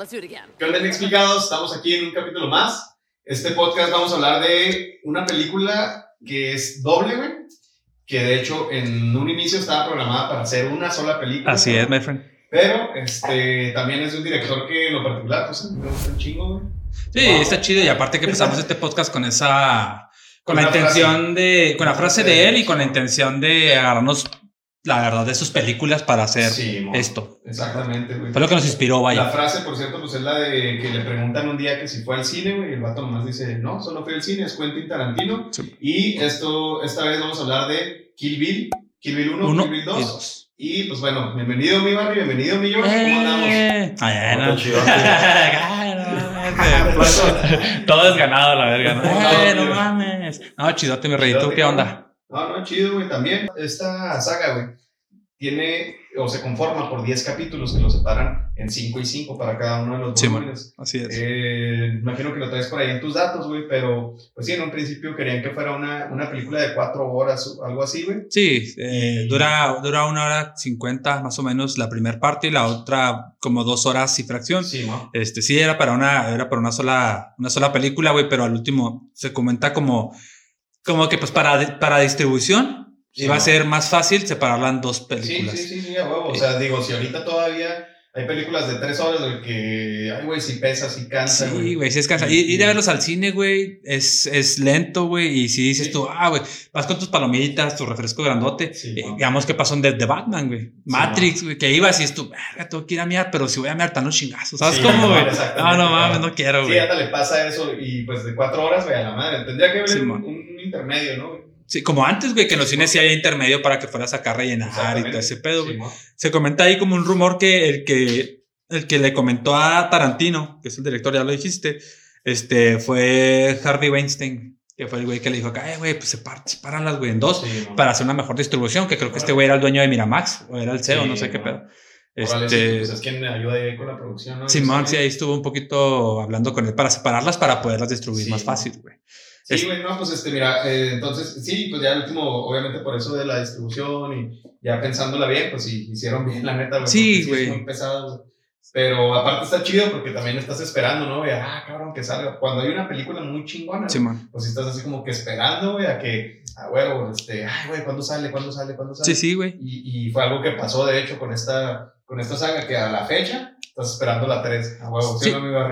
Let's do it again. ¿Qué onda, Inexplicados? Estamos aquí en un capítulo más. Este podcast vamos a hablar de una película que es doble, güey. Que de hecho en un inicio estaba programada para hacer una sola película. Así es, my friend. Pero este, también es de un director que en lo particular, pues me gusta un chingo, güey. Sí, está chido. Y aparte que empezamos este podcast con esa. Con, Con la intención de. Con la frase de él y con la intención de agarrarnos la verdad de sus películas para hacer Sí, esto. Exactamente, güey. Fue lo que nos inspiró, La vaya. frase, por cierto, pues es la de que le preguntan un día que si fue al cine, güey, y el vato nomás dice, no, solo fue al cine, es Quentin Tarantino. Sí. Y esto, esta vez vamos a hablar de Kill Bill, Kill Bill 1, Uno Kill Bill y 2. dos. Y pues bueno, bienvenido mi Barry, bienvenido mi George, ¿cómo andamos? Eh. Ay, No, no. no. Todo es ganado, la verga. ¿no? Ay, no mames. No, chidote, mi rey. ¿Tú qué onda? No, no, chido, güey, también. Esta saga, güey, tiene o se conforma por 10 capítulos que lo separan en 5 y 5 para cada uno de los Sí, volúmenes. Así es. Eh, imagino que lo traes por ahí en tus datos, güey, pero pues sí, en un principio querían que fuera una, una película de cuatro horas o algo así, güey. Sí, eh, dura, dura una hora cincuenta más o menos la primera parte y la otra como dos horas y fracción. Sí, ¿no? Este, sí, era para una, era para una sola, una sola película, güey, pero al último se comenta como, como que pues para, para distribución Sí, iba a ¿no? ser más fácil separarla en dos Sí, películas. sí, sí, sí, a huevo. O sea, digo, si ahorita todavía hay películas de tres horas, güey, que, ay, güey, si pesa, si cansa, Sí, güey, sí es cansado. Ir, ir a verlos al cine, güey, es, es lento, güey, y si dices Sí. tú, ah, güey, vas con tus palomitas, tu refresco grandote, Sí, eh, digamos que pasó de, de Batman, güey, Matrix, güey, que ibas y es tú, verga, tengo que ir a miar, pero si voy a miar, están los chingazos, ¿sabes Sí, cómo, güey? No, no mames, no quiero, Sí, güey. hasta le pasa eso y pues de cuatro horas, güey, a la madre. Tendría que haber Sí, un, un intermedio, ¿no? Sí, como antes, güey, que en los cines sí había intermedio para que fueras acá a rellenar y todo ese pedo, güey. Se comenta ahí como un rumor que el que el que le comentó a Tarantino, que es el director, ya lo dijiste, este fue Harvey Weinstein, que fue el güey que le dijo acá, eh, güey, pues separ- sepáralas, güey, en dos Sí, ¿no? para hacer una mejor distribución, que creo que este güey era el dueño de Miramax, o era el CEO, Sí, no sé qué ¿no? pedo. Este, pues es quien me ayuda ahí con la producción, ¿no? Simón, sí, ahí estuvo un poquito hablando con él para separarlas para poderlas distribuir Sí, más fácil, güey. Sí, güey, no, pues este, mira, eh, entonces, sí, pues ya el último, obviamente por eso de la distribución y ya pensándola bien, pues sí, hicieron bien, la neta, güey. Sí, güey. muy pesado, güey. Pero aparte está chido porque también estás esperando, ¿no? güey? ah, cabrón, que salga. Cuando hay una película muy chingona, güey, Simón. pues estás así como que esperando, güey, a que, a huevo, este, ay, güey, ¿cuándo sale? ¿Cuándo sale? ¿Cuándo sale? Sí, sí, güey. Y, y fue algo que pasó, de hecho, con esta, con esta saga, que a la fecha estás esperando la 3, a huevo,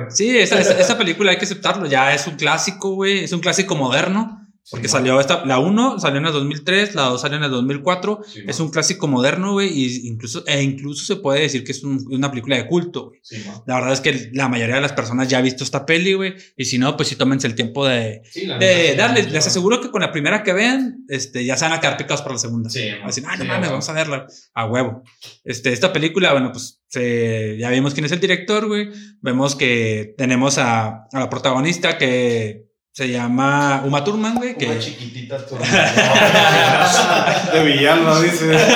¿sí, esa, esa película hay que aceptarlo. Ya es un clásico, güey. Es un clásico moderno. Porque Simón. salió esta, la 1 salió en el 2003, la 2 salió en el 2004. Simón. Es un clásico moderno, güey. Y incluso, e incluso se puede decir que es un- una película de culto, güey. Simón. La verdad es que la mayoría de las personas ya ha visto esta peli, güey. Y si no, pues sí tómense el tiempo de, Sí, de sí, darles. sí, Les sí. aseguro que con la primera que vean, este, ya se van a quedar picados para la segunda. Sí, Así, ah, no sí, mames, vamos a verla. A huevo. Este, esta película, bueno, pues se- ya vimos quién es el director, güey. Vemos que tenemos a, a la protagonista que se llama Uma Thurman, güey. Que... Una chiquitita tu- De villano, dice.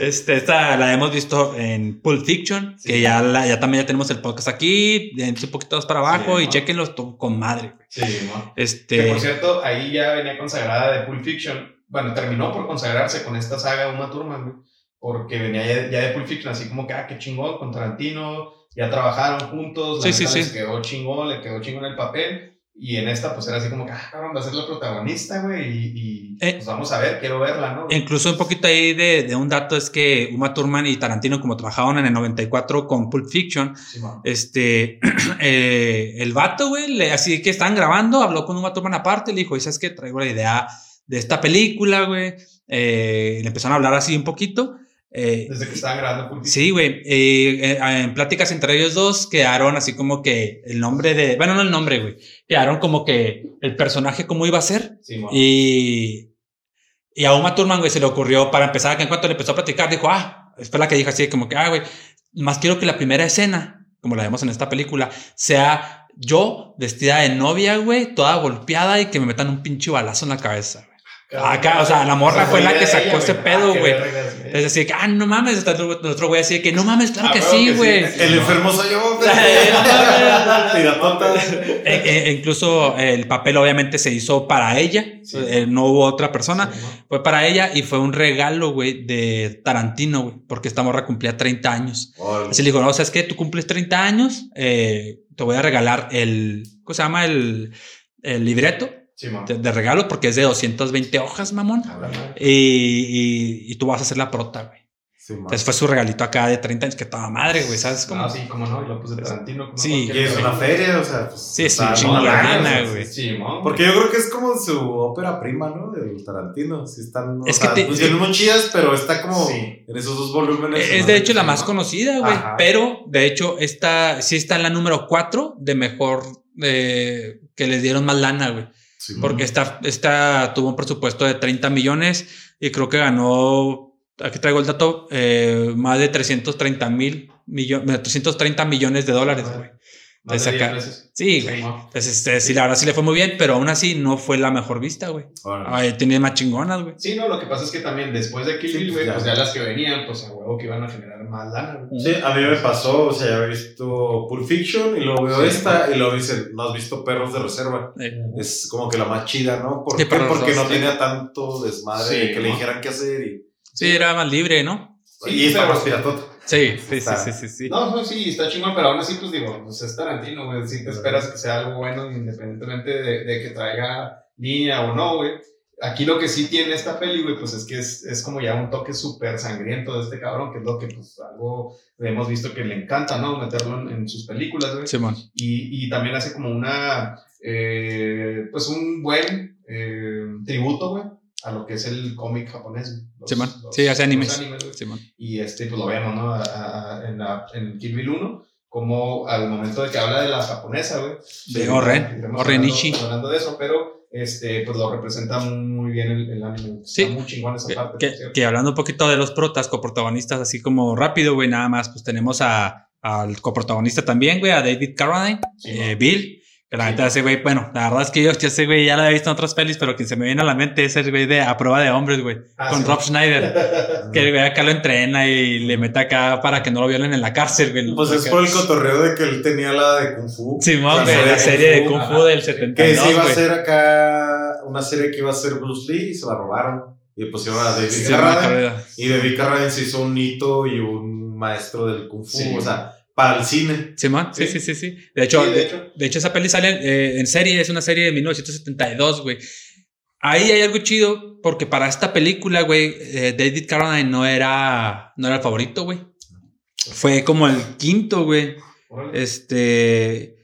Este, esta la hemos visto en Pulp Fiction, Sí. que ya, la, ya también ya tenemos el podcast aquí, un poquito más para abajo Sí, y ¿no? chequenlo to- con madre. güey. Sí, ¿no? Que Este, por cierto, ahí ya venía consagrada de Pulp Fiction. Bueno, terminó por consagrarse con esta saga Uma Thurman, güey. Porque venía ya, ya de Pulp Fiction, así como que, ah, qué chingón, con Tarantino. Ya trabajaron juntos. Sí, la sí, sí. les quedó chingón, le quedó chingón el papel. Y en esta, pues era así como que, ah, cabrón, va a ser la protagonista, güey. Y, y, Eh. pues vamos a ver, quiero verla, ¿no? incluso un poquito ahí de, de un dato es que Uma Thurman y Tarantino, como trabajaban en el 94 con Pulp Fiction, Sí, este, eh, el vato, güey, así que estaban grabando, habló con Uma Thurman aparte, le dijo, "Y ¿sabes qué? Traigo la idea de esta película, güey. Eh, le empezaron a hablar así un poquito. Eh, Desde que estaban grabando. Sí, güey. eh, eh, en pláticas entre ellos dos quedaron así como que el nombre de. Bueno, no el nombre, güey. Quedaron como que el personaje cómo iba a ser. Sí. Y. Y a Uma Thurman, güey, se le ocurrió para empezar, que en cuanto le empezó a platicar, dijo, ah, fue la que dijo así, como que, ah, güey, más quiero que la primera escena, como la vemos en esta película, sea yo vestida de novia, güey, toda golpeada y que me metan un pinche balazo en la cabeza. Acá, o sea, la morra fue la que sacó ese pedo, güey. Entonces, Entonces así de que, ah, no mames, otro güey así de que, no mames, claro Ah, que sí, que sí. güey. El enfermo soy yo, güey. Eh, eh, incluso el papel obviamente se hizo para ella, Sí. eh, no hubo otra persona, fue para ella y fue un regalo, güey, de Tarantino, güey, porque esta morra cumplía 30 años. Órale. Así le digo, no, ¿sabes qué? Tú cumples 30 años, eh, te voy a regalar el, ¿cómo se llama? El, el libreto Sí, de, de regalo porque es de 220 hojas, mamón. Y, y, y tú vas a hacer la prota, güey. Sí. Entonces fue su regalito acá de 30 años, que toda madre, güey, ¿sabes cómo? Ah, sí, cómo no, y lo puse Tarantino. como Sí. Y es una feria, o sea, pues. Sí, es está un en chingo una de lana, lana, o sea, güey. Sí. Porque yo creo que es como su ópera prima, ¿no? Del Tarantino. Sí, están. Es o que sea, te- pues tienen muy chidas, pero está como Sí. en esos dos volúmenes. Es de hecho la más conocida, güey. Pero de hecho, esta sí está en la número 4 de mejor eh, que les dieron más lana, güey. Sí, Porque esta, esta tuvo un presupuesto de 30 millones y creo que ganó, aquí traigo el dato, eh, más de 330 mil millones, 330 millones de dólares, güey. Más de de sacar- 10 veces. Sí, güey. man. Entonces, este, sí, la verdad sí le fue muy bien, pero aún así no fue la mejor vista, güey. Ay, tiene más chingonas, güey. Sí, no, lo que pasa es que también después de Kill Bill, pues güey, ya. pues ya las que venían, pues a huevo que iban a generar más lana, güey. Sí, a mí me pasó, o sea, ya había visto Pulp Fiction y luego veo Sí. esta y luego dicen, no has visto Perros de Reserva. Eh, Es como que la más chida, ¿no? ¿Por Sí, qué? Perros Porque dos, no sí. tenía tanto desmadre que le dijeran qué hacer y, sí, era más libre, ¿no? Sí, y pero- más piratota. Sí, sí, sí, Está- sí, sí, sí. No, no, sí, está chingón, pero aún así, pues digo, pues es Tarantino, güey. Si te esperas que sea algo bueno, independientemente de, de que traiga línea o no, güey. Aquí lo que sí tiene esta peli, güey, pues es que es, es como ya un toque súper sangriento de este cabrón, que es lo que, pues, algo hemos visto que le encanta, ¿no? Meterlo en, en sus películas, güey. Simón. Y, y también hace como una, eh, pues un buen eh, tributo, güey, a lo que es el cómic japonés. Los- Simón. los- Sí, hace animes. Simón. Y este, pues lo vemos, ¿no? A- a- en, la, en Kill Bill 1, como al momento de que habla de la japonesa, güey. De iremos Oren hablando-. Hablando de eso, pero este, pues lo representa muy bien el, el anime. Sí. Está muy chingón esa Que, parte. que- que hablando un poquito de los protas, coprotagonistas, así como rápido, güey, nada más, pues tenemos a, al coprotagonista también, güey, a David Carradine, Sí, eh. Bill, que la Sí. neta ese güey, bueno, la verdad es que yo, ese güey ya lo había visto en otras pelis, pero quien se me viene a la mente es el güey de A Prueba de Hombres, güey, Ah, con sí, Rob. Schneider, que el güey acá lo entrena y le mete acá para que no lo violen en la cárcel, güey. Pues es Acá. por el cotorreo de que él tenía la de Kung Fu. Simón, La güey, la serie de Kung Ajá. Fu del Que 72, se iba a güey. hacer acá una serie que iba a ser Bruce Lee y se la robaron. Y pusieron a David Sí, Carradine. Y David Carradine se hizo un hito y un maestro del Kung Fu. Sí. O sea, para el cine. Simón, sí, sí, sí, sí. De hecho, Sí, de hecho. de hecho, esa peli sale eh, en serie, es una serie de 1972, güey. Ahí hay algo chido, porque para esta película, güey, eh, David Carradine no era, no era el favorito, güey. Fue como el quinto, güey. Este.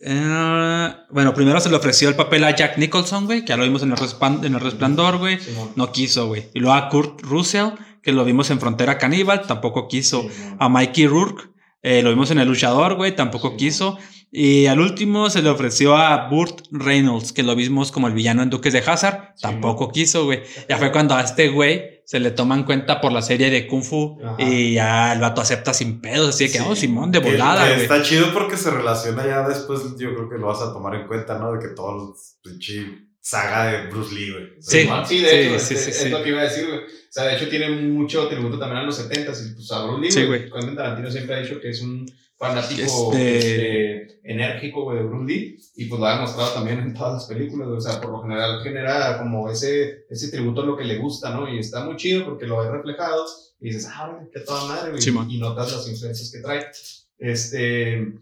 eh, bueno, primero se le ofreció el papel a Jack Nicholson, güey, que ya lo vimos en el, en el Resplandor, güey. No quiso, güey. Y luego a Kurt Russell, que lo vimos en Frontera Caníbal, tampoco quiso a Mikey Rourke. Eh, lo vimos en El Luchador, güey, tampoco Sí. quiso. Y al último se le ofreció a Burt Reynolds, que lo vimos como el villano en Duques de Hazard, Sí, tampoco quiso, güey. Ya fue cuando a este güey se le toma en cuenta por la serie de Kung Fu Ajá. y ya el vato acepta sin pedos, así de que, Sí. oh, Simón, de volada, güey. está chido porque se relaciona ya después. Yo creo que lo vas a tomar en cuenta, ¿no? De que todo el pinche saga de Bruce Lee, güey. Sí. Sí, de sí, hecho, sí, es, sí, es lo que iba a decir, güey. O sea, de hecho tiene mucho tributo también a los 70s y pues a Bruce Lee, Sí, güey. Quentin Tarantino siempre ha dicho que es un fanático Este- este, enérgico, güey, de Bruce Lee y pues lo ha demostrado también en todas las películas. O sea, por lo general genera como ese, ese tributo a lo que le gusta, ¿no? Y está muy chido porque lo ves reflejado y dices, ah, qué toda madre, güey. Simón. y notas las influencias que trae. Este,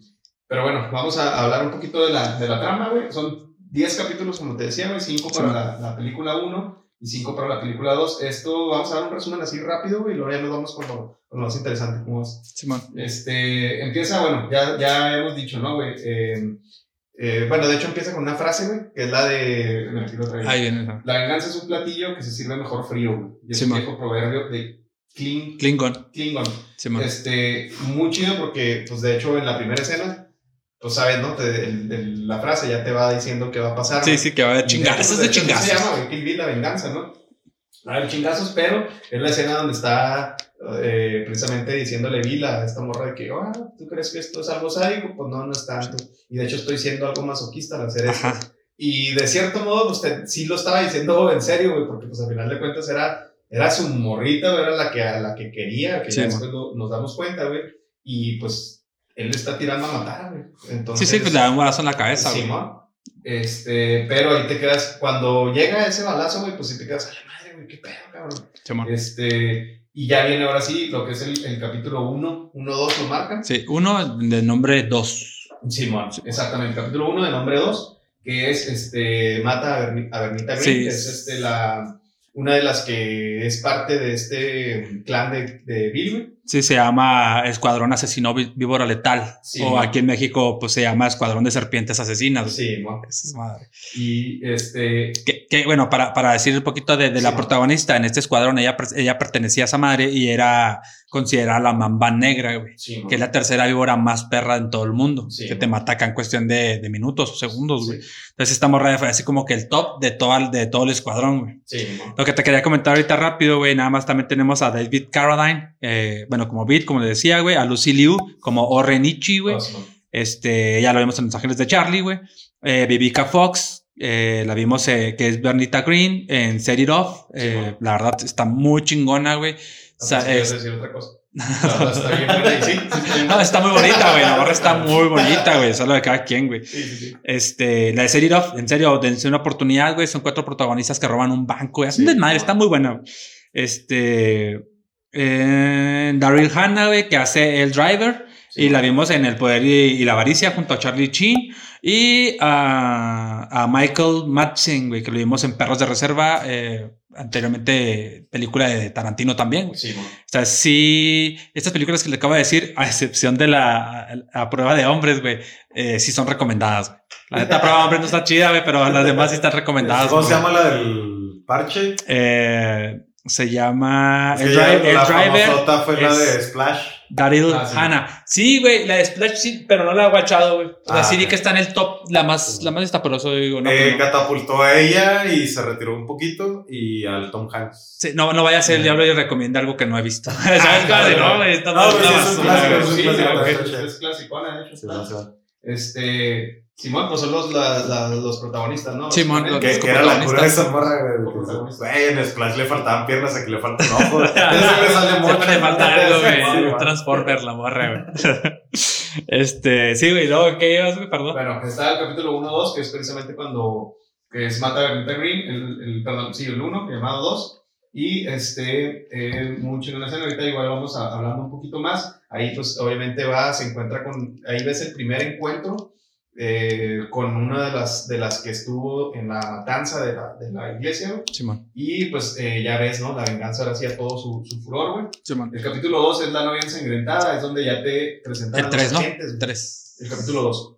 pero bueno, vamos a hablar un poquito de la, de la trama, güey. Son 10 capítulos, como te decía, güey, 5 para Sí. la, la película 1 y 5 para la película 2. Esto, vamos a dar un resumen así rápido, güey, y luego ya nos vamos con lo, con lo más interesante, ¿cómo ves? Simón. Este, empieza, bueno, ya, ya hemos dicho, ¿no, güey? Eh, eh, bueno, de hecho empieza con una frase, güey, que es la de... traigo. Ahí viene. La venganza es un platillo que se sirve mejor frío, güey. Y es un viejo proverbio de Kling, Klingon. Klingon. Simón. Este, muy chido porque, pues de hecho, en la primera escena, pues sabes, ¿no? Te- el- el- la frase ya te va diciendo qué va a pasar. Sí, sí, que va a haber chingazos de hecho, así Se chingazos. llama, Kill Bill, la venganza, ¿no? Va a haber chingazos, pero es la escena donde está eh, precisamente diciéndole Bill a esta morra de que, ah, ¿tú crees que esto es algo sádico? Pues no, no es tanto. Y de hecho estoy siendo algo masoquista al hacer. Ajá. Y de cierto modo, usted sí lo estaba diciendo en serio, güey, porque pues al final de cuentas era, era su morrita, era la que, a la que quería, que Sí, ya después lo- nos damos cuenta, güey. Y pues él le está tirando a matar, güey. Entonces, Sí, sí, pues le da un balazo en la cabeza, güey. Simón. Este, pero ahí te quedas, cuando llega ese balazo, güey, pues sí te quedas, a la madre, güey, qué pedo, cabrón. Simón. Este, y ya viene ahora sí lo que es el, el capítulo 1, 1, 2, lo marcan. Sí, uno de nombre 2. Simón, exactamente, capítulo 1 de nombre 2, que es este, mata a, Berni- a Bernita Green, Sí. que es este, la, una de las que es parte de este clan de, de Bill, güey. Sí, se llama Escuadrón Asesino Víbora Letal. Sí, o aquí en México, pues se llama Escuadrón de Serpientes Asesinas. Sí. Esa es madre. Y este, Que, que, bueno, para, para decir un poquito de, de Sí, la man. protagonista en este escuadrón, ella, ella pertenecía a esa madre y era considerada la mamba negra, güey. sí. Que es la tercera víbora más perra en todo el mundo. Sí. Que te mata acá en cuestión de, de minutos o segundos, güey. Entonces esta morra fue así como que el top de todo, el- de todo el escuadrón, güey. Lo que te quería comentar ahorita rápido, güey, nada más también tenemos a David Carradine, eh, bueno, como Beat, como le decía, güey, a Lucy Liu, como Orenichi, güey. Sí, mo. Este, ya lo vimos en Los Ángeles de Charlie, güey. Eh, Vivica Fox, eh, la vimos eh, que es Bernita Green en Set It Off. Sí, Eh, bueno. la verdad está muy chingona, güey. O sea, Ah, es- decir otra cosa. No, está bien buena y sí, No, está muy bonita, güey. La morra está muy bonita, güey. Solo de cada quien, güey. Sí, sí, sí. Este, la de Set It Off, en serio, dense una oportunidad, güey. Son cuatro protagonistas que roban un banco, güey. Sí, desmadre, está muy buena. Este, eh, Daryl Hannah, güey, que hace el driver. Sí, y la vimos en El Poder y, y la Avaricia junto a Charlie Sheen. Y a, a Michael Madsen, güey, que lo vimos en Perros de Reserva. eh, anteriormente, película de Tarantino también. Sí, mo. O sea, sí, estas películas que le acabo de decir, a excepción de la a prueba de hombres, güey, eh, sí son recomendadas. güey. La neta, prueba de hombres no está chida, güey, pero las demás sí están recomendadas. ¿Cómo se llama la del parche? Eh, se llama Es el, que Drive- el la Driver. famosota fue la de Splash. Daryl Ah, sí. Hannah. Sí, güey, la de Splash sí, pero no la he guachado, güey. Sea, Ah, que está en el top, la más, la más esta, por eso digo, no, Eh, pues no. Catapultó a ella y se retiró un poquito. Y al Tom Hanks. Sí, no, no vaya a ser el diablo y recomienda algo que no he visto. ¿Sabes? Casi, no, no, güey, está no, está es clásico, es está clasicona, de hecho. Está. Este, Simón, pues son los, la- la- los protagonistas, ¿no? Simón, los- Que, que era la cura de esa morra, güey. En Splash le faltaban piernas, aquí le falta un ojo. Eso le sale mucho. Siempre le falta algo, güey. Sí, Un. Transformer, la morra, güey. Este, sí, güey, luego, ¿qué ibas, güey? Perdón. Bueno, está el capítulo 1-2, que es precisamente cuando que es Mata a Bernita Green, el, el, perdón, sí, el 1, llamado 2. Y este, eh, mucho en la escena, ahorita igual vamos a, hablando un poquito más. Ahí, pues, obviamente va, se encuentra con, ahí ves el primer encuentro eh, con una de las, de las que estuvo en la matanza de la, de la iglesia, güey. Simón, Y pues eh, ya ves, ¿no? La venganza ahora sí a todo su, su furor, güey. Simón. El capítulo 2 es la novia ensangrentada, es donde ya te presentan El a 3, los ¿no? agentes. 3. El capítulo 2.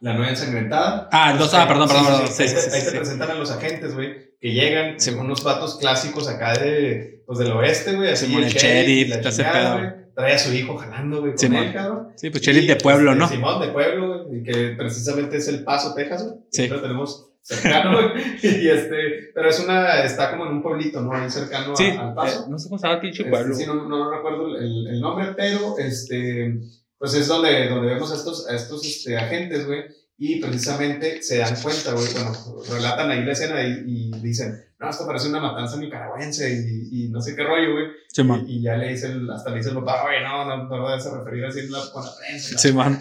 La novia ensangrentada. Ah, el 2, ah, perdón, perdón, perdón. Sí, ahí sí, te- sí, sí. presentan a los agentes, güey, que llegan, Sí, son unos vatos clásicos acá de, pues, del oeste, güey, así Simón, el sheriff, chingada. Trae a su hijo jalando, güey, con Simón. él, cabrón. Sí, pues sheriff de pueblo, este, ¿no? Simón, de pueblo, güey, y que precisamente es El Paso, Texas, güey. Sí. Lo tenemos cercano, güey. Y este, pero es una, está como en un pueblito, ¿no? Ahí cercano a- al Paso. eh, no sé cómo se llama el pinche Este, pueblo. sí, no, no recuerdo el, el nombre, pero este, pues es donde, donde vemos a estos, a estos este, agentes, güey, y precisamente se dan cuenta, güey, bueno, relatan ahí la escena y, y dicen, no, esto parece una matanza nicaragüense y, y no sé qué rollo, güey. Simón, Y, y ya le dice, el- hasta le dice el papá, oye, no, no, no a referir así la, con la prensa. y la Simón.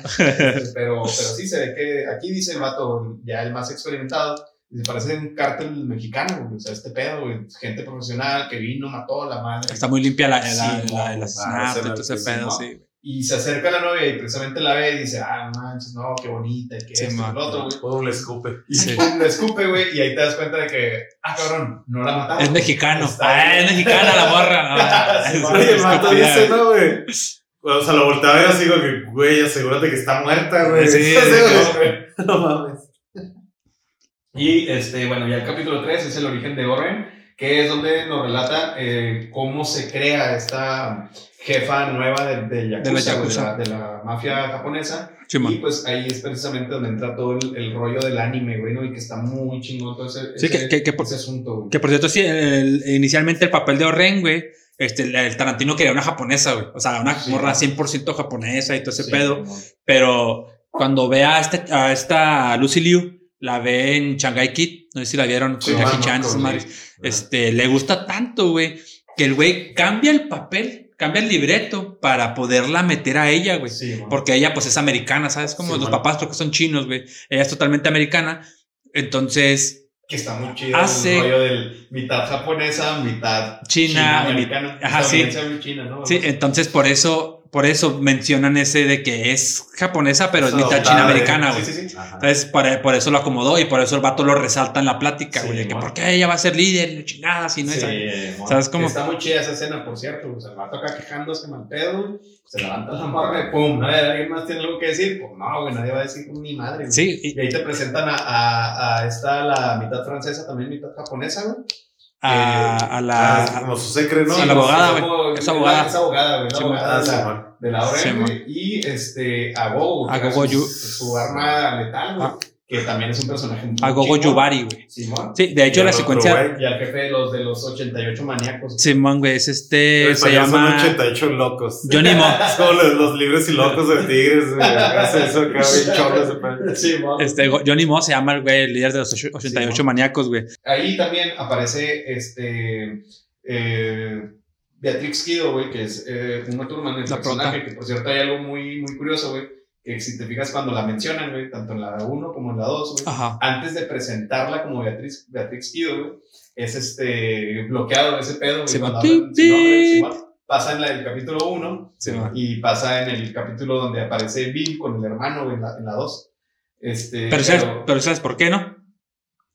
pero, pero sí se ve que aquí dice el vato, ya el más experimentado, dice, parece un cártel mexicano, güey, o sea, este pedo, güey, gente profesional que vino, mató a la madre. Está muy limpia la, la, Sí, la, el no, asesinato y ah, todo ese Y se acerca a la novia y precisamente la ve y dice, ah, no manches, no, qué bonita, y que Sí, esto, lo otro, güey. Pum, le escupe. Y Sí. pum, le escupe, güey, y ahí te das cuenta de que, ah, cabrón, no la mataron. Es mexicano. Ah, es mexicana la morra. No. Oye, el vato estúpida, dice, no, güey. O sea, lo voltea a ver así, como que, güey, asegúrate que está muerta, güey. Sí, Sí, No. No mames. Y este, bueno, ya el capítulo 3 es el origen de Oren, que es donde nos relata eh, cómo se crea esta jefa nueva de, de Yakuza, De la Yakuza. de la, la mafia japonesa. Simón. Y pues ahí es precisamente donde entra todo el, el rollo del anime, güey, ¿no? Y que está muy chingón todo ese, Sí, ese, que- que- que por- ese asunto, güey. Que por cierto, sí, el- inicialmente el papel de Oren, güey, este, el, Tarantino quería una japonesa, güey. O sea, una Sí. morra 100% japonesa y todo ese Sí, pedo. Pero cuando ve a, este, a esta Lucy Liu, la ve en Shanghai Kid, no sé si la vieron con Sí, Jackie no, Chan, no, no. Este, le gusta tanto, güey, que el güey cambia el papel, cambia el libreto para poderla meter a ella, güey. Sí. Porque ella, pues, es americana, ¿sabes? Como Sí, los bueno. papás, porque son chinos, güey. Ella es totalmente americana. Entonces, Que está muy chido Hace- el rollo del mitad japonesa, mitad China, mit- americana. ajá, sí. China, ¿no? sí, entonces por eso, por eso mencionan ese de que es japonesa, pero es Es mitad china-americana, Sí, güey. sí, sí. Ajá. Entonces, por, por eso lo acomodó y por eso el vato lo resalta en la plática, Sí, güey. de que por qué ella va a ser líder, y la chingada, si no es. Sí. ¿Sabes cómo? Está muy chida esa escena, por cierto. O sea, el vato acá quejándose mal pedo. Se levanta la morra y pum, ¿no? ¿Alguien más tiene algo que decir? Pues no, güey, nadie va a decir ni madre. güey. Sí, y Y ahí te presentan a, a, a esta, la mitad francesa, también mitad japonesa, güey. A, a Ah, la. es como su secre, ¿no? a la abogada, güey. Es abogada. Es abogada, güey. Sí, abogada Ah, de sí, la- de la Sí, güey. Y este, a Gogo. A Gogo su, su arma letal, güey. Que también es un personaje muy A Gogo. Yubari, güey. Simón. Sí, de hecho, Y la otro secuencia. güey. Y al jefe de los, de los 88 maníacos. Simón, güey, es este. Se español son llama. 88 locos. Johnny Mo. Como los, los libres y locos de tigres, güey. Hace eso acá, bien. Simón. Este, Johnny Mo se llama el güey, el líder de los ocho- 88 Simón. maníacos, güey. Ahí también aparece este. Eh, Beatrix Kido, güey, que es eh, el La personaje, prota. que por cierto hay algo muy, muy curioso, güey, que si te fijas cuando la mencionan, güey, tanto en la 1 como en la 2, güey, Ajá. antes de presentarla como Beatriz, Beatrix Kido, güey, es este bloqueado ese pedo, güey, Sí, cuando hablan pip. Simón. pasa en la- el capítulo 1 Simón. y pasa en el capítulo donde aparece Bill con el hermano en la, en la 2. Este, Pero ¿sabes, pero ¿sabes por qué no?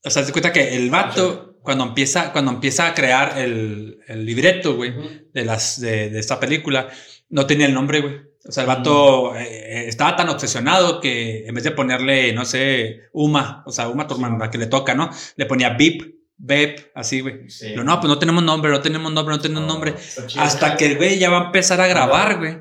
O sea, te cuenta que el vato, cuando empieza, cuando empieza a crear el, el libreto, güey, Ujú. de, las, de, de esta película, no tenía el nombre, güey. O sea, el vato Mm. eh, estaba tan obsesionado que en vez de ponerle, no sé, Uma, o sea, Uma Thurman, la que le toca, ¿no? Le ponía Bip, Bep, así, güey. Sí. Pero no, pues no tenemos nombre, no tenemos nombre, no tenemos nombre. Hasta que el güey ya va a empezar a grabar, güey.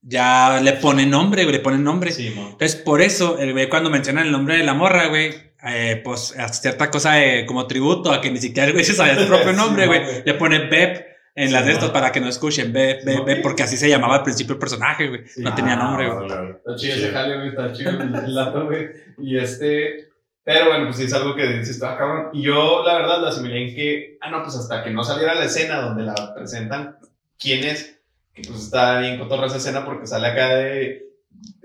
Ya le pone nombre, güey, le pone nombre. Sí. Entonces, por eso, el güey cuando menciona el nombre de la morra, güey, eh, pues hace cierta cosa como tributo a que ni siquiera el güey se sabía su propio nombre, güey. güey. Le pone Bep en Sí, las de estos para que no escuchen Sí, Bep, no. porque así se llamaba al principio el personaje, güey. Sí. No tenía Ah, nombre, güey. Está chido ese Chido. jale, güey. Está chido el, dato, güey. Y este. Pero bueno, pues sí es algo que dices, está cabrón. Y yo, la verdad, lo asimilé en que. Ah, no, pues hasta que no saliera la escena donde la presentan, quién es. Que pues está bien cotorra esa escena porque sale acá de.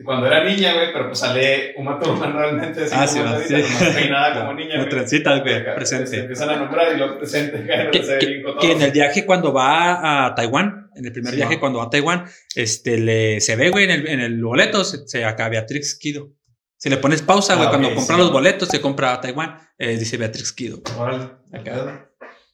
Cuando era niña, güey, pero pues sale Uma Thurman realmente así Ah, como sí, ahorita, sí. peinada como niña, trencitas, Y güey, acá, Se presente. empiezan a nombrar y lo presente, Que, que- que en el viaje cuando va a Taiwán, en el primer Sí, viaje ¿no? cuando va a Taiwán, este, le, se ve, güey, en el, en el boleto, se, se acá Beatrix Kido. Si le pones pausa, güey, Ah, cuando ok, compra sí. los boletos, se compra a Taiwán, eh, dice Beatrix Kido. Acá.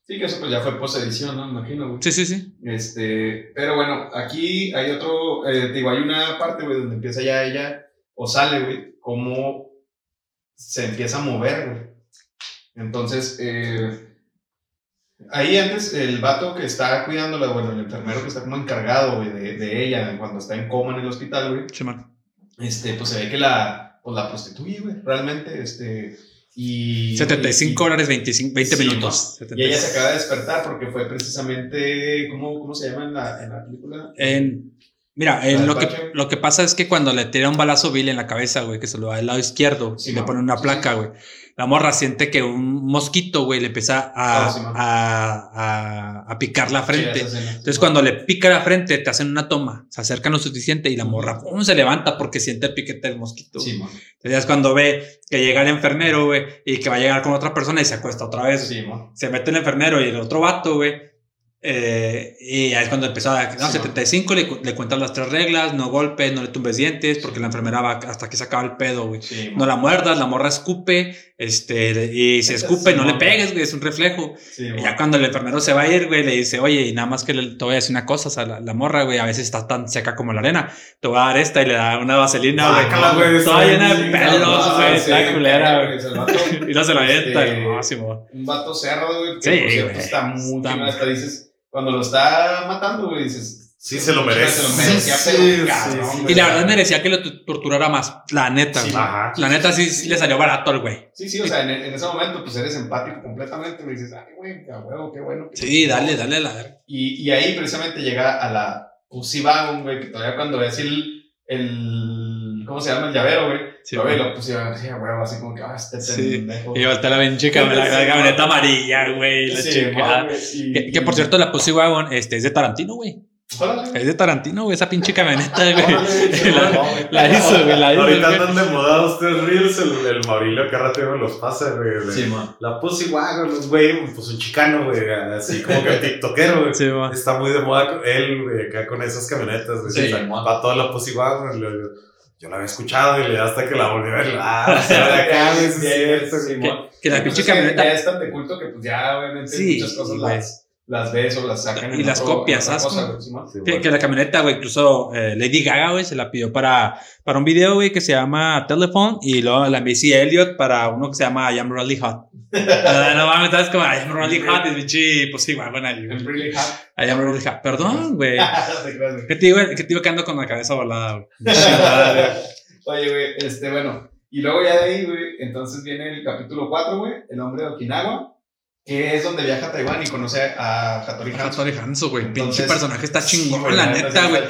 Sí, que eso pues ya fue post-edición, ¿no? Imagino, güey. Sí, sí, sí. Este, pero bueno, aquí hay otro, eh, te digo, hay una parte, güey, donde empieza ya ella, o sale, güey, cómo se empieza a mover, güey. Entonces, eh, ahí antes, el vato que está cuidándola, bueno, el enfermero que está como encargado, güey, de, de ella, cuando está en coma en el hospital, güey, Simón. este, pues se ve que la, pues la prostituye, güey, realmente, este, y... 75 y- dólares, 25, 20 Sí, minutos. y ella se acaba de despertar porque fue precisamente, ¿cómo, cómo se llama en la, en la película? En, mira, en ¿La lo, del que, lo que pasa es que cuando le tira un balazo Bill en la cabeza, güey, que se lo da al lado izquierdo, Sí, y le pone una Sí, placa, sí. güey. La morra siente que un mosquito, güey, le empieza a, Ah, sí, a, a, a picar la frente. Sí. Entonces, cuando le pica la frente, te hacen una toma, se acercan lo suficiente y la morra ¡pum! se levanta porque siente el piquete del mosquito. Entonces, es cuando ve que llega el enfermero, güey, y que va a llegar con otra persona y se acuesta otra vez. Se mete el enfermero y el otro vato, güey. Eh, y ahí es cuando empezó a. No, Sí, 75 le, le cuentan las tres reglas: no golpes, no le tumbes dientes, porque la enfermera va hasta que se acaba el pedo, güey. Sí, No la muerdas, la morra escupe, este, y si escupe, Sí, no le man. pegues, güey, es un reflejo. Y man. ya cuando el enfermero se va a ir, güey, le dice, oye, y nada más que le, te voy a decir una cosa, o sea, la, la morra, güey, a veces está tan seca como la arena. Te voy a dar esta y le da una vaselina, güey. Güey, Toda llena de pelos, güey, está culera, güey. Y no se la avienta, Simón. Un vato cerdo, güey. Que Sí, por cierto güey. está muy Hasta dices, cuando lo está matando, güey, dices. Sí, se lo merece. Se lo merecía, Sí, pero sí, cabrón, sí. güey. Y la verdad merecía que lo torturara más. La neta, Sí, güey. Ajá. La neta sí, sí le salió barato al güey. Sí, sí, o sea, en, en ese momento, pues eres empático completamente. Me dices, ay, güey, qué huevo, qué bueno. que- Sí, dale, dale a la verga. Y, y ahí precisamente llega a la Pussy Wagon, güey, que todavía cuando ves el, el ¿cómo se llama? El llavero, güey. Sí, güey. lo pusieron así huevo, así como que, ah, este Sí. pendejo. Y voltea la pinche camioneta, güey. amarilla, güey, la Sí, güey, Que, que, por cierto, la Pussy Wagon este, es de Tarantino, güey. Es de Tarantino, güey, esa pinche camioneta, güey. La- güey. Hizo, güey, la hizo. Ahorita güey. andan de moda los tres reels, el, el Maurilio Carrate me los pasa, güey. de- Sí, man. La Pussy Wagon, güey, pues un chicano, güey, así como que tiktokero, güey. Sí, man. Está muy de moda él, güey, acá con esas camionetas, güey. Sí, O sea, man. va toda la Pussy Wagon, le- le- yo la había escuchado y le hasta que la volví a ver. Ah, o sea, de acá, es cierto, man. Que la Pues pinche es que camioneta. Ya es tan de culto que, pues ya, obviamente, Sí, muchas cosas güey. las, las ves o las sacan Y en las otro- copias, en sí, Que, que la camioneta, güey, incluso eh, Lady Gaga, güey, se la pidió para, para un video, güey, que se llama Telephone. Y luego la Missy Elliott para uno que se llama I Am Really Hot. Ah, no mames, ¿sabes? Como I Am Really Hot. Y pinche, pues sí, güey, bueno. I'm really hot. I Am Really Hot. Perdón, güey. ¿Qué te digo, ¿Qué te digo que ando con la cabeza volada, güey? Oye, güey, este, bueno. Y luego ya de ahí, güey, entonces viene el capítulo 4, güey, El hombre de Okinawa, que es donde viaja a Taiwán y conoce a Hattori Hanzo. Hattori Hanzo, güey. Pinche personaje está Sí, chingón, güey, la neta, sí güey.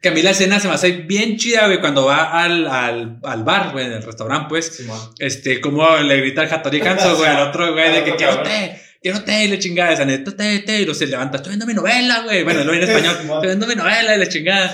Que a mí la escena se me hace bien chida, güey, cuando va al, al, al bar, güey, en el restaurante, pues. Este, como le grita al Hattori Hanzo, güey, al otro, güey, de que quiero té, quiero té, y le chingada, esa neta, té, té, y luego se levanta, estoy viendo mi novela, güey. Bueno, lo en español, estoy viendo mi novela, y la chingada.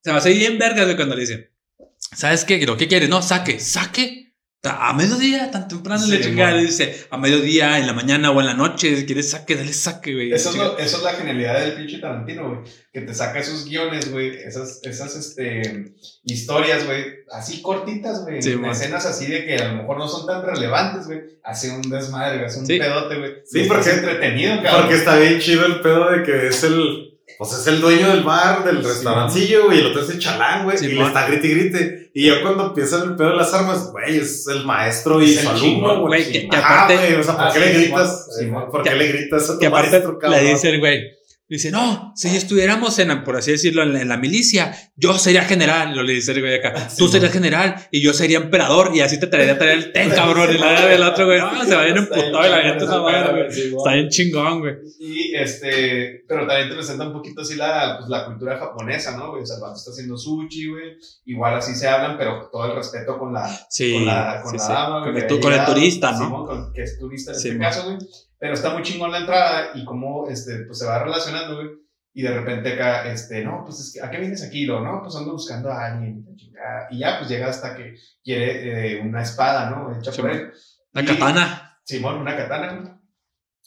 Se me hace bien vergas, güey, cuando le dice, ¿sabes qué? ¿Lo que quieres? No, saque, saque. A mediodía, tan temprano, Sí, le chingada, mon. le dice, a mediodía, en la mañana o en la noche, si quieres saque, dale saque, güey. Eso es, lo- eso es la genialidad del pinche Tarantino, güey. Que te saca esos guiones, güey. Esas, esas este, historias, güey. Así cortitas, güey. Sí, escenas así de que a lo mejor no son tan relevantes, güey. Hace un desmadre. Hace un Sí. pedote, güey. Sí, porque- entretenido, cabrón. Porque está bien chido el pedo de que es el. Pues es el dueño del bar, del restaurancillo, güey, y el otro es el chalán, güey, Sí, y le está grite y grite. Y ya cuando empieza el pedo de las armas, güey, es el maestro y su el alumno, güey. que- aparte- güey, o sea, ¿por Ah, qué le sí, gritas? ¿Por qué le gritas a tu maestro, le cabrón? dice el güey, dice, no, si estuviéramos en, por así decirlo, en la, en la milicia, yo sería general, lo le dice el güey acá, tú sí, serías man. general y yo sería emperador y así te traería a traer el té, cabrón, y la del otro güey, no, se va bien emputado y la gente madre, madre, güey. Está bien chingón, güey. Y este, pero también te presenta un poquito así la, pues, la cultura japonesa, ¿no? güey? O sea, el está haciendo sushi, güey. Igual así se hablan, pero todo el respeto con la, Sí, con la, con sí, la dama, güey, Con el, turista, ¿no? Simón, con- que es turista en este caso, güey. Pero está muy chingón la entrada y cómo, este, pues se va relacionando, güey. Y de repente acá, este, no, pues es que, ¿a qué vienes aquí? Lo, no, pues ando buscando a alguien. y la chingada. Y ya, pues llega hasta que quiere eh, una espada, ¿no? Hecha Sí, por él. Y- katana. Simón, una katana, güey.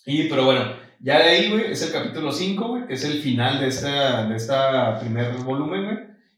Y, pero bueno, ya de ahí, güey, es el capítulo 5, güey, que es el final de esta, de esta primer volumen, güey,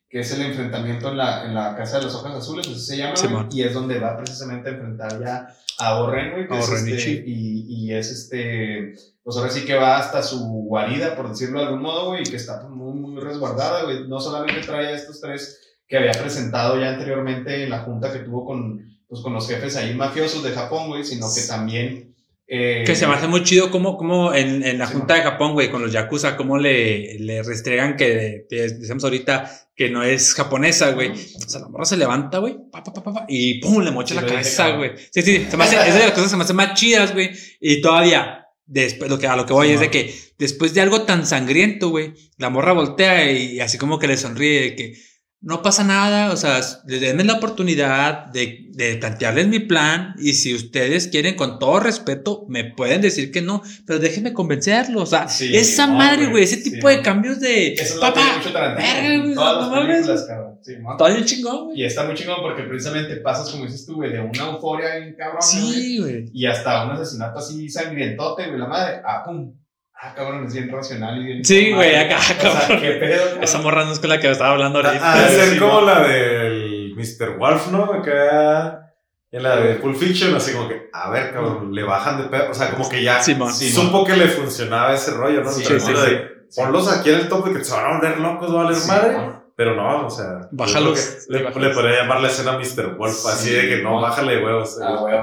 que es el enfrentamiento en la, en la Casa de las Hojas Azules, así se llama, güey, Simón. y es donde va precisamente a enfrentar ya a Oren, güey, que A es este, y, y es este, pues ahora sí que va hasta su guarida, por decirlo de algún modo, güey, que está pues, muy, muy resguardada, güey, no solamente trae a estos tres que había presentado ya anteriormente en la junta que tuvo con, pues, con los jefes ahí mafiosos de Japón, güey, sino que también... eh, Que se me hace muy chido como, como en, en la Sí, Junta de Japón, güey, con los Yakuza, cómo le, le restregan que, decimos ahorita, que no es japonesa, güey. O sea, la morra se levanta, güey, pa, pa, pa, pa, pa, y pum, le mocha Sí, la cabeza, güey. Sí, sí, se me hace, es de las cosas que se me hacen más chidas, güey. Y todavía, después, lo que, a lo que voy Sí, es de que después de algo tan sangriento, güey, la morra voltea y así como que le sonríe, de que no pasa nada, o sea, denme la oportunidad de, de plantearles mi plan y si ustedes quieren, con todo respeto, me pueden decir que no, pero déjenme convencerlos, o sea, Sí, esa madre, güey, ese sí, tipo de cambios de... Eso es Papá, Tarantino. verga, güey, en todas no las películas, cabrón. Sí, bien chingón, güey. Y está muy chingón porque precisamente pasas, como dices tú, güey, de una euforia bien cabrón. Sí, güey. Y hasta un asesinato así sangrientote, güey, la madre. Ah, pum. Ah, cabrón, es bien racional y bien. Sí, güey, acá, O sea, cabrón. qué pedo, cabrón. Esa morra no es con la que estaba hablando ahorita. Sí, ser sí, como ¿no? la del Mr. Wolf, ¿no? Acá. En la de Pulp Fiction, así como que, a ver, cabrón, le bajan de pedo. O sea, como que ya Simón. Sí, supo que le funcionaba ese rollo, ¿no? Sí, Pero sí, lo sí. de, Ponlos aquí en el top de que se van a volver locos, va a valer Sí, madre. Pero no, o sea. Bájalos. que Sí, Le, podría llamar la escena Mr. Wolf, así Sí, de que no, bájale de huevos. Ah, güey.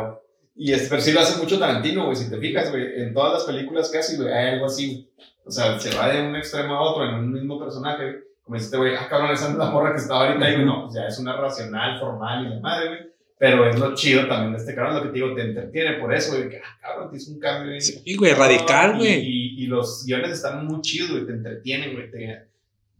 Y este, pero sí lo hace mucho Tarantino, güey, si te fijas, güey. En todas las películas casi, güey, hay algo así. O sea, se va de un extremo a otro en un mismo personaje, güey. Como dice este güey, ah, cabrón, esa es la morra que estaba ahorita. Y güey, no, pues ya es una racional, formal y la madre, güey. Pero es lo chido también de este cabrón, lo que te digo, te entretiene por eso, güey. Que, ah, cabrón, es un cambio, güey. Sí, güey, radical, güey. Y, y los guiones están muy chidos, güey, te entretienen, güey. Te,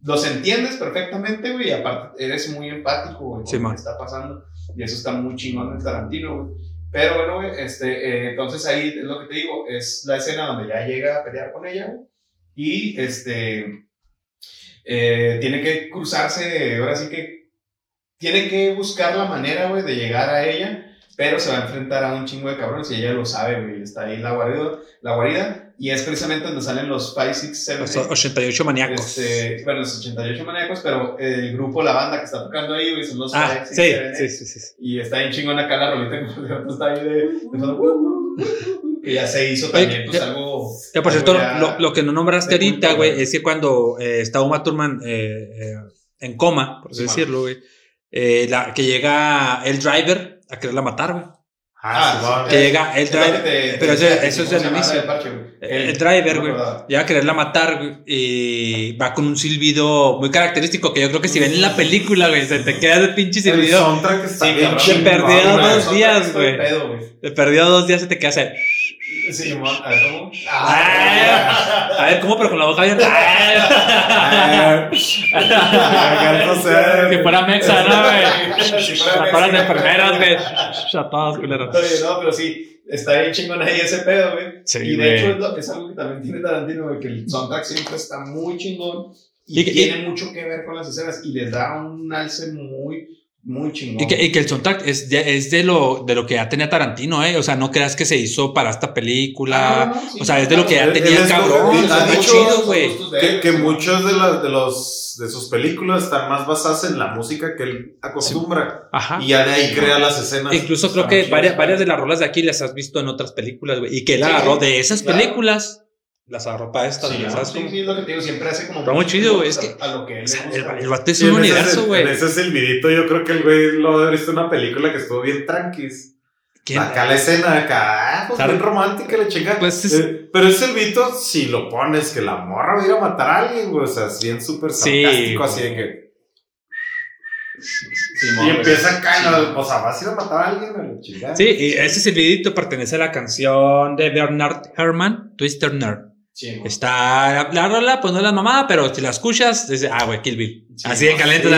los entiendes perfectamente, güey, y aparte eres muy empático, güey, Sí, con lo que está pasando. Y eso está muy chingón en Tarantino, güey. Pero bueno, güey, este, eh, entonces ahí es lo que te digo, es la escena donde ya llega a pelear con ella, güey, y este, eh, tiene que cruzarse, ahora sí que, tiene que buscar la manera, güey, de llegar a ella, pero se va a enfrentar a un chingo de cabrones y ella lo sabe, güey, está ahí la guarida, la guarida, y es precisamente donde salen los 5, 6, 7, Los 88 maníacos. este, bueno, los 88 maníacos, pero el grupo, la banda que está tocando ahí, güey, son los ah, 5, sí, 6, 7, sí, sí, sí, sí. y está bien chingón acá la rolita que está ahí de, "Uh, uh, uh, uh", que ya se hizo Oye, también, pues ya- algo. Ya, por cierto, ya- lo, lo que no nombraste ahorita, güey, es que cuando eh, está Uma Thurman eh, eh, en coma, por así Sí, decirlo, güey, eh, la- que llega el driver a quererla matar, güey. Ah, Ah, Simón. Que llega el driver, te- pero te- eso- te- eso es ¿cómo el inicio. parche, güey? el driver, güey, llega a quererla matar, güey, y va con un silbido muy característico que yo creo que si ven en la película, güey, se te queda de pinche El silbido. soundtrack está Sí, bien cabrón. chingón, Se perdió dos días, güey. Te perdió dos días, se te queda así. Sí, a ver, ¿cómo? Ah, a ver, ¿cómo? Pero con la boca abierta. No sé. Que fuera mexa, ¿no, güey? Si fuera todas las enfermeras, güey. A todas, culeros. No, pero sí, está bien chingón ahí ese pedo, güey. Sí, y de hecho es, lo- es algo que también tiene Tarantino, güey, que el soundtrack siempre está muy chingón y, Y tiene mucho que ver con las escenas y les da un alce muy, muy chingón. Y que, y que el soundtrack es de, es de lo de lo que ya tenía Tarantino, ¿eh? O sea, no creas que se hizo para esta película. Ah, no, no, sí, o sea, es de lo que ya Él- tenía él el es cabrón. ha dicho- chido, güey. Que, que muchos de, las de, los, de sus películas están más basadas en la música que él acostumbra. Ajá. Y ya de ahí crea las escenas. Incluso creo que varias, varias de las rolas de aquí las has visto en otras películas, güey. Y que él Sí, agarró de esas claro. películas, las agarró para estas, Sí, ¿sabes sí, sí, es lo que te digo, siempre hace como... Está muy chido, güey, es a- que- A lo que él O sea, el, el vato es un universo, güey. En ese silbidito, yo creo que el güey lo ha visto en una película que estuvo bien tranquis. ¿Quién? Acá la escena, acá, ah, pues bien romántica, la chica. Pues es- Eh, pero ese silbito, si lo pones, que la morra va a ir a matar a alguien, güey. O sea, es bien súper Sí, sarcástico, así de que. Simón, Y güey. empieza acá, Sí. o sea, vas a ir a matar a alguien, a la chingada. Sí, y ese silbidito pertenece a la canción de Bernard Herrmann, Twister Nerd. Sí, Está la rola, pues no es la mamada, pero si la escuchas, dices, ah, güey, Kill Bill. Sí, Así de caliente, sí,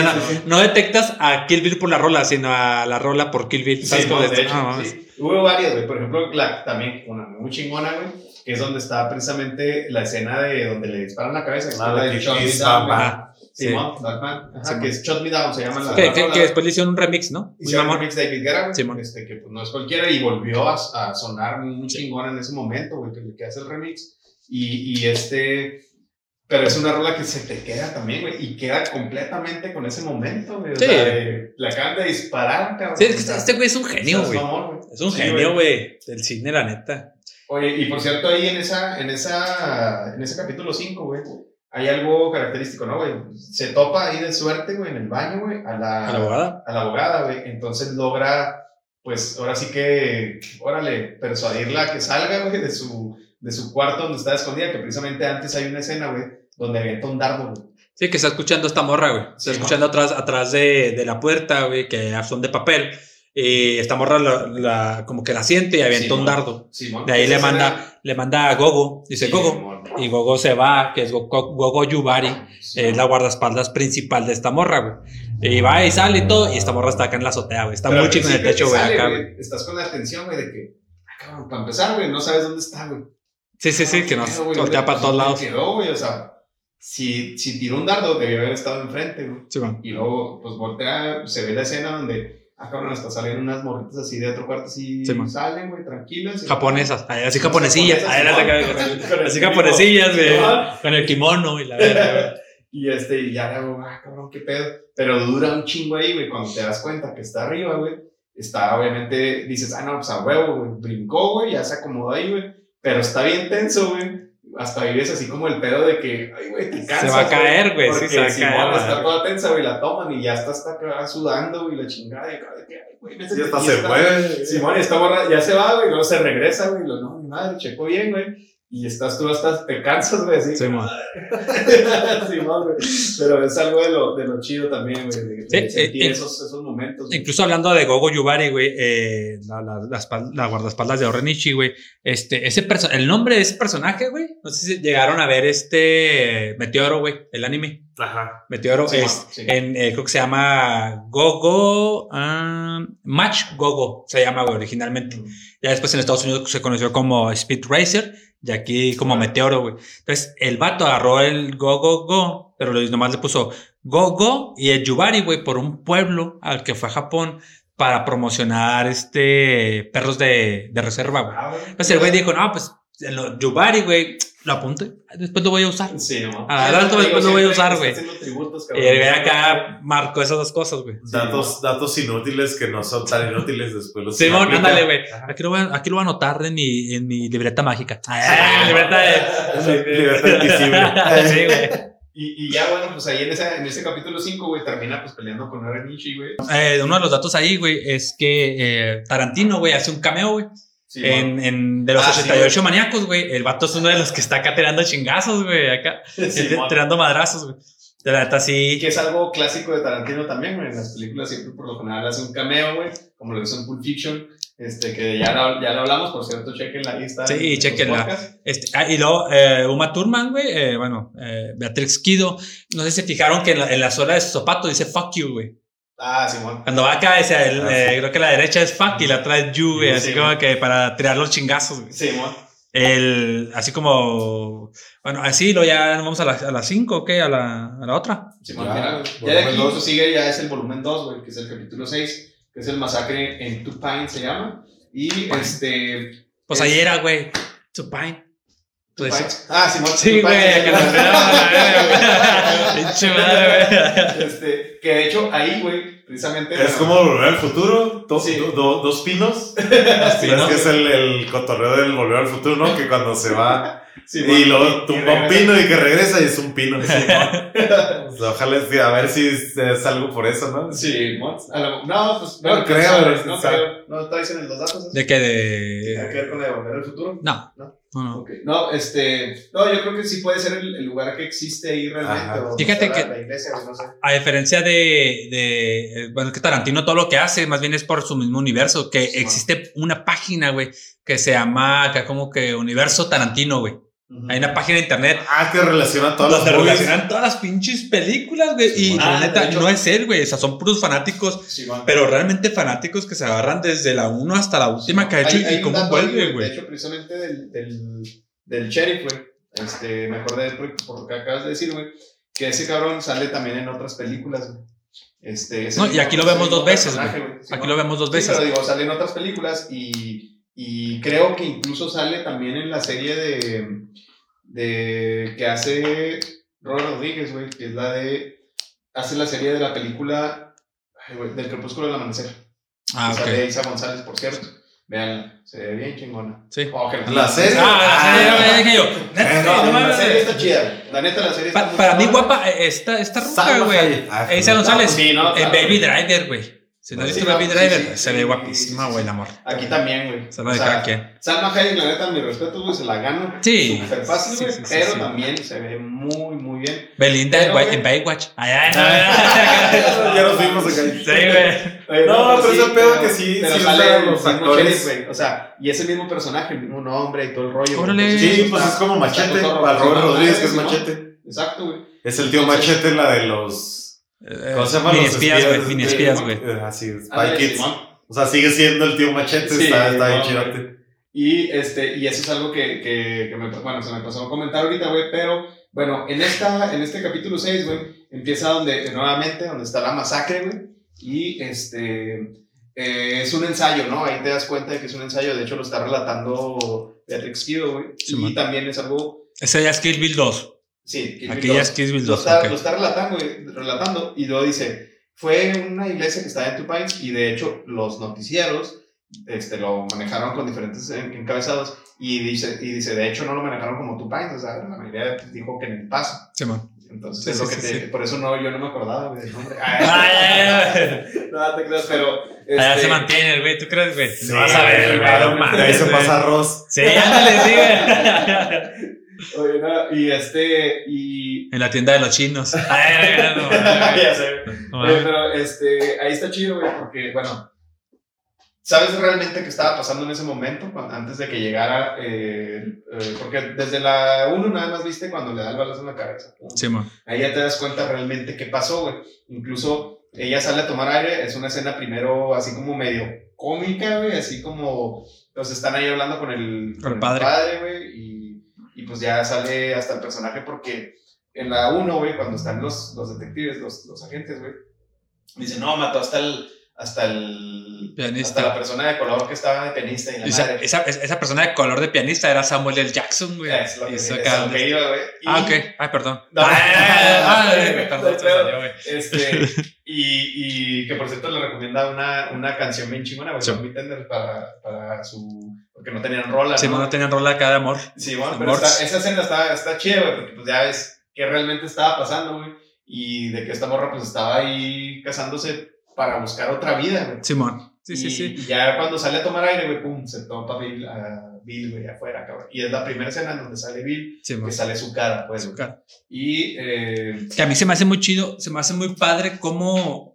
no, no detectas a Kill Bill por la rola, sino a la rola por Kill Bill. ¿Sabes Sí, cómo no, de- hecho, sí. Hubo varias, güey. Por ejemplo, la, también una muy chingona, güey, que es donde está precisamente la escena de donde le disparan la cabeza. que Ah, la de Shot Me Down. Ah, sí. Simón, Batman. Ajá, Simón. que es Shot Me Down, se llama la Que, la que- rola. que después le hicieron un remix, ¿no? Muy Hicieron mamón. remix de David Guerra, güey, Simón. este, que pues no es cualquiera y volvió a, a sonar muy chingón en ese momento, güey, que, que hace el remix. Y, y este, pero es una rola que se te queda también, güey, y queda completamente con ese momento, güey. O Sí. sea, de- le acaban de disparar, cabrón. Sí, es que O sea, este güey es un genio, o sea, güey. Es un Sí, genio, güey. Del cine, la neta. Oye, y por cierto, ahí en esa, en esa, en ese capítulo 5, güey, hay algo característico, ¿no, güey? Se topa ahí de suerte, güey, en el baño, güey, a la, A la abogada. a la abogada, güey. Entonces logra, pues, ahora sí que, órale, persuadirla a que salga, güey, de su, de su cuarto donde está escondida, que precisamente antes hay una escena, güey, donde avienta un dardo, güey. Sí, que está escuchando esta morra, güey. Está Sí, escuchando atrás, atrás de, de la puerta, güey, que son de papel. Y esta morra la, la- como que la siente y avienta Sí, un dardo. De ahí le manda, le manda a Gogo. Dice Gogo. Y Gogo se va, que es Gogo, Gogo Yubari. Es la guardaespaldas principal de esta morra, güey. Y va y sale y todo. Y esta morra está acá en la azotea, güey. Está Pero muy chico en el techo, güey, acá, güey. Estás con la tensión, güey, de que, ah, cabrón, para empezar, güey, no sabes dónde está, güey. Sí, sí, sí, que nos güey, voltea para todos ¿dónde lados. Quedó, güey, o sea, si, si tiró un dardo, debió haber estado enfrente, güey. Sí. Y luego, pues voltea, se ve la escena donde, ah, cabrón, hasta salen unas morritas así de otro cuarto, así Sí, salen, güey, tranquilas. Japonesas, así Las japonesillas, acá- así japonesillas, güey, con el kimono y la güey. Y este, y ya ah, cabrón, qué pedo. Pero dura un chingo ahí, güey, cuando te das cuenta que está arriba, güey. Está, obviamente, dices, ah, no, pues a huevo, güey. Brincó, güey, ya se acomodó ahí, güey. Pero está bien tenso, güey. Hasta vives así como el pedo de que, ay, güey, te cansas. va a caer, güey, sí, porque se va a Simón caer, Está toda tensa, güey, la toman y ya está hasta acá sudando, güey, la chingada. Y de que, ay, güey, Y hasta se está- mueve. Simón, y esta morra ya se va, güey, luego se regresa, güey, lo, no, mi madre, checó bien, güey. Y estás tú hasta te cansas, güey, así. Sí, man. Sí, man, güey. Pero es algo de lo, de lo chido también, güey, de, de Sí, sentir eh, esos, esos momentos. güey. Incluso hablando de Gogo Yubari, güey, eh, la, la, la, la guardaespaldas de Orenichi, güey, este, ese el nombre de ese personaje, güey, no sé si llegaron a ver este Meteoro, güey, el anime. Ajá. Meteoro Sí, es, sí. en, eh, creo que se llama Gogo, ah, Match Gogo, se llama, güey, originalmente. Ya después en Estados Unidos se conoció como Speed Racer y aquí como Meteoro, güey. Entonces, el vato agarró el Go Go Go, pero nomás le puso Go Go y el Yubari, güey, por un pueblo al que fue a Japón para promocionar este perros de, de reserva, güey. Ah. Entonces el güey dijo, no, pues en lo Yubari, güey, lo apunte, después lo voy a usar. Sí, no. Sí, digo, después lo voy a usar, güey. haciendo tributos, Y güey acá marcó esas dos cosas, güey. Datos, datos inútiles que no son tan inútiles después los Simón, ándale, güey. Aquí lo, voy a, aquí lo voy a anotar en mi, en mi libreta mágica. Ah, libreta de... Libertad invisible. sí, güey. Y, y ya, bueno, pues ahí en, esa, en ese capítulo 5, güey, termina pues peleando con Aranichi, güey. Eh, uno de los datos ahí, güey, es que eh, Tarantino, güey, hace un cameo, güey. Sí, en, en de los Ah, sí, 88 maníacos, güey. El vato es uno de los que está acá tirando chingazos, güey. Acá. Sí, tirando bueno. madrazos, güey. De la neta, sí. que es algo clásico de Tarantino también, güey. En las películas siempre por lo general hace un cameo, güey. Como lo hizo en Pulp Fiction. Este, que ya lo, ya lo hablamos, por cierto, chequenla ahí está. Sí, chequenla. Este, ah, y luego, eh, Uma Thurman, güey. eh, bueno, eh, Beatrix Kido. No sé si se fijaron que en la, en la suela de su zapato dice fuck you, güey. Ah, Simón. Cuando va acá, dice, el, Ah, eh, sí. creo que la derecha es fuck y la otra es you, güey. Sí, Así sí, como güey. que para tirar los chingazos, güey. Simón. El, así como, bueno, así lo ya vamos a las a las 5, ¿o qué? A la, a la otra. Simón, Ya, mira, güey. Ya de aquí dos. sigue, ya es el volumen 2, güey, que es el capítulo 6, que es el masacre en Two Pines se llama. Y este. Pues es- ahí era, güey. Supine. Pues, Pines. Ah, Simón. Sí, güey, que nos quedamos, güey. Pinche madre, güey. Este, que de hecho ahí, güey, precisamente. Es como volver al futuro, dos, Sí. do- do- dos pinos. Sí, ¿Sabes ¿no? que es el, el cotorreo del volver al futuro, no? Que cuando se va Simón, y luego tumba un pino y que regresa y es un pino. O sea, ojalá sí, a ver si es, algo por eso, ¿no? Sí, Mon- a lo- no, pues No bueno, creo, sabes, no creo. No traes en los datos. ¿De qué? ¿Tiene que De. ver con la de volver al futuro? No. ¿No? No, no. Ok. No, este. No, yo creo que sí puede ser el, el lugar que existe ahí realmente. O Fíjate sea, que- La, iglesia, güey, no sé. A diferencia de, de. Bueno, es que Tarantino todo lo que hace, más bien es por su mismo universo. Que Sí, existe una página, güey, que se llama acá como que Universo Tarantino, güey. Hay una página de internet Ah, que relaciona todas las movies. relacionan todas las pinches películas, güey. Sí, y ah, la neta, no es él, güey. O sea, son puros fanáticos, Simón. pero realmente fanáticos que se agarran desde la 1 hasta la última que ha hecho Hay- hay y un cómo vuelve, güey. De hecho, precisamente del, del, del sheriff, güey. Este, me acordé por, por lo que acabas de decir, güey. Que ese cabrón sale también en otras películas, güey. Este, No, y aquí lo vemos dos veces, güey. Aquí lo vemos dos Sí, veces. pero digo, sale en otras películas y, y creo que incluso sale también en la serie de, de que hace Robert Rodríguez, güey, que es la de, hace la serie de la película ay, del crepúsculo del amanecer. Ah, Que Sale ok. Isa González, por cierto. Vean, se ve bien chingona. Sí. Oh, La serie. Ah, la serie, yo. Eh, No, no la serie está chida. La neta, la serie está Pa- para mí, guapa, eh, esta, esta Salma güey. Ah, Isa no. González. Sí, no, en. Baby Driver, güey. Si no has visto Baby Driver, se ve guapísima, güey, el amor. Aquí también, güey. Se lo de cada quien. Salma Hayek, la neta, mi respeto, güey, se la gana. Sí. Súper fácil, güey. pero también se ve muy, muy bien. Belinda en en Baywatch. Ay, ay, ay. Ya nos fuimos acá. Sí, güey. No, pero ese pedo que sí- Pero sí sale usan el los actores. güey. O sea, y es el mismo personaje, el mismo nombre y todo el rollo. Sí, pues es como Machete. Para Robert Rodríguez, que es. Machete. Exacto, güey. Es el tío Machete, la de los. ¿Cómo se llama? Mini Los espías, güey. Mini espías, güey. Eh, Así es. Spy Kids. O sea, sigue siendo el tío Machete. Sí, está está bien chidote. Y, este, y eso es algo que, que, que me, bueno, se me pasó a comentar ahorita, güey, pero bueno, en, esta, en este capítulo 6, güey, empieza donde, nuevamente, donde está la masacre, güey, y este, eh, es un ensayo, ¿no? Ahí te das cuenta de que es un ensayo, de hecho lo está relatando Beatrix Kido, güey, Sí, y man. también es algo, Ese ya es Kill Bill 2. Sí, lo- ya es Kill Bill lo 2. está, ok. lo está relatando, relatando, y luego dice, fue una iglesia que estaba en Two Pines, y de hecho los noticieros este, lo manejaron con diferentes en- encabezados, y dice, y dice, de hecho no lo manejaron como Two Pines, o sea, la mayoría dijo que en el paso. Sí, man. Entonces, Sí, es sí, lo que sí, te, por eso no, yo no me acordaba del nombre. Ay, ay, ay. no te creas, pero, Allá Este, se mantiene el güey, ¿tú crees, güey? Sí, vas a ver, güey, de ahí se pasa arroz. Sí, ándale, sí, güey. Oye, no, y este, y... En la tienda de los chinos. Ay, no, no, ya sé. no, Oye, pero este, ahí está chido, güey, porque, bueno, ¿sabes realmente qué estaba pasando en ese momento? Antes de que llegara, eh, eh, porque desde la 1 nada más viste cuando le da el balazo en la cabeza. Sí, man. Ahí ya te das cuenta realmente qué pasó, güey. Incluso ella sale a tomar aire, es una escena primero así como medio cómica, güey, así como, pues están ahí hablando con el, Con el padre. güey, y, y pues ya sale hasta el personaje porque en la 1, güey, cuando están los, los detectives, los, los agentes, güey, dicen, no, mató hasta el, hasta el, Pianista. hasta la persona de color que estaba de pianista y la Esa, madre. esa, esa persona de color de pianista era Samuel L. Jackson, güey. Es lo que, es güey. Ah, ok. Ay, perdón. No. No. Este, y, y que por cierto le recomienda una, una canción bien chingona, güey, Sí. para, para su. Porque no tenían rola. Sí, ¿no? no tenían rola de amor. Sí, bueno, pero está- esa escena está, está chida, güey, porque pues ya ves qué realmente estaba pasando, güey. Y de que esta morra pues estaba ahí casándose para buscar otra vida, güey. Simón. Sí, sí, y, sí. y ya cuando sale a tomar aire, güey, pum, se topa Bill, a Bill, güey, afuera, cabrón. Y es la primera escena en donde sale Bill, Simón. que sale su cara, pues. Su cara. Y, eh, Que a mí se me hace muy chido, se me hace muy padre cómo,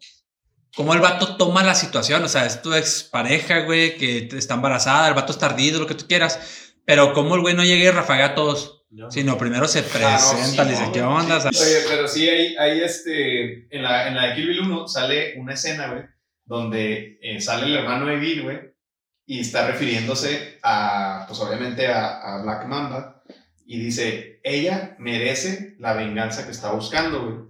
cómo el vato toma la situación. O sea, es tu expareja, güey, que está embarazada, el vato está ardido, lo que tú quieras. Pero cómo el güey no llega y rafaga a todos, sino primero se Ah, presenta, sí, le dice, ¿qué onda? sí. Oye, pero sí, hay, hay este. En la, en la de Kill Bill 1 sale una escena, güey, donde eh, sale el hermano de Bill, güey, y está refiriéndose a, pues obviamente a, a Black Mamba, y dice: Ella merece la venganza que está buscando, güey.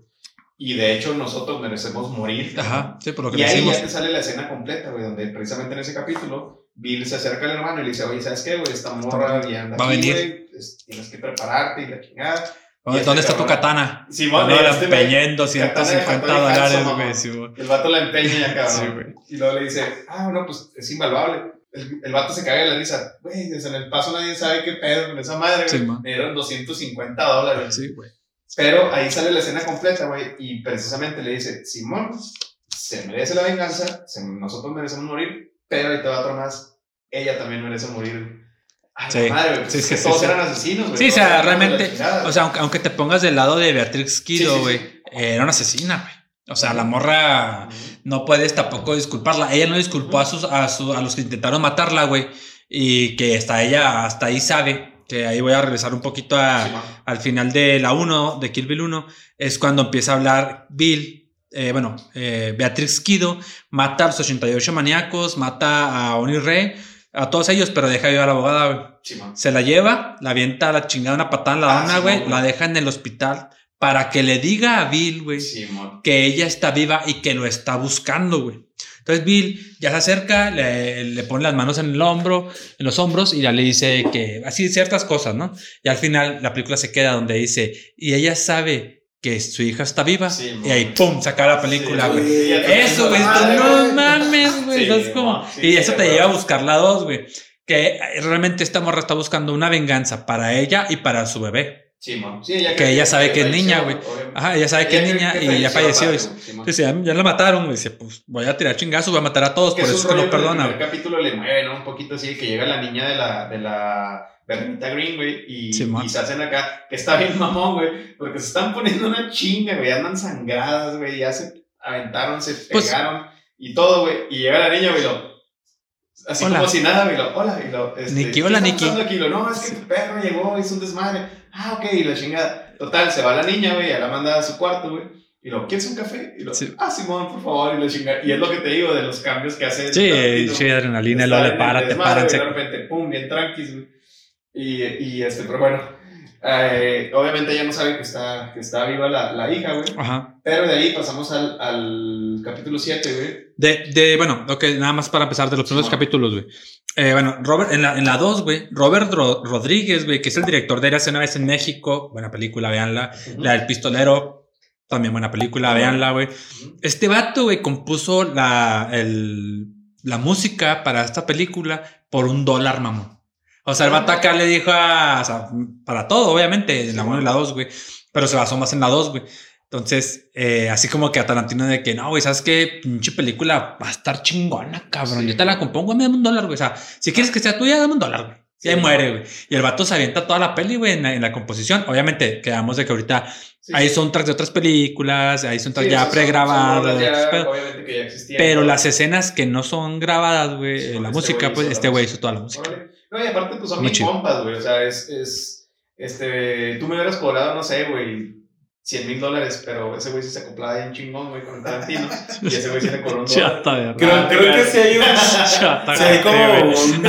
Y de hecho, nosotros merecemos morir. Ajá, sí, por lo que Y ahí decimos. ya te sale la escena completa, güey, donde precisamente en ese capítulo Bill se acerca al hermano y le dice, oye, ¿sabes qué, güey? Esta morra ya anda Va a venir. güey, pues, tienes que prepararte y la chingada. ¿Dónde, y dónde este está tu cabrón- katana? Simón, No, y la este güey, empeñé en katana 250 de Hattori dólares, Hanzo, güey. Simón. El vato la empeña cabrón. Sí, güey. y luego le dice, ah, bueno, pues es invaluable. El, el vato se caga de la risa. Güey, desde en el paso nadie sabe qué pedo con esa madre. Simón. Me dieron 250 dólares. Sí, güey. Pero ahí sale la escena completa, güey, y precisamente le dice, Simón, se merece la venganza, se- nosotros merecemos morir, pero ahí te va otro más, ella también merece morir. Ay, Sí. madre, pues Sí, sí, todos eran asesinos, güey. Sí, o sea, realmente, o sea, aunque, aunque te pongas del lado de Beatrix Kido, güey, era una asesina, güey. O sea, la morra no puedes tampoco disculparla. Ella no disculpó a, sus, a, su- a los que intentaron matarla, güey. Y que hasta ella, hasta ahí sabe, que ahí voy a regresar un poquito a, al final de la 1, de Kill Bill 1, es cuando empieza a hablar Bill, eh, bueno, eh, Beatrix Kido, mata a los 88 maníacos, mata a Oni Rey, a todos ellos, pero deja viva a la abogada, güey. Simón. Se la lleva, la avienta a la chingada una patada en la Ah, dona, sí, güey, la deja en el hospital para que le diga a Bill, güey, que ella está viva y que lo está buscando, güey. Entonces Bill ya se acerca, le, le pone las manos en el hombro, en los hombros y ya le dice que así ciertas cosas, ¿no? Y al final la película se queda donde dice, y ella sabe que su hija está viva Sí, y ahí pum, saca la película, güey. sí, Eso, güey, no mames, güey. Sí, sí, y eso te lleva a buscar la dos, güey. Que realmente esta morra está buscando una venganza para ella y para su bebé. Simón. Sí, ella Que ella sabe que es niña, güey. Ajá, ella sabe que es niña y ya falleció. güey, Simón. Dice, ya, ya la mataron, güey. Dice, pues voy a tirar chingazos, voy a matar a todos, Que por es eso es que que perdona, El güey. capítulo le mueve, ¿no? Un poquito así, que llega la niña de la, de la Bernita Green, güey, y, se hacen acá, que está bien mamón, güey, porque se están poniendo una chinga, güey, andan sangradas, güey, ya se aventaron, se Pues- pegaron y todo, güey, y llega la niña, güey, lo, así Hola. como si nada, güey, lo, hola, y lo, este, Niki, ¿qué hola, Niki. aquí? Lo, no, es que tu perro llegó, hizo un desmadre, ah, ok, y la chingada, total, se va la niña, güey, ya la manda a su cuarto, güey, y lo, ¿quieres un café? Y lo, Sí. ah, Simón, por favor, y la chingada, y es lo que te digo de los cambios que hace Sí, Tarantino, sí, adrenalina, luego le en el para, te desmadre, paran. güey, se- De repente, pum, bien tranquis, güey. Y, y este, pero bueno, eh, obviamente ella no sabe que está, que está viva la, la hija, güey. Ajá. Pero de ahí pasamos al, al capítulo 7, güey. De, de, bueno, ok, nada más para empezar de los primeros Simón. capítulos, güey. Eh, bueno, Robert, en la, en la 2, güey, Robert Ro- Rodríguez, güey, que es el director de Érase una vez en México, buena película, véanla. La del pistolero, también buena película, Ujú. véanla, güey. Ujú. Este vato, güey, compuso la, el, la música para esta película por un dólar, mamón. O sea, el vato acá le dijo a, o sea, para todo, obviamente, en la 1 y la 2, güey. Pero se basó más en la 2, güey. Entonces, eh, así como que a Tarantino de que no, güey, ¿sabes qué? Pinche película va a estar chingona, cabrón. Sí, Yo te la compongo, me dame un dólar, güey. O sea, si quieres que sea tuya, dame un dólar, güey. Y ahí Sí, muere, güey. Y el vato se avienta toda la peli, güey, en, la- en la composición. Obviamente, quedamos de que ahorita Sí, hay soundtracks de otras películas, hay soundtracks Sí, ya pregrabados. pero- obviamente que ya existían. pero las escenas que no son grabadas, güey, eh, la este música, pues este güey hizo toda la música. Órale. No, y aparte, pues son Muy compas, güey. O sea, es, es. Este. Tú me hubieras cobrado, no sé, güey. 100 mil dólares, pero ese güey sí se acoplaba bien chingón, güey, con Tarantino. y ese güey sí le cobró un dólar. Chata, ¿verdad? Creo, creo que sí hay un. Chata, sí hay como un.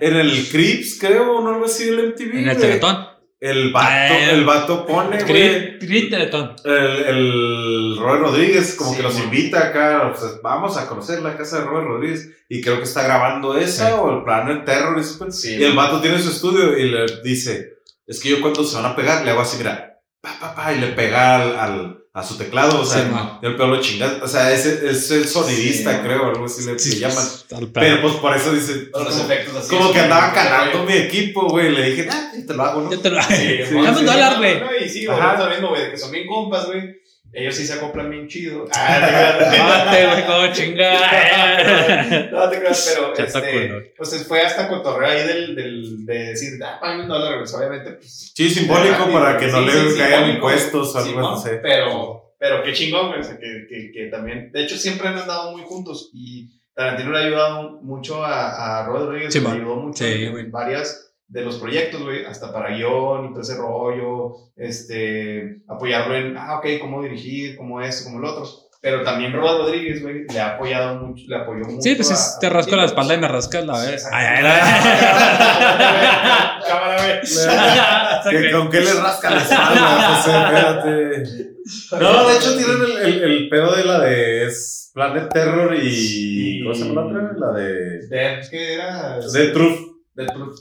En el Crips, creo, o algo así del MTV. En el. Teletón. El vato, Ah, el vato pone, güey. Teletón. El, el Robert Rodríguez como Sí, que los invita acá, o sea, vamos a conocer la casa de Robert Rodríguez y creo que está grabando esa Sí. o el Planet Terror y, pues. Sí, y el vato tiene su estudio y le dice, es que yo cuando se van a pegar le hago así, mira, pa, pa, pa, y le pega al, al- a su teclado, o sea, Sí, mon. el peor lo chinga, o sea, es, es el sonidista, Sí, creo, algo así le, le llaman. Pero pues por eso dice, como, efectos así. como que andaba sí, calando mi equipo, güey, le dije, ah, te lo hago, ¿no? Yo te lo. Sí, Sí, sí, no, no, Y sí, güey, güey, que son bien compas, güey. Ellos sí se acoplan bien chido. Ah, te güey, como chinga. No te creas, pero este, pues fue hasta cotorreo ahí del, del, de decir, ah, págame un dólar, pues obviamente, pues. Sí, simbólico para que no sí, le sí, caigan impuestos o algo así. Pero, pero qué chingón, güey, o sea, que, que, que también, de hecho, siempre han andado muy juntos y Tarantino le ha ayudado mucho a, a Rodríguez, Simón. le ayudó mucho Sí, en güey. varias de los proyectos, güey, hasta para guion y todo ese rollo, este, apoyarlo en, ah, ok, cómo dirigir, cómo esto, cómo lo otro. Pero también Robert Rodríguez, güey, le ha apoyado mucho, le apoyó mucho. Sí, pues a- es- te a rasco la espalda y me rascas la vez. exacto. Ay, ay, ay. Cámara, güey. ¿Que ¿Con qué le rasca la espalda? José? espérate. No, de hecho tienen el, el, el pedo de la de es Planet Terror y. Sí. ¿Cómo se llama la otra? La de. Death, ¿qué era? De Truth.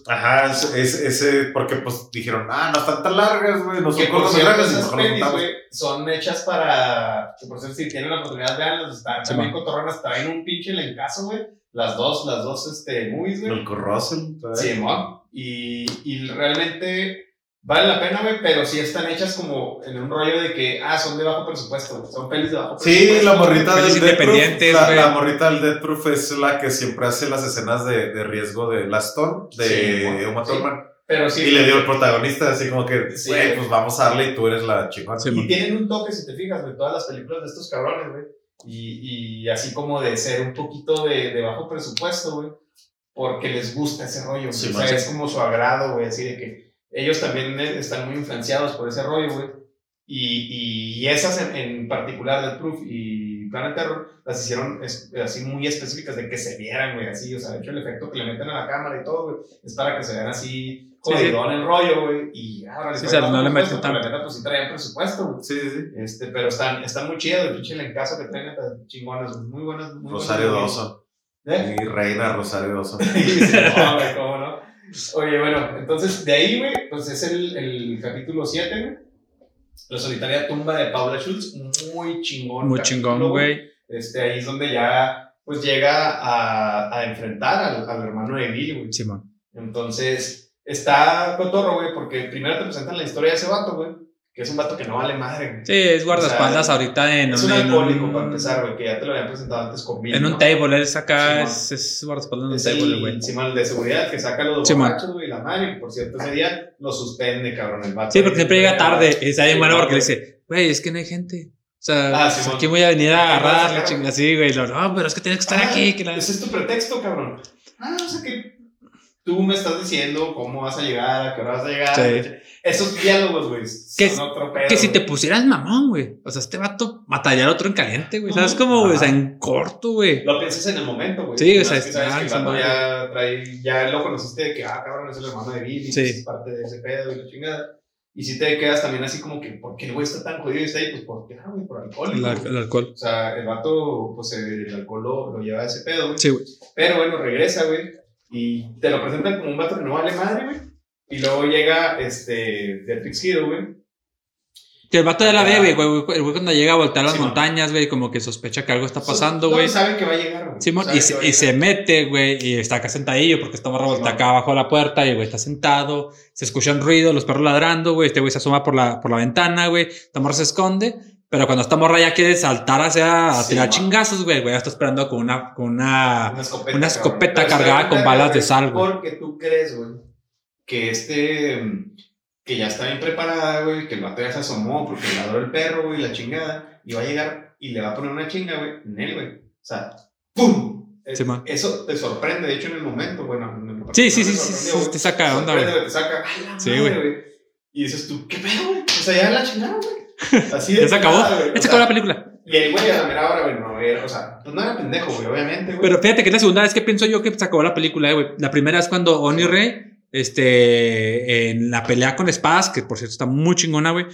Ajá, es- es- ese, porque pues dijeron, ah, no están tan largas, güey, no son cierto, largas esas pelis, güey, son hechas para. Que por cierto, si tienen la oportunidad, veanlas. Están Sí, también man. cotorronas, traen un pinche lencazo, güey. Las dos, las dos este, movies, güey. El Russell. Sí, mon. Y, y realmente vale la pena, güey, pero sí están hechas como en un rollo de que, ah, son de bajo presupuesto, son pelis de bajo Sí, presupuesto. la morrita del Death la, la morrita del Death Proof es la que siempre hace las escenas de, de riesgo de Last Stone, Sí, de bueno, Uma sí. Thurman. Pero sí. Y le dio el protagonista, así como que, güey, Sí. pues vamos a darle y tú eres la chingona. Sí, Y tienen un toque, si te fijas, de todas las películas de estos cabrones, güey. Y, y así como de ser un poquito de, de bajo presupuesto, güey. Porque les gusta ese rollo. Sí, o sea, sí. es como su agrado, güey. Así de que ellos también están muy influenciados por ese rollo, güey. Y, y esas en, en particular, Death Proof y Planet Terror, las hicieron es- así muy específicas de que se vieran, güey. Así, o sea, de hecho, el efecto que le meten a la cámara y todo, güey, es para que se vean así Sí, sí. jodidón el rollo, güey. Y ahora Sí, sea, no le meten tanto. La neta, pues sí traían presupuesto, güey. Sí, sí, sí. Este, pero están, están muy chidas, el pinche encaso que traen, neta, chingonas, muy buenas. Muy Rosario. Dawson. ¿Eh? Mi reina Rosario. Sí, no, güey, cómo no. Oye, bueno, entonces de ahí, güey, pues es el, el capítulo 7, güey. La solitaria tumba de Paula Schultz, muy chingón. Muy chingón, güey. Este, ahí es donde ya, pues llega a, a enfrentar al, al hermano de Bill, güey. Simón. Entonces, está cotorro, güey, porque primero te presentan la historia de ese vato, güey, que es un vato que no vale madre. Sí, es guardaespaldas O sea, ahorita en Es un, un alcohólico, un- para empezar, güey, que ya te lo habían presentado antes con Bill, En un table, él Simón. es, es guardaespaldas en un table, güey. encima el de seguridad que saca los Simón. borrachos, güey, la madre. y Por cierto, ese día lo suspende, cabrón, el vato. Sí, porque siempre llega tarde. Y bien Sí, bueno no, porque le dice, güey, es que no hay gente. O sea, Ah, pues, aquí voy a venir a agarrar, sacar. chinga así, güey. No, no, pero es que tienes que estar Ah, aquí. Que la... Ese es tu pretexto, cabrón. Ah, o sea que tú me estás diciendo cómo vas a llegar, a qué hora vas a llegar. Sí. Esos diálogos, güey, Que- son otro pedo. Que si te pusieras mamón, güey. O sea, este vato mataría al otro en caliente, güey. ¿Sabes cómo, güey? O sea, en corto, güey. Lo piensas en el momento, güey. Sí, o sea, es que sabes que el vato ya trae, ya lo conociste de que, ah, cabrón, es el hermano de Bill y Sí. es parte de ese pedo y la chingada. Y si te quedas también así como que, ¿por qué el güey está tan jodido y está ahí? Pues porque, ah, güey, por alcohol. El, al- el alcohol. O sea, el vato, pues el alcohol lo, lo lleva a ese pedo, güey. Sí, güey. Pero bueno, regresa, güey. Y te lo presentan como un vato que no vale madre, güey. Y luego llega, este, Beatrix Hero, güey. Que el vato ya la ve, güey. El güey cuando llega a voltear las Simón. montañas, güey, como que sospecha que algo está pasando, güey. sabe que va a llegar, güey. Simón, Sabe y, que se, va a y se llegar. mete, güey, y está acá sentadillo porque está morra voltea Simón. acá abajo de la puerta y el güey está sentado, se escucha un ruido, los perros ladrando, güey, este güey se asoma por la, por la ventana, güey, morra se esconde Pero cuando esta morra ya quiere saltar hacia a tirar chingazos, güey, güey, está esperando con una, con una, una escopeta, una escopeta cargada con balas de sal, güey. Porque tú crees, güey, que este, que ya está bien preparada, güey, que el vato ya se asomó porque le adoró el perro, güey, la chingada, y va a llegar y le va a poner una chinga, güey, en él, güey. O sea, ¡pum! Sí, eso te sorprende, de hecho, en el momento, bueno. sí, sí, sí, sí, te saca onda, güey. Te saca, sí, güey. Y dices tú, ¿qué pedo, güey? O sea, ya la chingada, güey. Así de. ya se acabó. Ya se acabó la película. Y el güey a la mera hora, güey, no, era, o sea, pues no era pendejo, güey, obviamente, güey. Pero fíjate que es la segunda vez que pienso yo que se acabó la película, güey. La primera es cuando Oni Rey, este, en la pelea con espadas, que por cierto está muy chingona, güey.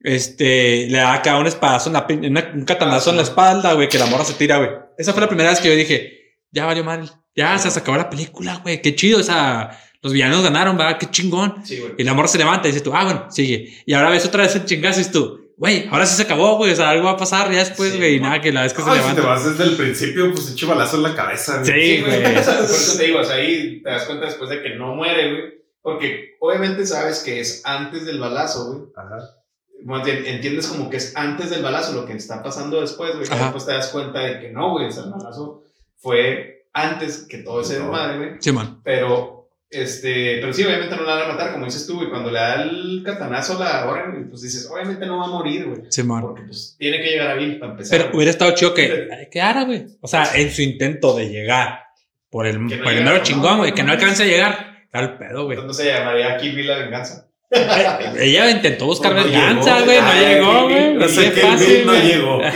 Este, le da acá un espadazo, un catanazo en la espalda, güey, que la morra se tira, güey. Esa fue la primera vez que yo dije, ya valió mal, ya se acabó la película, güey, qué chido, o sea, los villanos ganaron, va, qué chingón. y la morra se levanta y dice tú, ah, bueno, sigue. Y ahora ves otra vez el chingazo y dices tú, güey, ahora sí se acabó, güey, o sea, algo va a pasar ya después, güey, y nada, que la vez que se levanta. Si te vas desde el principio, pues eche balazo en la cabeza, güey. Sí, güey. Por eso te digo, o sea, ahí te das cuenta después de que no muere, güey. Porque obviamente sabes que es antes del balazo, güey. Ajá entiendes como que es antes del balazo lo que está pasando después, güey. Después te das cuenta de que no, güey, el balazo fue antes que todo ese desmadre, güey. Sí, man. Pero, este, pero sí, obviamente no la van a matar, como dices tú, güey. Cuando le da el catanazo a la Oren, pues dices, obviamente no va a morir, güey. Sí. Porque, pues, tiene que llegar a Bill para empezar. Pero hubiera estado chido que quedara, güey. O sea, en su intento de llegar por el, por el mero chingón, güey, que no alcance a llegar. Al pedo, güey. Entonces se llamaría Kill Bill la venganza. Ella intentó buscar venganza, güey. No, llegó, güey. No sé qué no llegó.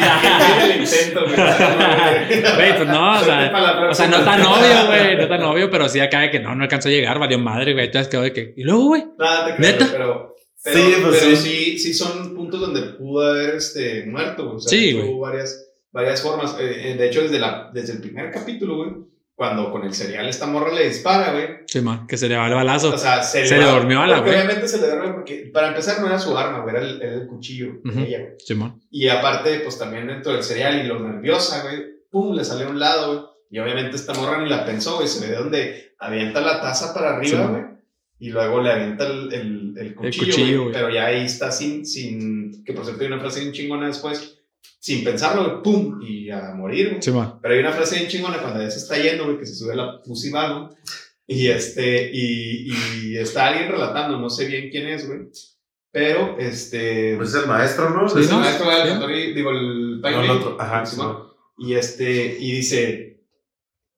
Güey, pues no, o sea, o sea, no tan obvio, güey. No tan obvio, pero sí acá de que no, no alcanzó a llegar, valió madre, güey. Entonces quedó de que. ¿Y luego, güey? Nada, te creo, ¿Neta? Pero, pero, sí, pues pero sí. sí, son puntos donde pudo haber este, muerto, güey. O sea, sí, güey. Hubo varias, varias formas. Eh, eh, de hecho, desde, la, desde el primer capítulo, güey cuando con el cereal esta morra le dispara, güey. Sí, man, que se le va el balazo. O sea, se, le, durmió a la güey. Obviamente se le duerme porque, para empezar, no era su arma, güey, era el, el cuchillo de ella, güey. Sí, man. Y aparte, pues también dentro del cereal y lo nerviosa, güey, pum, le salió a un lado, güey. Y obviamente esta morra ni la pensó, güey, se ve de donde avienta la taza para arriba, güey. y luego le avienta el, el, el cuchillo, güey. Pero ya ahí está sin, sin, que por cierto hay una frase bien chingona después sin pensarlo, ¡pum! Y a morir, Pero hay una frase bien chingona cuando ya se está yendo, güey, que se sube la pussy. Y este, y, y está alguien relatando, no sé bien quién es, güey. Pero, este. Pues es el maestro, ¿no? es el maestro, el digo, el no, el otro. Ajá, sí, Y este, y dice: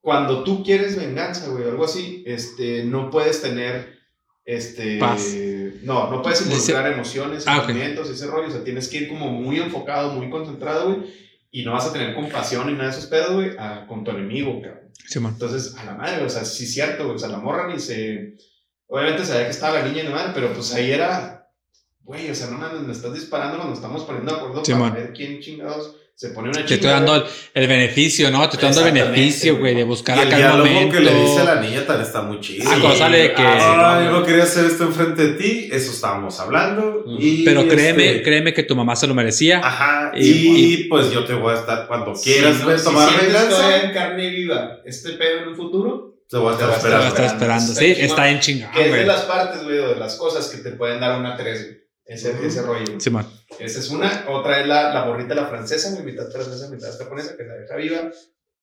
Cuando tú quieres venganza, güey, o algo así, este, no puedes tener este, No, no puedes involucrar emociones, ah, sentimientos, ese rollo. O sea, tienes que ir como muy enfocado, muy concentrado, güey. Y no vas a tener compasión ni nada de esos pedos, güey, con tu enemigo, cabrón. Entonces, a la madre, o sea, sí es cierto, güey. O sea, la morra ni se. Obviamente sabía que estaba la niña y madre, pero pues ahí era. Güey, o sea, no me, me estás disparando cuando estamos poniendo de acuerdo para ver quién chingados se pone una Te estoy dando el, beneficio, ¿no? Te estoy dando el beneficio, güey, de buscar acá el momento. que le dice a la niña tal está muy chido. Ah, cuando sale de que. Ah, yo no quería hacer esto enfrente de ti, eso estábamos hablando. y Pero créeme, este créeme que tu mamá se lo merecía. Ajá, y, pues yo te voy a estar cuando quieras si tomar si venganza. en carne viva este pedo en un futuro, te voy a estar esperando. Te voy a estar esperando, sí, está en chingada. Que es de las partes, güey, de las cosas que te pueden dar una 3, ese, ese rollo. Sí, man. Esa es una. Otra es la, la borrita, la francesa, mitad francesa, mitad japonesa, que la deja viva.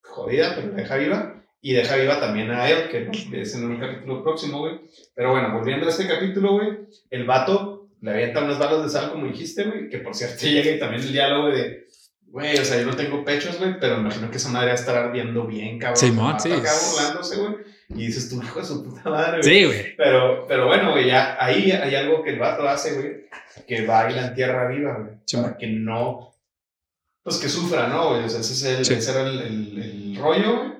Jodida, pero la deja viva. Y deja viva también a él, que es en un capítulo próximo, güey. Pero bueno, volviendo a este capítulo, güey. El vato le avienta unas balas de sal, como dijiste, güey. Que por cierto llega y también el diálogo de. Güey, o sea, yo no tengo pechos, güey, pero me imagino que esa madre va a estar ardiendo bien, cabrón. Sí, man, sí. Acá burlándose, güey. Y dices tú, hijo de su puta madre, güey. Sí, güey. Pero, pero bueno, güey, ya ahí hay algo que el vato hace, güey, que baila en tierra viva, güey. para que no, pues que sufra, ¿no, güey? O sea, ese, es el, ese era el, el, rollo, güey.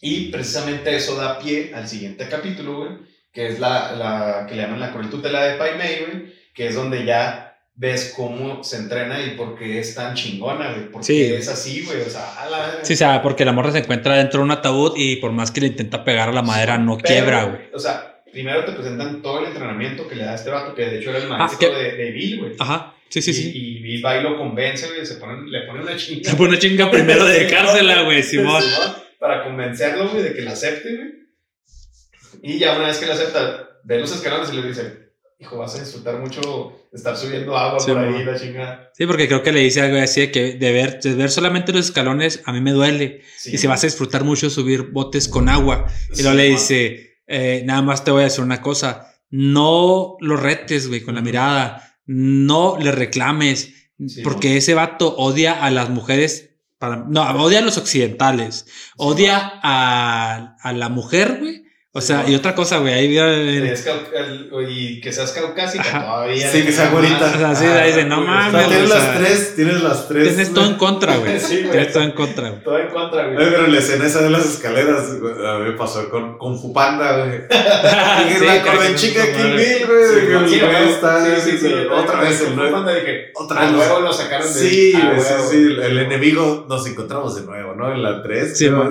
Y precisamente eso da pie al siguiente capítulo, güey, que es la, la que le llaman la cruel tutela de Pai Mei, güey, que es donde ya ves cómo se entrena y por qué es tan chingona, güey. Porque es así, güey. O sea, a la... Sí, o sea, porque la morra se encuentra dentro de un ataúd y por más que le intenta pegar a la madera, no quiebra, güey. O sea, primero te presentan todo el entrenamiento que le da este vato, que de hecho era el ah, maestro de, de, Bill, güey. Ajá. Sí, sí, sí. Y Bill va y lo convence, güey. Se pone, le pone una chinga. Se pone una chinga primero de cárcela, güey, Simón. Para convencerlo, güey, de que la acepte, güey. Y ya una vez que la acepta, ve los escalones y le dice, hijo, vas a disfrutar mucho estar subiendo agua por ahí, la chingada. Sí, porque creo que le dice algo así de que de ver, de ver solamente los escalones a mí me duele. y si vas a disfrutar mucho subir botes con agua. Y luego le dice, eh, nada más te voy a decir una cosa, no lo retes, güey, con la mirada, no le reclames, porque ese vato odia a las mujeres. Para, no, odia a los occidentales. odia a, a la mujer, güey o sea, y otra cosa, güey, ahí Y que seas caucásica todavía. Sí, que sea bonita. O sea, sí, ahí dice, no mames. tienes las tres, tienes las tres. Tienes todo en contra, güey. Sí, güey. Tienes todo en contra, güey. Todo en contra, güey. Pero la escena esa de las escaleras, a mí me pasó con, con Fupanda, güey. sí, con la chica Kill Bill, güey. Sí, sí, sí, Otra vez el Fupanda dije, otra vez. Luego lo sacaron de. Sí, sí, sí. El enemigo nos encontramos de nuevo, ¿no? En la 3. Sí, ¿no?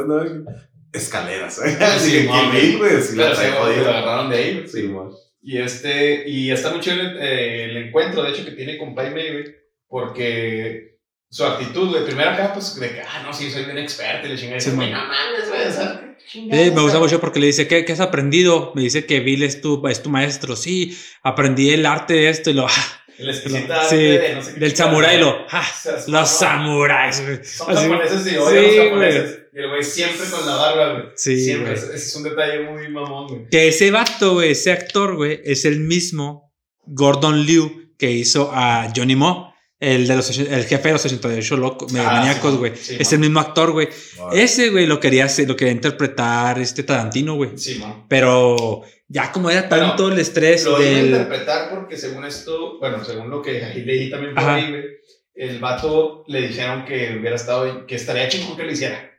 Escaleras. ¿eh? Así que Kill güey, si la Lo agarraron de ahí, Sí, Y este, y está muy chido eh, el, encuentro, de hecho, que tiene con Pai Mei, güey, porque su actitud, de primera acá, pues, de que, ah, no, sí, soy bien experto, y le chingué, sí, no mames, güey, Sí, me gusta mucho porque le dice, ¿qué, ¿qué, has aprendido? Me dice que Bill es tu, es tu maestro. Sí, aprendí el arte de esto y lo... Ah, el sí, de, no sé del samurái lo. ¡Ah! los samuráis, güey. Son japoneses y sí, los japoneses. Y el güey siempre con la barba, güey. Sí. Siempre. Ese es un detalle muy mamón, güey. Que ese vato, güey, ese actor, güey, es el mismo Gordon Liu que hizo a Johnny Mo. El, de los, el jefe de los 88 locos, ah, maníacos, güey. es el mismo actor, güey. Ese, güey, lo quería hacer, lo quería interpretar este Tarantino, güey. Sí, man. Pero ya como era tanto el estrés lo del... Iba a interpretar porque según esto, bueno, según lo que ahí leí también por ahí, el vato le dijeron que hubiera estado, que estaría chingón que lo hiciera.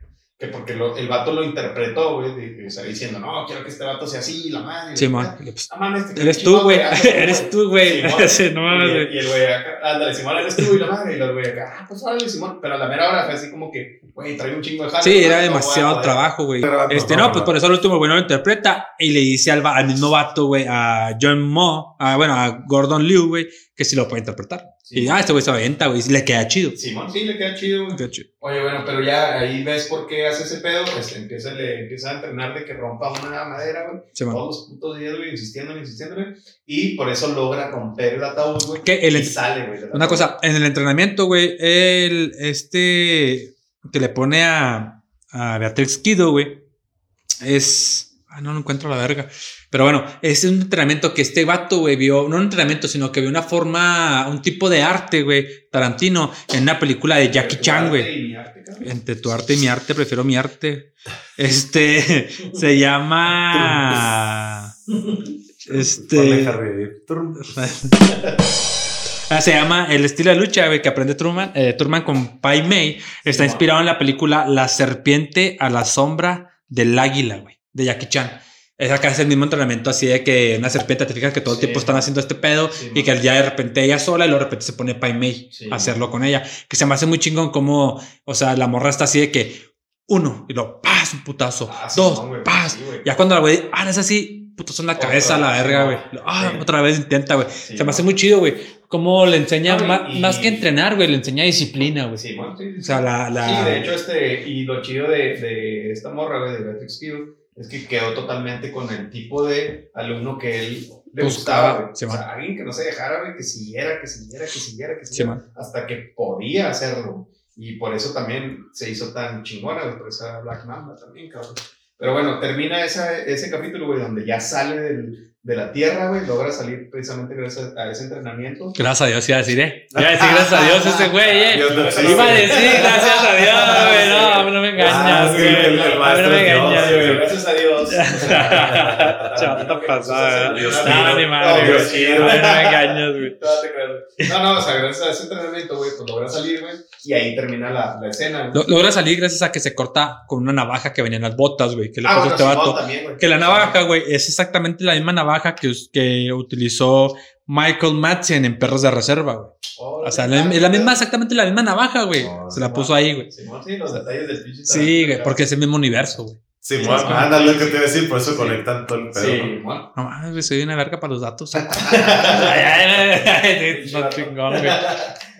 Que porque lo, el vato lo interpretó, güey, o sea, diciendo, no, quiero que este vato sea así, la madre. Sí, man. Pues, ah, este eres tú, güey. eres tú, güey. Sí, no mames, Y el güey acá, ándale, Simón, eres tú y la madre. Y el güey acá, ah, pues órale, Simón. Pero a la mera hora fue así como que, güey, trae un chingo de jale. Sí, era demasiado trabajo, güey. Este, no, pues por eso el último güey no lo interpreta. Y le dice al, al mismo vato, güey, a John Mo, a, bueno, a Gordon Liu, güey, que sí lo puede interpretar. Y ah, este güey se aventa, güey, le queda chido. Simón, sí, le queda chido, güey. Oye, bueno, pero ya ahí ves por qué hace ese pedo, pues empieza, le empieza a entrenar de que rompa una madera, güey. todos los putos días, güey, insistiendo, insistiendo, güey. Y por eso logra romper el ataúd, güey. y sale, güey. Una cosa, en el entrenamiento, güey, el, este, que le pone a, a Beatrix Kido, güey, es Ah, no, no encuentro la verga. Pero bueno, es un entrenamiento que este vato, güey, vio, no un entrenamiento, sino que vio una forma, un tipo de arte, güey, Tarantino, en una película de Jackie Chan, güey. Entre tu arte y mi arte, prefiero mi arte. Este, se llama... Este... Ah, se llama El estilo de lucha, güey, que aprende Truman, eh, Truman con Pai Mei. Está inspirado en la película La serpiente a la sombra del águila, güey de Jackie Chan. Es acá es el mismo entrenamiento así de que una serpiente te fijas que todo el tiempo están haciendo este pedo y que ya de repente ella sola y luego de repente se pone Pai Mei a hacerlo con ella. Que se me hace muy chingón como, o sea, la morra está así de que uno y luego paz, un putazo, ah, dos, paz. ya cuando la güey, ah, es así, putazo en la cabeza, la verga, güey. Ah, otra vez intenta, güey. se me hace muy chido, güey. Como le enseña más, que entrenar, güey, le enseña disciplina, güey. Sí, O sea, la, la. Sí, de hecho, este, y lo chido de, de esta morra, güey, de Beatrix Kill es que quedó totalmente con el tipo de alumno que él le gustaba, o sea, alguien que no se dejara, que siguiera, que siguiera, que siguiera, que siguiera, hasta que podía hacerlo. Y por eso también se hizo tan chingona, por esa Black Mamba también, cabrón. Pero bueno, termina esa, ese capítulo, güey, donde ya sale del, de la tierra, güey, logra salir precisamente gracias a ese entrenamiento. Gracias a Dios, iba a decir, ¿eh? Iba a decir gracias a Dios ese güey, ¿eh? Iba a decir gracias a Dios, güey. No, no me engañas, güey. No me engañas, güey. Gracias a Dios. Chata pasada. No, ni madre, güey. No me engañas, güey. No, no, o sea, gracias a ese entrenamiento, güey, pues logra salir, güey. Y ahí termina la, la escena. Logra salir gracias a que se corta con una navaja que venía en las botas, güey. Que le ah, este vato. Que la navaja, güey, es exactamente la misma navaja que, que utilizó Michael Madsen en Perros de Reserva, güey. o sea, es la misma, exactamente la misma navaja, güey. Se la puso ahí, güey. Sí, los detalles del pinche. Sí, güey, porque es el mismo universo, güey. Sí, bueno, anda lo que te iba a decir, por eso conectan todo el pedo. Sí, ¿no? No mames, soy una verga para los datos. no chingón, güey.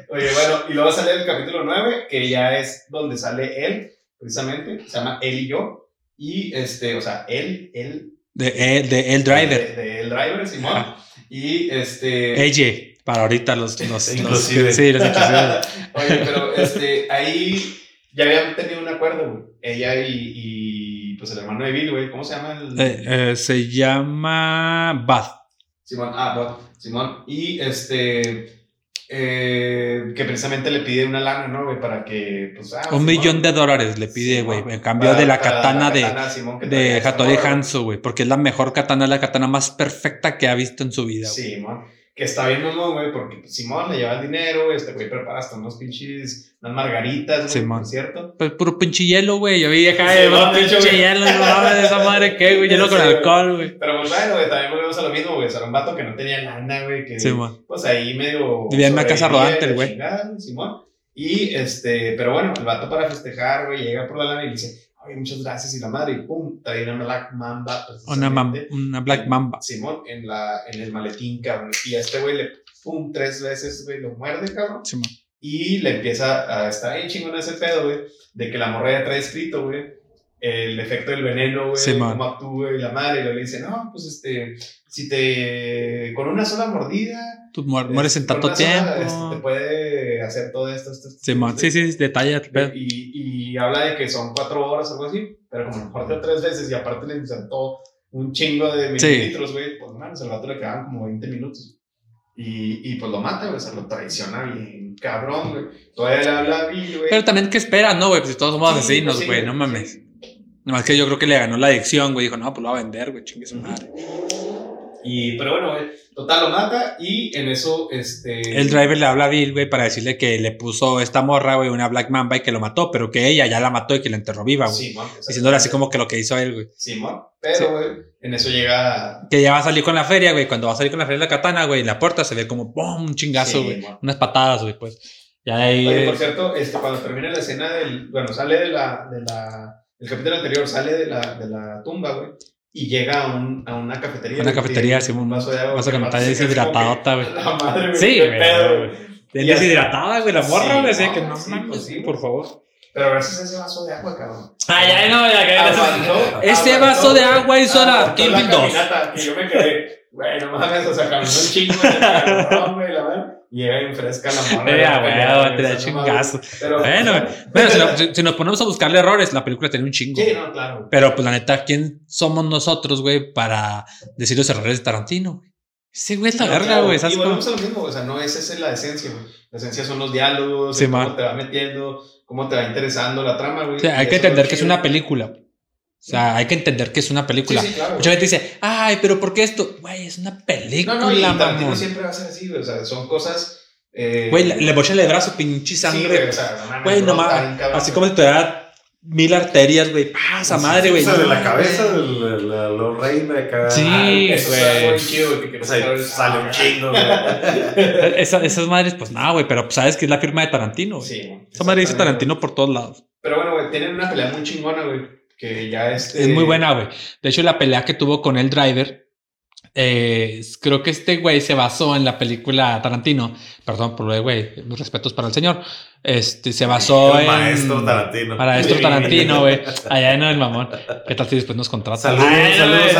Oye, bueno, y luego sale el capítulo 9, que ya es donde sale él, precisamente, se llama Él y yo. Y este, o sea, él, él de, de El Driver. De, El Driver, Simón. Y este. Ella, para ahorita los. los, Inclusive. los sí, los inclusive. Oye, pero este, ahí ya habían tenido un acuerdo, güey. Ella y, y, pues el hermano de Bill, güey. ¿Cómo se llama el? Eh, eh, se llama Bath. Simón, ah, Bud, Simón. Y este. Eh, que precisamente le pide una lana, ¿no, güey? Para que, pues. Ah, Un Simón. millón de dólares le pide, güey. En cambio Para- de la katana de, Simón, de Hattori. Hanzo, güey. Porque es la mejor katana, la katana más perfecta que ha visto en su vida, güey. Simón. Que está bien mamón, güey, porque pues, Simón le lleva el dinero, este güey prepara hasta unos pinches, unas margaritas, güey, Simón. por cierto. Pues puro pinche hielo, güey. Yo vi acá, Sí, no, pinche güey. hielo. No mames, esa madre qué, güey. Hielo con Sí, güey. alcohol, güey. Pero pues bueno, güey, también volvemos a lo mismo, güey. O sea, era un vato que no tenía lana, güey, que Sí, pues ahí medio. Vivía en una casa rodante, güey. Simón. Y este, pero bueno, el vato para festejar, güey, llega por la lana y dice, oye, muchas gracias. Y la madre, y pum, trae una Black Mamba. Una, mam- una Black Mamba. Simón, en, la, en el maletín, cabrón. Y a este güey le, pum, tres veces, güey, lo muerde, cabrón. Sí, man. Y le empieza a estar bien chingón ese pedo, güey, de que la morra ya trae escrito, güey, el efecto del veneno, güey, Sí, man. cómo actúa y la madre, y luego le dice, no, pues este, si te, con una sola mordida, Tú muer- mueres en tanto sola, tiempo. este, te puede hacer todo esto, esto, esto. Sí, man. esto, Sí, sí, sí, detalla. Y, y habla de que son cuatro horas o algo así, pero como lo muerde tres veces y aparte le insertó un chingo de Sí. mililitros, güey, pues mames, al vato le quedaban como 20 minutos. Y, y pues lo mata, güey, o sea, lo traiciona bien cabrón, güey. Todavía le habla a Bill, güey. Pero también, ¿qué espera, no, güey? Pues si todos somos Sí, asesinos, sí, güey, no mames. Nomás que yo creo que le ganó la adicción, güey. Dijo, no, pues lo va a vender, güey, chingue su madre. Y, pero bueno, total lo mata y en eso, este... El driver le habla a Bill, güey, para decirle que le puso esta morra, güey, una Black Mamba y que lo mató, pero que ella ya la mató y que la enterró viva, güey. Simón, Diciéndole así como que lo que hizo él, güey. Simón, pero, güey, en eso llega... Que ya va a salir con la feria, güey. Cuando va a salir con la feria de la katana, güey, en la puerta se ve como ¡pum! un chingazo, Sí, güey. Unas patadas, güey, pues. Ya de ahí. Oye, por cierto, este, cuando termina la escena del... Bueno, sale de la... De la el capítulo anterior sale de la, de la tumba, güey. Y llega a, un, a una cafetería. Una cafetería, sí, un vaso de agua. vaso así como deshidratadota, güey. La madre, güey. Sí, güey, de y deshidratada, güey, la morra, Sí, güey. Así no, que no sí, mames, pues sí, por favor. Pero gracias a ese vaso de agua, cabrón. Ay, ay, no, ya que. Aguantó, Ese aguantó, vaso de agua hizo la Kill la Bill 2. caminata, Que yo me quedé, güey, no mames, o sea, caminó un chingo cabrón, güey, la verdad. Y llega bien fresca la morra. Ya, la güey, pelea, va a güey, tirar o sea, no chingazo. Pero, Bueno. Bueno, si, no- si- si nos ponemos a buscarle errores, la película tiene un chingo. Sí, no, claro. Pero pues la neta, ¿quién somos nosotros, güey, para decir los errores de Tarantino? Ese güey es la No, verga, güey. Y volvemos a lo mismo, o sea, no esa es la esencia, güey. La esencia son los diálogos, Sí, cómo te va metiendo, cómo te va interesando la trama, güey. O sea, Y hay que entender que es una película. O sea, hay que entender que es una película. Sí, sí, claro. Mucha gente dice, ay, pero ¿por qué esto? Güey, es una película, No, no, y mamón. siempre va a ser así, güey. O sea, son cosas. Eh, Güey, le, bochan el brazo, pinche sí, sangre. güey, o sea, no mames, Güey, Así como si te da mil arterias, güey. Pasa madre, güey. O sea, de la cabeza del- la Lorraine de acá. Sí, Ah, Eso es algo güey. bien chido, güey, que quiero O sea, sale un chingo, esas madres, pues nada, güey, pero pues, sabes que es la firma de Tarantino, güey. Sí, güey, Esa madre dice. Tarantino por todos lados. Pero bueno, güey, tienen una pelea muy chingona, güey. Que ya este. Es muy buena, güey. De hecho, la pelea que tuvo con el driver, eh, creo que este güey se basó en la película Tarantino. Perdón por lo de güey, mis respetos para el señor. Este se basó El en. maestro Tarantino. Maestro Sí. Tarantino, güey. Allá en el mamón. ¿Qué tal si después nos contratan? Saludos, Ay, saludos.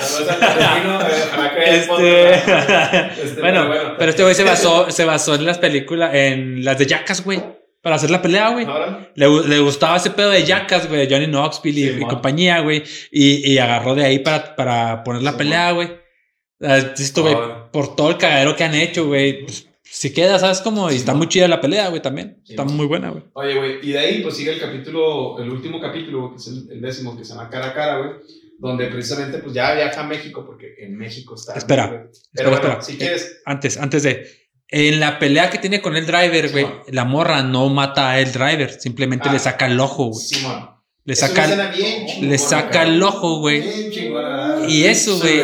Saludos Tarantino, que haya Este, podcast. Este, bueno, pero este güey se basó, se basó en las películas, en las de Jackass, güey, para hacer la pelea, güey. Le, le gustaba ese pedo de Jackass, güey, de Johnny Knoxville y, Sí, y man. compañía, güey. Y, y agarró de ahí para, para poner la Sí, pelea, güey. Esto, güey, Ah. por todo el cagadero que han hecho, güey. pues, si queda, ¿sabes cómo? Y Sí, está man. muy chida la pelea, güey, también. Está man. muy buena, güey. Oye, güey, y de ahí pues sigue el capítulo, el último capítulo, que es el, el décimo, que se llama Cara a Cara, güey, donde precisamente pues ya viaja a México, porque en México está. Espera, güey. Pero espera, bueno, espera. si quieres, Antes, antes de. En la pelea que tiene con el driver, güey, la morra no mata a el driver, simplemente Ah. le saca el ojo, güey. Simón. Le Es saca, escena bien chingona, le saca el ojo, güey. Y eso, güey.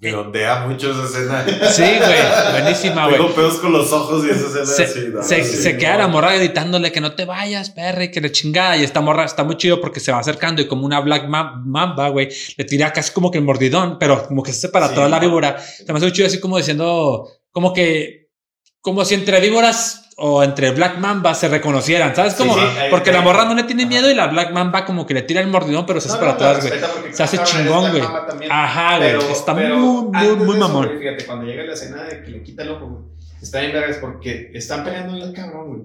Se ondea mucho esa escena. Sí, güey. Buenísima, güey. Tengo pedos con los ojos y esa escena Se, así. no, se, sí, se no. queda la morra gritándole que no te vayas, perra, y que la chingada. Y esta morra está muy chido porque se va acercando y como una Black Ma- Mamba, güey, le tira casi como que el mordidón, pero como que se separa Sí, toda la víbora. Se me hace muy chido así como diciendo, como que, como si entre víboras o entre Black Mamba se reconocieran, ¿sabes cómo? Sí, sí, ahí- porque la morra no le tiene Ajá. miedo y la Black Mamba como que le tira el mordidón, pero se hace No, para no, atrás, güey. Se hace chingón, güey. Ajá, güey. Está muy, muy, muy eso, mamón. güey, Fíjate, cuando llega la escena de que le quita el ojo, güey, está bien vergas porque están peleando bien cabrón, güey.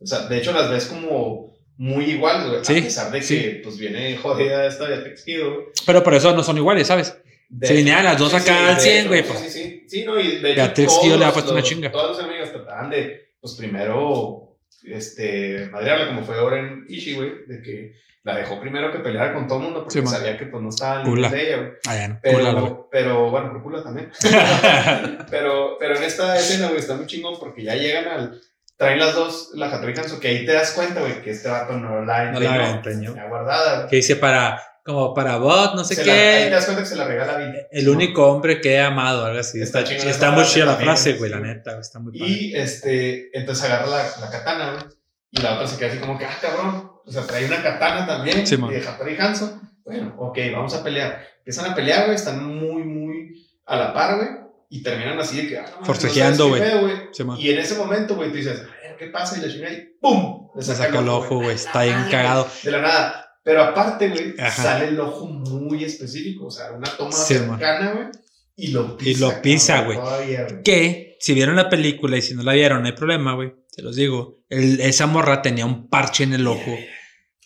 O sea, de hecho las ves como muy iguales, güey. Sí, a pesar de que, pues, viene jodida esta de güey. Pero por eso no son iguales, ¿sabes? Se linean las dos acá al de 100, hecho, güey, Sí, pues. sí, sí. No, y de. Beatrix le ha puesto una chinga. Todos los amigos trataban de, pues, primero, este, madrearla como fue Oren Ishii, güey, de que la dejó primero que peleara con todo el mundo porque Sí, sabía que, pues, no estaba en de ella, güey. Ah, no. Pero, pero bueno, por culo también. pero, pero en esta escena, güey, está muy chingón porque ya llegan al. Traen las dos, la Hattori Hanzo, que ahí te das cuenta, güey, que este vato no la No la guardada. Que dice para, como para bot, no sé Se qué. la- ahí te das cuenta que se la regala a. El único hombre que he amado, algo así. Está Está, está, esa muy chida la frase, güey, la neta, está muy padre. Y este, entonces agarra la, la katana, güey. Y la otra se queda así como que, ah, cabrón. O sea, trae una katana también. Sí, de Hattori Hanzo. Bueno, ok, vamos a pelear. Empiezan a pelear, güey. Están muy, muy a la par, güey. Y terminan así de que, ah, Forcejeando, güey. Sí. Y en ese momento, güey, tú dices, a ver, ¿qué pasa? Y la chingada y ¡pum! Le Se saca el ojo, güey, está bien Ah, cagado. De la nada. Pero aparte, güey, sale el ojo muy específico. O sea, una toma Sí, cercana, güey. Y lo pisa. Y lo pisa, güey. Que, si vieron la película y si no la vieron, no hay problema, güey. Se los digo. El- esa morra tenía un parche en el ojo.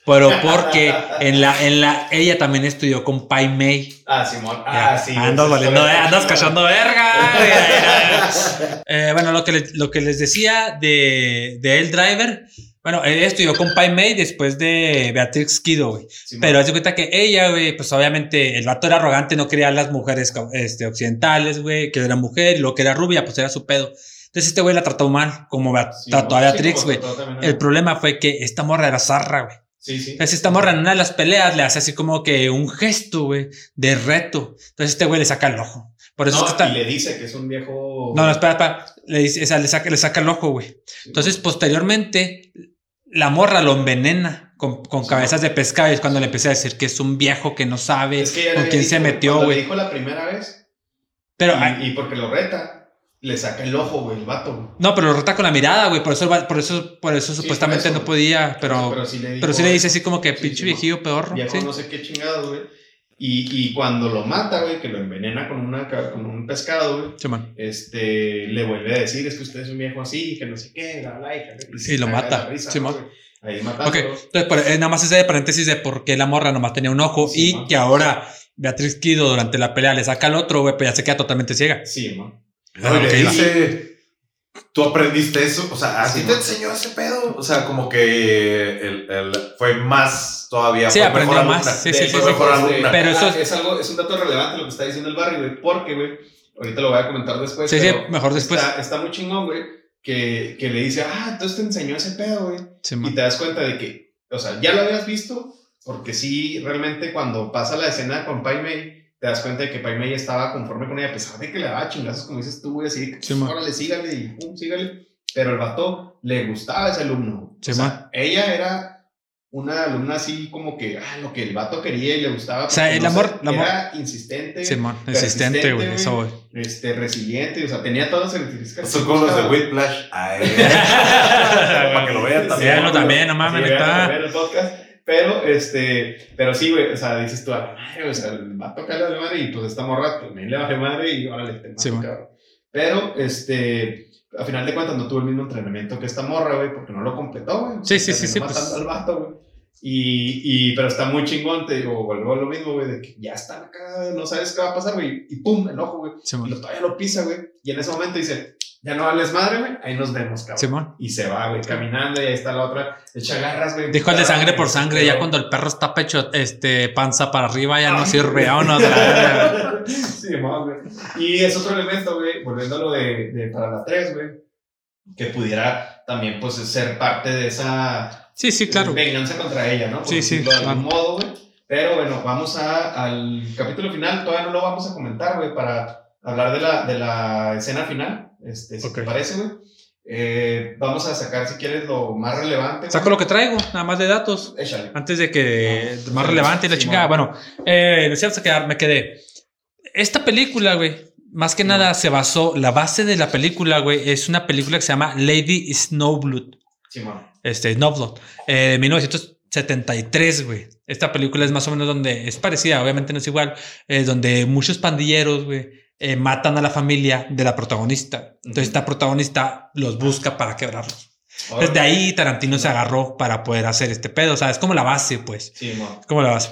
Pero porque en la, en la, ella también estudió con Pai Mei. Ah, Simón. Ah, sí. andas valiendo, está andas cachando verga. Eh, bueno, lo que, les, lo que les decía de, de El Driver. Bueno, él estudió con Pai Mei después de Beatrix Kido, güey. Simón. Pero haz de cuenta que ella, güey, pues obviamente el vato era arrogante, no quería a las mujeres este, occidentales, güey, que era mujer, lo que era rubia, pues era su pedo. Entonces este güey la trató mal, como Sí, trató a sí, Beatrix, güey. El problema fue que esta morra era zarra, güey. Sí, sí. Entonces esta morra en una de las peleas le hace así como que un gesto, güey, de reto. Entonces este güey le saca el ojo. Por eso No, es que está... y le dice que es un viejo. No, no, espera, espera. Le, dice, o sea, le, saca, le saca el ojo, güey. Entonces, posteriormente, la morra lo envenena con, con Sí. cabezas de pescado. Y es cuando le empecé a decir que es un viejo que no sabe Es que con quién se metió, güey. dijo la primera vez. Pero, y, ay, y porque lo reta, le saca el ojo, güey, el vato. no, pero lo rota con la mirada, güey. Por eso, por eso, por eso Sí, supuestamente por eso. no podía. Pero, pero, sí le, dijo, sí le dice así como que pinche viejillo peor. Viejo, no sé qué chingado, güey. Y, y cuando lo mata, güey, que lo envenena con, una, con un pescado, güey. Sí, man. Este, le vuelve a decir, es que usted es un viejo así, que no sé qué, bla, bla, y, y se Y lo mata. risa. ¿no, güey? Ahí matándolo. Ok, entonces, por- eh, nada más ese de paréntesis de por qué la morra nomás tenía un ojo Sí, y man. que ahora Beatriz Kido durante la pelea le saca el otro, güey, pues ya se queda totalmente ciega. Sí, man. Ah, No, ok, le dice, tú aprendiste eso, o sea, a Sí, ti te enseñó ese pedo, o sea, como que el, el- fue más todavía. Sí, fue aprendió mejor más, alumna. sí, sí, sí, sí. mejor alumna. Pero eso ah, es- es algo, es un dato relevante lo que está diciendo el Barry, güey, porque, güey, ahorita lo voy a comentar después. Sí, sí, pero mejor después. Está, está muy chingón, güey, que, que le dice, ah, entonces te enseñó ese pedo, güey. Sí, Y man. te das cuenta de que, o sea, ya lo habías visto, porque sí, realmente cuando pasa la escena con Pai Mei, te das cuenta de que Pai Mei estaba conforme con ella, a pesar de que le daba chingazos, como dices tú, güey, así, Sí, órale, sígale, y pum, sígale. Pero el vato le gustaba ese alumno. Sí, o sea, ella era una alumna así como que, ah, lo que el vato quería y le gustaba. O sea, el no amor- sé, el amor- Era insistente. Sí, man. Insistente, güey. Eso, güey. Este, resiliente, o sea, tenía todas las características. Son que como los de. Whiplash. Ay, Para que lo vean también. Véanlo también, no mames, Sí, Pero, este, pero sí, güey, o sea, dices tú, a la madre, o sea, va a tocarle a la madre y pues esta morra también le bajé madre y órale, te mato, Sí, cabrón. Pero, este, a final de cuentas no tuvo el mismo entrenamiento que esta morra, güey, porque no lo completó, güey. Sí, sí, sí, sí, pues. matando al vato, güey. Y, y, pero está muy chingón, te digo, vuelvo a lo mismo, güey, de que ya están acá, no sabes qué va a pasar, güey, y pum, el ojo, güey. Sí, Y lo, todavía lo pisa, güey. Y en ese momento dice, ya no hables madre, güey, ahí nos vemos, cabrón. Sí, man. Y se va, güey, caminando y ahí está la otra. Echa garras, güey. Dijo el de sangre por sangre, ya cuando el perro está pecho, este, panza para arriba, ya no sirve, verga. sí, más, güey. Y es otro elemento, güey, volviendo a lo de, de para la 3, güey, que pudiera también, pues, ser parte de esa Sí, sí, claro. venganza contra ella, ¿no? Por Sí, sí, De algún modo, güey. Pero bueno, vamos a, al capítulo final. Todavía no lo vamos a comentar, güey, para hablar de la, de la escena final. Este, si te parece, güey. Eh, vamos a sacar, si quieres, lo más relevante. Saco lo que traigo, nada más de datos. Échale. Antes de que más Sí, relevante y la sí, chingada. man. Bueno, eh, que me quedé. Esta película, güey, más que nada se basó, la base de la película, güey, es una película que se llama Lady Snowblood. Sí. Este, Snowblood. Eh, de 1973, güey. Esta película es más o menos donde, es parecida, obviamente no es igual, eh, donde muchos pandilleros, güey, eh, matan a la familia de la protagonista. Entonces esta protagonista los busca para quebrarlos. Desde ahí Tarantino se agarró para poder hacer este pedo. O sea, es como la base, pues. Sí, man. Como la base.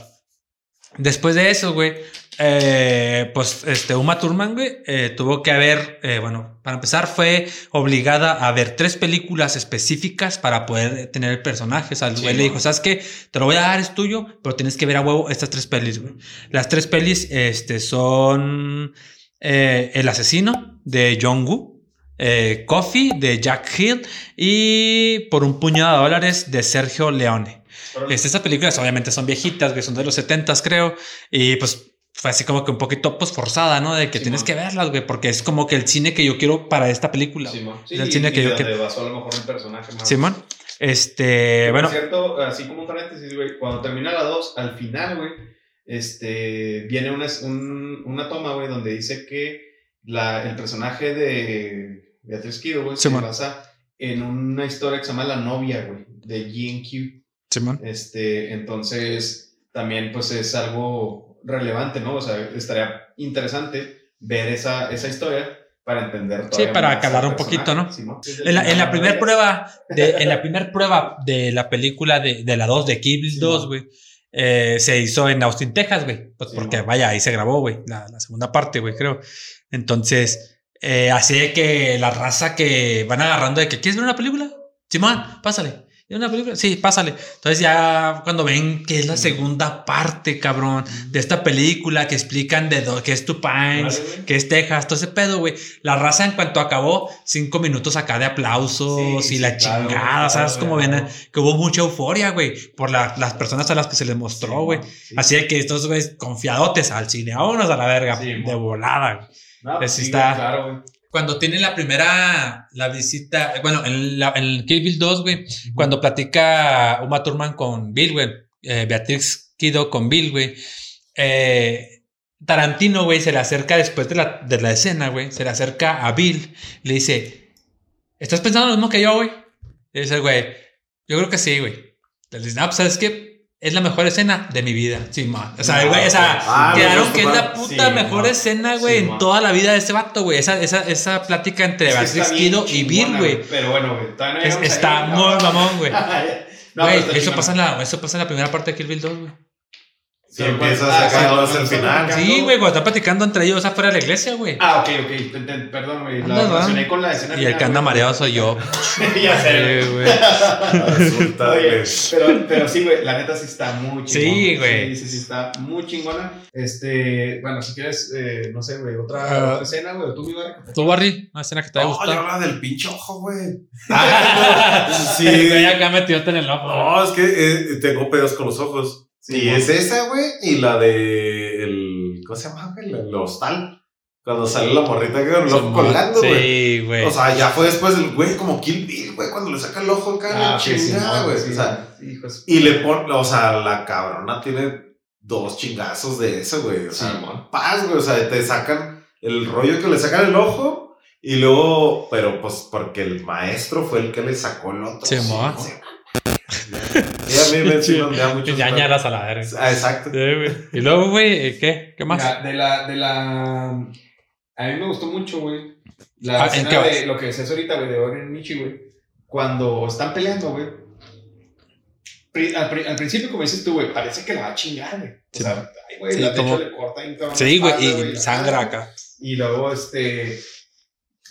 Después de eso, güey, eh, pues este Uma Thurman, güey, eh, tuvo que haber, eh, bueno, para empezar fue obligada a ver tres películas específicas para poder tener el personaje. O sea, el Sí, güey le dijo, ¿sabes qué? Te lo voy a dar, es tuyo, pero tienes que ver a huevo estas tres pelis, güey. Las tres pelis este, son eh, El asesino de John Woo, eh, Coffee de Jack Hill y Por un puñado de dólares de Sergio Leone. Este, estas películas obviamente son viejitas, son de los 70 creo, y pues fue así como que un poquito pues forzada, ¿no? De que Sí, tienes man. que verlas, güey, porque es como que el cine que yo quiero para esta película. Sí, Es el cine y que yo quiero. basó a lo mejor un personaje más. Simón, este, Por bueno, cierto, así como un paréntesis, güey, cuando termina la 2, al final, güey, este, viene una, un- una toma, güey, donde dice que la, el personaje de Beatriz Kido, güey, se basa en una historia que se llama La novia, güey, de GQ. Simón. Este, entonces, también, pues, es algo relevante, ¿no? O sea, estaría interesante ver esa, esa historia para entender Sí, todavía para al un poquito, ¿no? En la, en la primera prueba, de, en la primera prueba de la película de, de la 2, de Kill Bill Sí, 2, man. güey, eh, se hizo en Austin, Texas, güey. Pues Sí, porque, vaya, ahí se grabó, güey, la, la segunda parte, güey, creo. Entonces, eh, así de que la raza que van agarrando de que, ¿quieres ver una película? Simón, pásale. ¿Quieres una película? Sí, pásale. Entonces ya cuando ven que es la segunda parte, cabrón, de esta película que explican de que es Tupines, Vale, güey. que es Texas, todo ese pedo, güey. La raza en cuanto acabó, cinco minutos acá de aplausos Sí, y la claro, chingada, claro, ¿sabes? Como güey, ven, claro. que hubo mucha euforia, güey, por la- las personas a las que se les mostró, güey. Sí. Así que estos güeyes confiadotes al cine, vámonos a la verga, de volada, güey. No, está- güey, claro, güey. Cuando tiene la primera, la visita, bueno, en, la, en Kill Bill 2, güey, cuando platica Uma Thurman con Bill, güey, eh, Beatriz Kido con Bill, güey, eh, Tarantino, güey, se le acerca después de la, de la escena, güey, se le acerca a Bill, le dice, ¿estás pensando lo mismo que yo, güey? Y dice, güey, yo creo que sí, güey. Le dice, no, pues, ¿sabes qué? Es la mejor escena de mi vida, sí, man. O sea, güey, o sea, Ah, quedaron me que es la puta Sí, mejor man. escena, güey, Sí, en man. toda la vida de ese vato, güey. Esa, esa, esa plática entre bien Kido y Bill, güey. Pero bueno, güey, todavía no Es- llegamos Está muy mamón, güey. No, Güey, eso chingona. pasa, en la, eso pasa en la primera parte de Kill Bill 2, güey. Sí, ah, a sí, sacar cuando hacia el final. Sí, güey, cuando están platicando entre ellos afuera de la iglesia, güey. Ah, ok, ok. Perdón, güey. La relacioné con la escena Y el que anda mareado soy yo. ya sé, Sí, güey. pero, pero sí, güey, la neta sí está muy Sí, chingona. güey. Sí, sí, sí, está muy chingona. Este, bueno, si quieres, eh, no sé, güey, otra, Ah. otra escena, güey, tú, mi barra. ¿Tú, Barry? Una escena que te haya No, yo gustado. hablaba del pinche ojo, güey. Sí. El güey acá metióte en el ojo. No, es que eh, tengo pedos con los ojos. Sí, es esa, güey, y la de el, ¿cómo se llama, güey? El, hostal. Cuando sale la morrita que el ojo colgando, güey. Sí, güey. O sea, ya fue después el güey como Kill Bill, güey, cuando le saca el ojo acá, Ah, sí, chingada, güey. sí, o sea, sí, hijos. y le pone, o sea, la cabrona tiene dos chingazos de eso, güey. O Sí, sea, mon. paz, güey. O sea, te sacan el rollo que le sacan el ojo y luego, pero pues porque el maestro fue el que le sacó el otro. Sí. Mí me sí, me da mucho. Ñañaras a la verga. Ah, exacto. Sí, güey. Y luego, güey, ¿qué? ¿Qué más? Mira, de la, de la. A mí me gustó mucho, güey. La Ah, ¿en escena qué vas? de lo que decías ahorita, güey, de Oren Michi, güey. Cuando están peleando, güey. Al, pri- al principio, como dices tú, güey, parece que la va a chingar, güey. O Sí. sea, ay, güey, Sí, la de como- le corta cabrón, Sí, güey, y sangra acá. Y luego, este.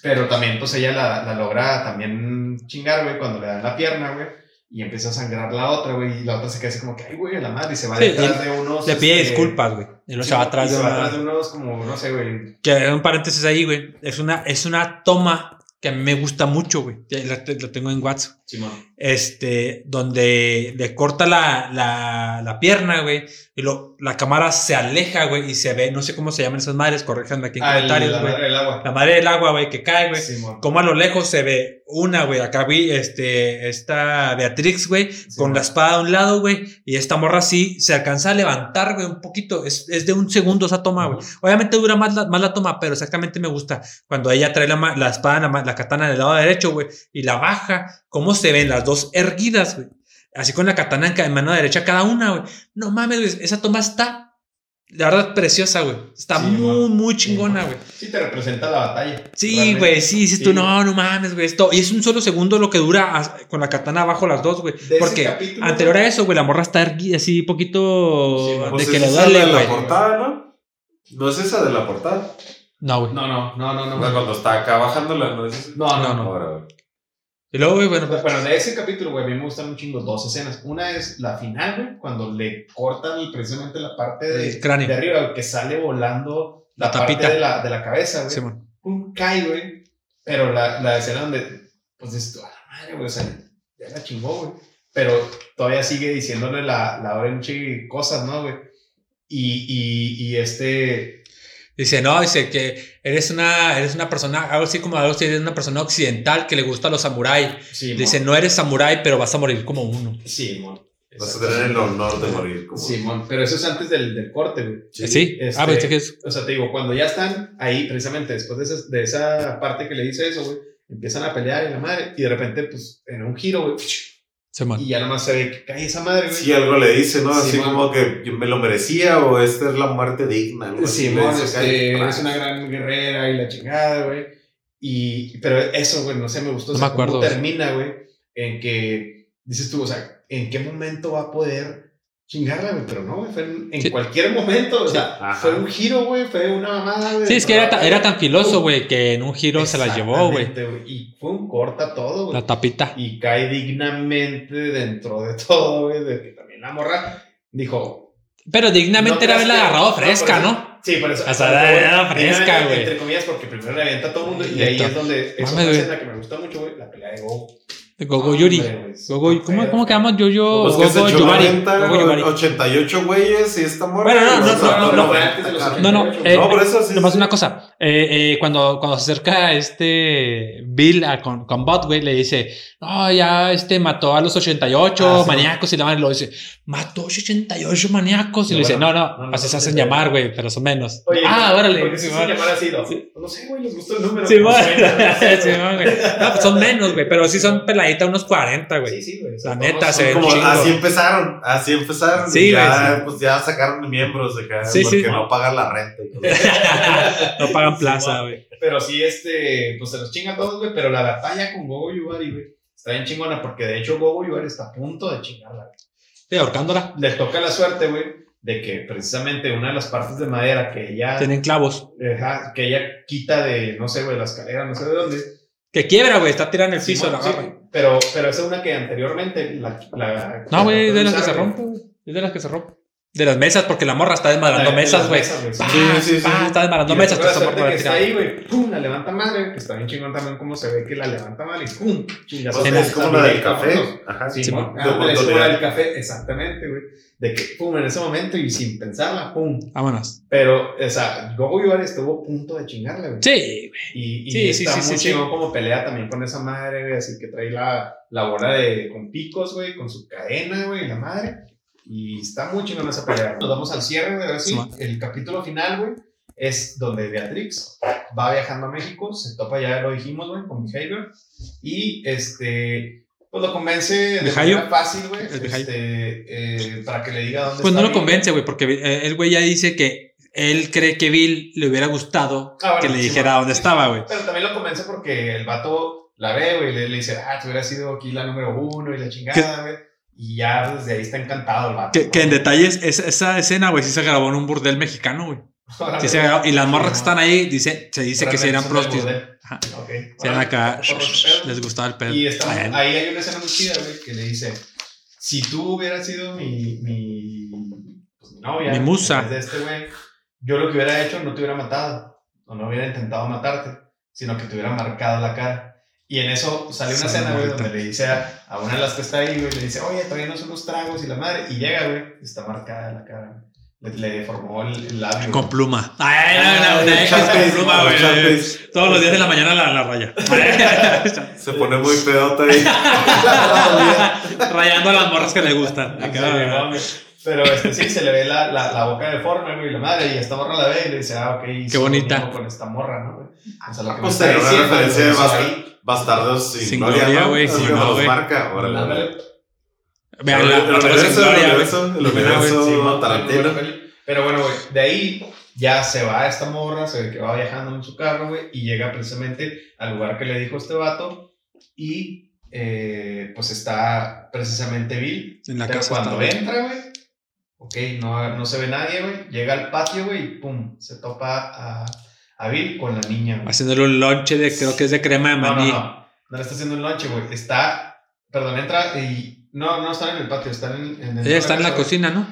Pero también, pues ella la, la logra también chingar, güey, cuando le dan la pierna, güey. Y empieza a sangrar la otra, güey. Y la otra se queda así como que, ay, güey, a la madre. Y se va Sí, detrás de unos. Le pide este, disculpas, güey. Y luego sí, se va atrás y de se va atrás de unos, como, no sé, güey. Que un paréntesis ahí, güey. Es una, es una toma que a mí me gusta mucho, güey. Ya La, la tengo en WhatsApp. Simón. Este, donde le corta la, la, la pierna, güey. Y lo, la cámara se aleja, güey. Y se ve, no sé cómo se llaman esas madres, corríjanme aquí en Ah, comentarios, la güey. madre del agua. La madre del agua, güey, que cae, güey. Simón. Como a lo lejos se ve una, güey. Acá vi este, esta Beatrix, güey, con la espada a un lado, güey. Y esta morra sí se alcanza a levantar, güey, un poquito. Es, es de un segundo esa toma, güey. Obviamente dura más la, más la toma, pero exactamente me gusta cuando ella trae la, la espada, la, la katana del lado derecho, güey, y la baja. Cómo se ven las dos erguidas, güey. Así con la katana en, mano derecha cada una, güey. No mames, güey. Esa toma está, la verdad, preciosa, güey. Está Sí, muy, man. muy chingona, güey. Sí, te representa la batalla. Sí, realmente. güey, sí, dices Sí. tú, no, no mames, güey, esto. Y es un solo segundo lo que dura con la katana abajo las dos, güey. De Porque capítulo, anterior a güey. eso, güey, la morra está erguida así, poquito Sí, de Pues que es le esa duele, de la güey. portada, ¿no? No es esa de la portada. No, güey. No, no, no, no, no. cuando está acá bajándola, no es no, No, no. Y luego, güey, bueno, pues, Bueno, de ese capítulo, güey, a mí me gustan un chingo dos escenas. Una es la final, güey, cuando le cortan precisamente la parte de, cráneo. de arriba, que sale volando la, La parte tapita. de la, de la cabeza, güey. Pum, cae, güey. Pero la, la escena donde, pues dices tú, a la madre, güey, o sea, ya la chingó, güey. Pero todavía sigue diciéndole la, la orange cosas, ¿no, güey? Y, y, y este, Dice, no, dice que eres una, eres una persona, algo así como algo así, eres una persona occidental que le gusta a los samuráis. sí, Dice, no eres samurái, pero vas a morir como uno. Sí, mon. Vas a tener el honor de morir. Como... Simón, pero eso es antes del, del corte, güey. Sí. este- Ah, pues que es. O sea, te digo, cuando ya están ahí, precisamente después de esa, de esa parte que le dice eso, güey, empiezan a pelear y la madre, y de repente, pues, en un giro, güey, Simón. y ya nomás se ve que cae esa madre, güey. Sí, algo le dice, ¿no? Así Sí, como que yo me lo merecía o esta es la muerte digna. algo dice y este, tras. es una gran guerrera y la chingada, güey. Y, pero eso, güey, no sé, me gustó. No o sea, me acuerdo, cómo termina, güey, en que dices tú, o sea, ¿en qué momento va a poder chingarla, güey? Pero no, güey, fue en, en Sí. cualquier momento, o sea, Ajá. fue un giro, güey, fue una mamada, güey. Sí, es que era, ta- era tan filoso, güey, que en un giro se la llevó, güey. Y fue un corta todo, güey. La tapita. Y cae dignamente dentro de todo, güey, de que también la morra dijo, Pero dignamente No era haberla agarrado fresca, eso- ¿no? Sí, por eso. O sea, era fresca, güey. Entre comillas, porque primero le avienta a todo el mundo y ahí es donde. Es Mames, una escena que me gustó mucho, güey. La pelea de Go. De Gogo Yuri. Gogo, ¿cómo. ¿Cómo que llaman? Yo, yo, Pues que se Gogo Yubari. 90, Gogo Yubari. 88 güeyes y esta morra. Bueno, no, no, no, no, No, no, 88. eh, No, por eso sí. Nomás sí. una cosa, eh, eh, cuando, cuando se acerca este Bill a- con, con Bot, güey, le dice, no, ya este mató a los 88 Ah, sí. maníacos y la madre lo dice, mató 88 maníacos y Sí, le dice, no, no, no, no, así se no, hacen no, llamar, no. güey, pero son menos. Oye, ah, órale. Porque se llamara así, ¿no? Sí. No sé, güey, les gustó el número. Sí, no Sí, güey. pues son menos, güey, pero sí son peladitas unos 40, güey. Sí, sí, güey. La Son neta, todos- se ven son Como chingo. así empezaron, así empezaron. Sí, y ya, pues ya sacaron miembros de acá Sí, porque sí. no pagan la renta. y cosas. no pagan Plaza, güey. Pero sí, este, pues se los chinga a todos, güey. Pero la batalla con Gogo Yubari, güey, está bien chingona porque de hecho Gogo Yubari está a punto de chingarla. güey. Sí, ahorcándola. Le toca la suerte, güey, de que precisamente una de las partes de madera que ella, Tienen clavos. que ella quita de, no sé, güey, la escalera, no sé de dónde. Que quiebra, güey, está tirada en el piso, Sí, la sí, agarra. pero, pero esa es una que anteriormente la. la No, güey, la de las que se rompe, güey. Es de las que se rompe. De las mesas, porque la morra está desmadrando de mesas, güey. sí. Sí, sí. Está desmadrando mesas, que está ahí, güey, pum, la levanta madre, que está bien chingón también cómo se ve que la levanta madre y pum, En es como la del café. Ajá, Sí, Ah, la del café, exactamente, güey. De que, pum, en ese momento y sin pensarla, pum. Vámonos. Pero, o sea, Gogo Ibar estuvo a punto de chingarle, güey. Sí, güey. Y, y está sí, muy sí, chingón como pelea también con esa madre, güey. Así que trae la, la bola de, con picos, güey, con su cadena, güey, la madre. Y está muy chingón esa pelea. Nos vamos al cierre, Sí, man. el capítulo final, güey, es donde Beatrix va viajando a México, se topa, ya lo dijimos, güey, con Behavior. Y este, pues lo convence de Behavior. manera fácil, güey, este, eh, para que le diga dónde Pues no está lo Bill. convence, güey, porque eh, el güey ya dice que él cree que Bill le hubiera gustado Ah, bueno, que le sí, dijera man. dónde Sí, estaba, sí. güey. Pero también lo convence porque el vato la ve, güey, le, le dice, ah, tú hubieras sido aquí la número uno y la chingada, güey. Y ya desde ahí está encantado el vato. Que, ¿no? que en detalles, esa, esa escena, güey, sí se grabó en un burdel mexicano, güey. Sí se grabó. Y las morras que están ahí, dice, se dice que si eran son prostis. del burdel. Ajá. Ok. Se eran acá, les gustaba el pedo. Y está- Bueno. ahí hay una escena muy chida, güey, que le dice, si tú hubieras sido mi, mi, pues, mi novia, Mi musa. de este güey, yo lo que hubiera hecho no te hubiera matado, o no hubiera intentado matarte, sino que te hubiera marcado la cara. Y en eso sale una escena, güey, donde le dice a, a una de las que está ahí, güey, le dice, oye, tráenos unos tragos y la madre. Y llega, güey, está marcada la cara. Le, le deformó el, el labio. Con pluma. Ay, no, no, una El X con pluma, güey. Todos los días de la mañana la, la raya. Se pone muy pedota ahí. Rayando las morras que le gustan. Sí, Acá. Pero este, sí, se le ve la, la, la boca deforme, güey, y la madre, y esta morra la ve y le dice, ah, ok, Qué bonita. con esta morra, ¿no, güey? O sea, lo que me Pues está diciendo, referencia de ahí, Bastardos sin, Sin gloria, gloria, sí, que no, güey. marca. órale. Vean El- la el sin universo, el universo, el universo Tarantino. Pero bueno, güey, de ahí ya se va esta morra, se ve que va viajando en su carro, güey, y llega precisamente al lugar que le dijo este vato, y eh, pues está precisamente Bill. En la Pero casa cuando entra, güey, ok, no, no se ve nadie, güey, llega al patio, güey, y pum, se topa a, a Bill con la niña, güey. Haciéndole un lonche de, creo que es de crema de No, no, maní. no, no le está haciendo un lonche, güey, está, perdón, entra y, no, no están en el patio, están en... en Ella está en la cocina, ¿no?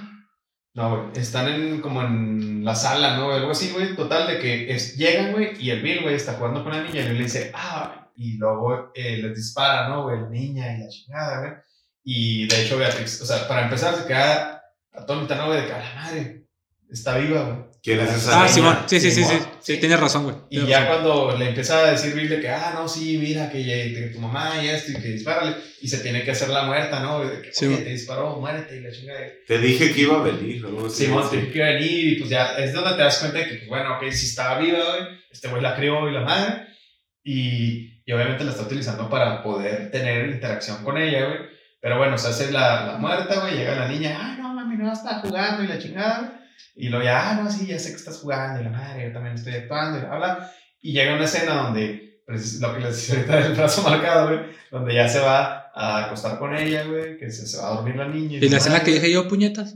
No, güey, están en, como en la sala, ¿no? Algo así, güey. Total, de que es, llegan, güey, y el Bill, güey, está jugando con la niña y le dice, ah, y luego eh, les dispara, ¿no, güey? La niña y la chingada, güey. Y de hecho, Beatrix, o sea, para empezar, se queda atónita, ¿no, güey? De que, a la madre, está viva, güey. ¿Quién es esa Ah, niña? Simón. Sí, sí, sí, sí. Sí, sí. tienes razón, güey. Y ya razón. cuando le empieza a decir Bill de que, ah, no, sí, mira, que, que tu mamá y esto, y que dispárale, y se tiene que hacer la muerta, ¿no? De que, Sí, te disparó, muérete, y la chingada. Te dije que iba a venir. algo así. Simón tiene que venir y pues ya es donde te das cuenta de que, pues, bueno, ok, si estaba viva, güey, este güey la crió y la madre, y, y obviamente la está utilizando para poder tener interacción con ella, güey. Pero bueno, se hace la, la muerta, güey, llega la niña, ay, no, mami, no, está jugando y la chingada, güey. Y luego ya, ah, no, sí, ya sé que estás jugando y la madre, yo también estoy actuando y bla, bla. Y llega una escena donde, pues, lo que les decía ahorita del brazo marcado, güey, donde ya se va a acostar con ella, güey, que se, se va a dormir la niña. ¿Y la escena que dije yo, puñetas?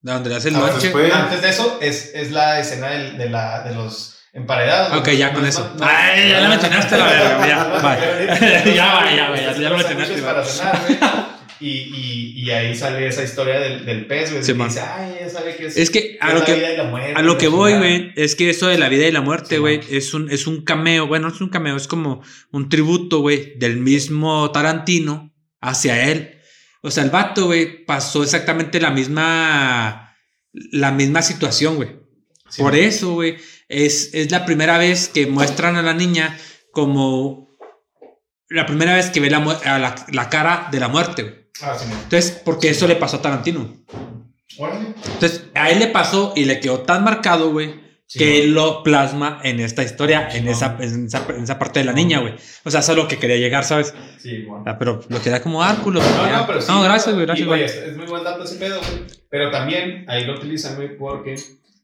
De donde le hace el Ah, lonche. después- Antes de eso es, es la escena del- de, la, de los emparedados. Ok, ya con eso. no, no. Ay, ya la mencionaste, la verga, ya, no, no, no, Ya, no, va, ya, no, va, ya, no, ya Y, y, y ahí sale esa historia del, del pez, güey. Sí, dice, ay, ella sabe que es, Es que a es lo que, vida y la muerte. a lo que voy, güey, es que eso de la vida y la muerte, güey, es un, es un cameo. Bueno, no es un cameo, es como un tributo, güey, del mismo Tarantino hacia él. O sea, el vato, güey, pasó exactamente la misma, la misma situación, güey. Sí, Por eso, güey, es, es la primera vez que muestran a la niña como la primera vez que ve la, a la, la cara de la muerte, güey. Ah, sí. Entonces, porque eso le pasó a Tarantino. Órale. Entonces, a él le pasó y le quedó tan marcado, güey, Sí, que él lo plasma en esta historia, Sí, en, esa, en, esa, en esa parte de la niña, güey. O sea, eso es lo que quería llegar, ¿sabes? Sí, man. Ah, pero lo quería como árculo. No, no, pero sí. No, gracias, güey, gracias, güey. es, es muy buen dato ese pedo, güey. Pero también ahí lo utilizan, güey, porque,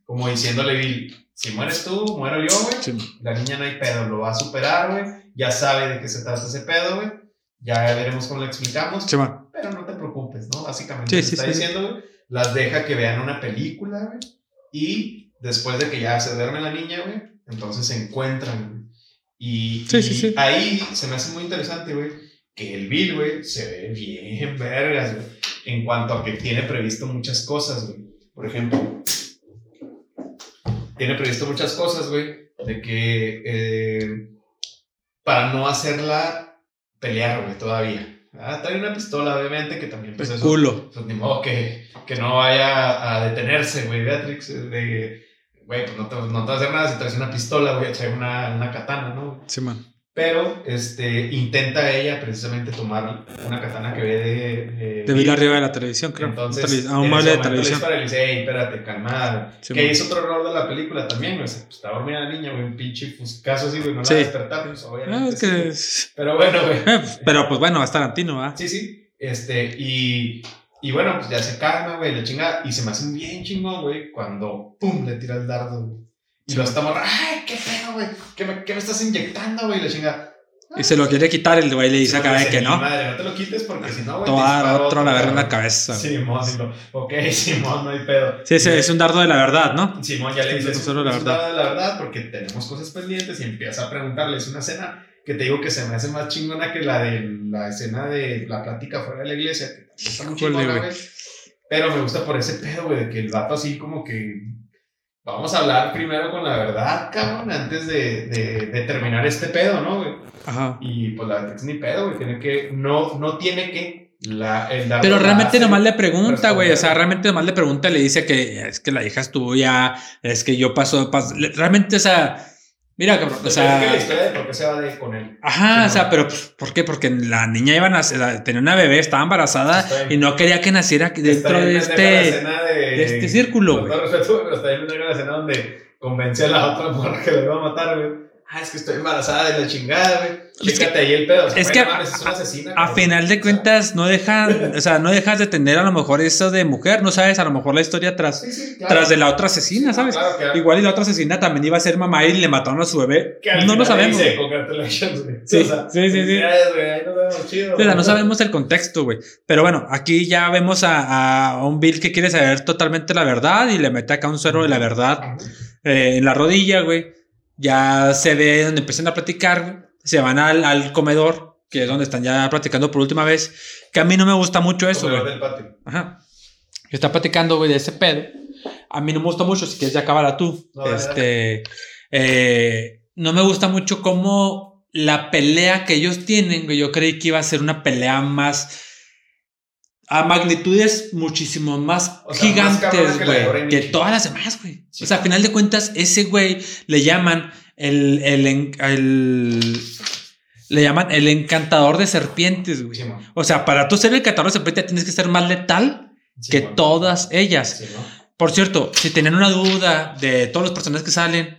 como diciéndole, Bill, si mueres tú, muero yo, güey. La niña no hay pedo, lo va a superar, güey. Ya sabe de qué se trata ese pedo, güey. Ya veremos cómo lo explicamos. Pero no te preocupes, ¿no? Básicamente Sí, sí, está sí, diciendo, güey. Las deja que vean una película, güey. Y después de que ya se duerme la niña, güey, entonces se encuentran, güey. Y, Sí, y sí, sí. ahí se me hace muy interesante, güey, que el Bill, güey, se ve bien vergas, güey. En cuanto a que tiene previsto muchas cosas, güey. Por ejemplo, tiene previsto muchas cosas, güey, de que eh, para no hacerla pelear, güey, todavía. Ah, trae una pistola, obviamente, que también, pues eso, culo. pues ni modo que, que no vaya a detenerse, güey, Beatrix, eh, de, güey, pues no te, no te va a hacer nada si traes una pistola, güey, trae una, una katana, ¿no? Sí, man. Pero, este, intenta ella precisamente tomar una katana que ve de... de Te vi arriba de la televisión, creo. entonces, a un mueble de televisión. le dice, hey, espérate, calmada. Sí, que es otro error de la película también, güey. Pues estaba dormida la niña, güey, un pinche fuscazo así, güey, no Sí. la va a despertar, pues Ah, obviamente. es sí, güey. que. es- Pero bueno, güey. pues, pero pues bueno, es Tarantino, ¿va? Sí, sí. Este, y, y bueno, pues ya se calma, güey, la chinga. Y se me hace un bien chingón, güey, cuando, pum, le tira el dardo, güey. Y Sí. lo estamos, ay, qué pedo, güey. ¿Qué me, qué me estás inyectando, güey? La chinga. Y se lo quiere quitar el güey le dice acá Dice, que "Ni no. Madre, no te lo quites porque si no, güey. Te va a dar otro la verga en la cabrón". cabeza. Sí, Simón, Simón. Ok, Simón, no hay pedo. ese es un dardo de la verdad, ¿no? Simón ya le dice, Sí, es verdad. una de la verdad, porque tenemos cosas pendientes y empieza a preguntarle. Es una escena que te digo que se me hace más chingona que la de la escena de la plática fuera de la iglesia, que está muy chingona, güey. Pero me gusta por ese pedo, güey, de que el vato así como que vamos a hablar primero con la verdad, cabrón, antes de, de, de terminar este pedo, ¿no, güey? Ajá. Y pues la Beatrix ni pedo, güey, tiene que, no, no tiene que. La, el Pero realmente nomás le pregunta, güey. O sea, realmente nomás le pregunta, le dice que es que la hija es tuya, es que yo paso, paso- realmente, o sea, mira, cabrón, o Es que la sea, de por qué se va de con él. ajá, Sí, o sea, no. pero pues, ¿por qué? Porque la niña iba a nacer, tenía una bebé, estaba embarazada y no quería que naciera dentro de este. de, de este círculo, güey. está pendeja la escena donde convence a la otra morra que le iba a matar, güey. Ah, es que estoy embarazada de la chingada, güey. Es Chécate ahí el pedo. Es que asesina. A cabrón. final de cuentas, no dejan, o sea, no dejas de tener a lo mejor eso de mujer, no sabes, a lo mejor la historia tras, Sí, sí, claro. tras de la otra asesina, ¿sabes? claro Igual y la otra asesina también iba a ser mamá y le mataron a su bebé. No lo sabemos. Dice. Sí, O sea, sí, sí, sí. felicidades, güey, ahí nos vemos, chido. O sea, no sabemos el contexto, güey. Pero bueno, aquí ya vemos a, a un Bill que quiere saber totalmente la verdad y le mete acá un suero de la verdad eh, en la rodilla, güey. Ya se ve donde empiezan a platicar, güey. Se van al, al comedor, que es donde están ya platicando por última vez. Que a mí no me gusta mucho eso, güey. Ajá. Platicando, güey, de ese pedo. A mí no me gusta mucho, si quieres ya acabala tú. No, este, eh, no me gusta mucho cómo la pelea que ellos tienen, güey, yo creí que iba a ser una pelea más a magnitudes muchísimo más O sea, gigantes, güey, que todas las demás, güey. Sí. O sea, a final de cuentas, ese güey le llaman el, el, el- le llaman el encantador de serpientes, güey. O sea, para tú ser el encantador de serpientes tienes que ser más letal que todas ellas. Por cierto, si tienen una duda de todos los personajes que salen,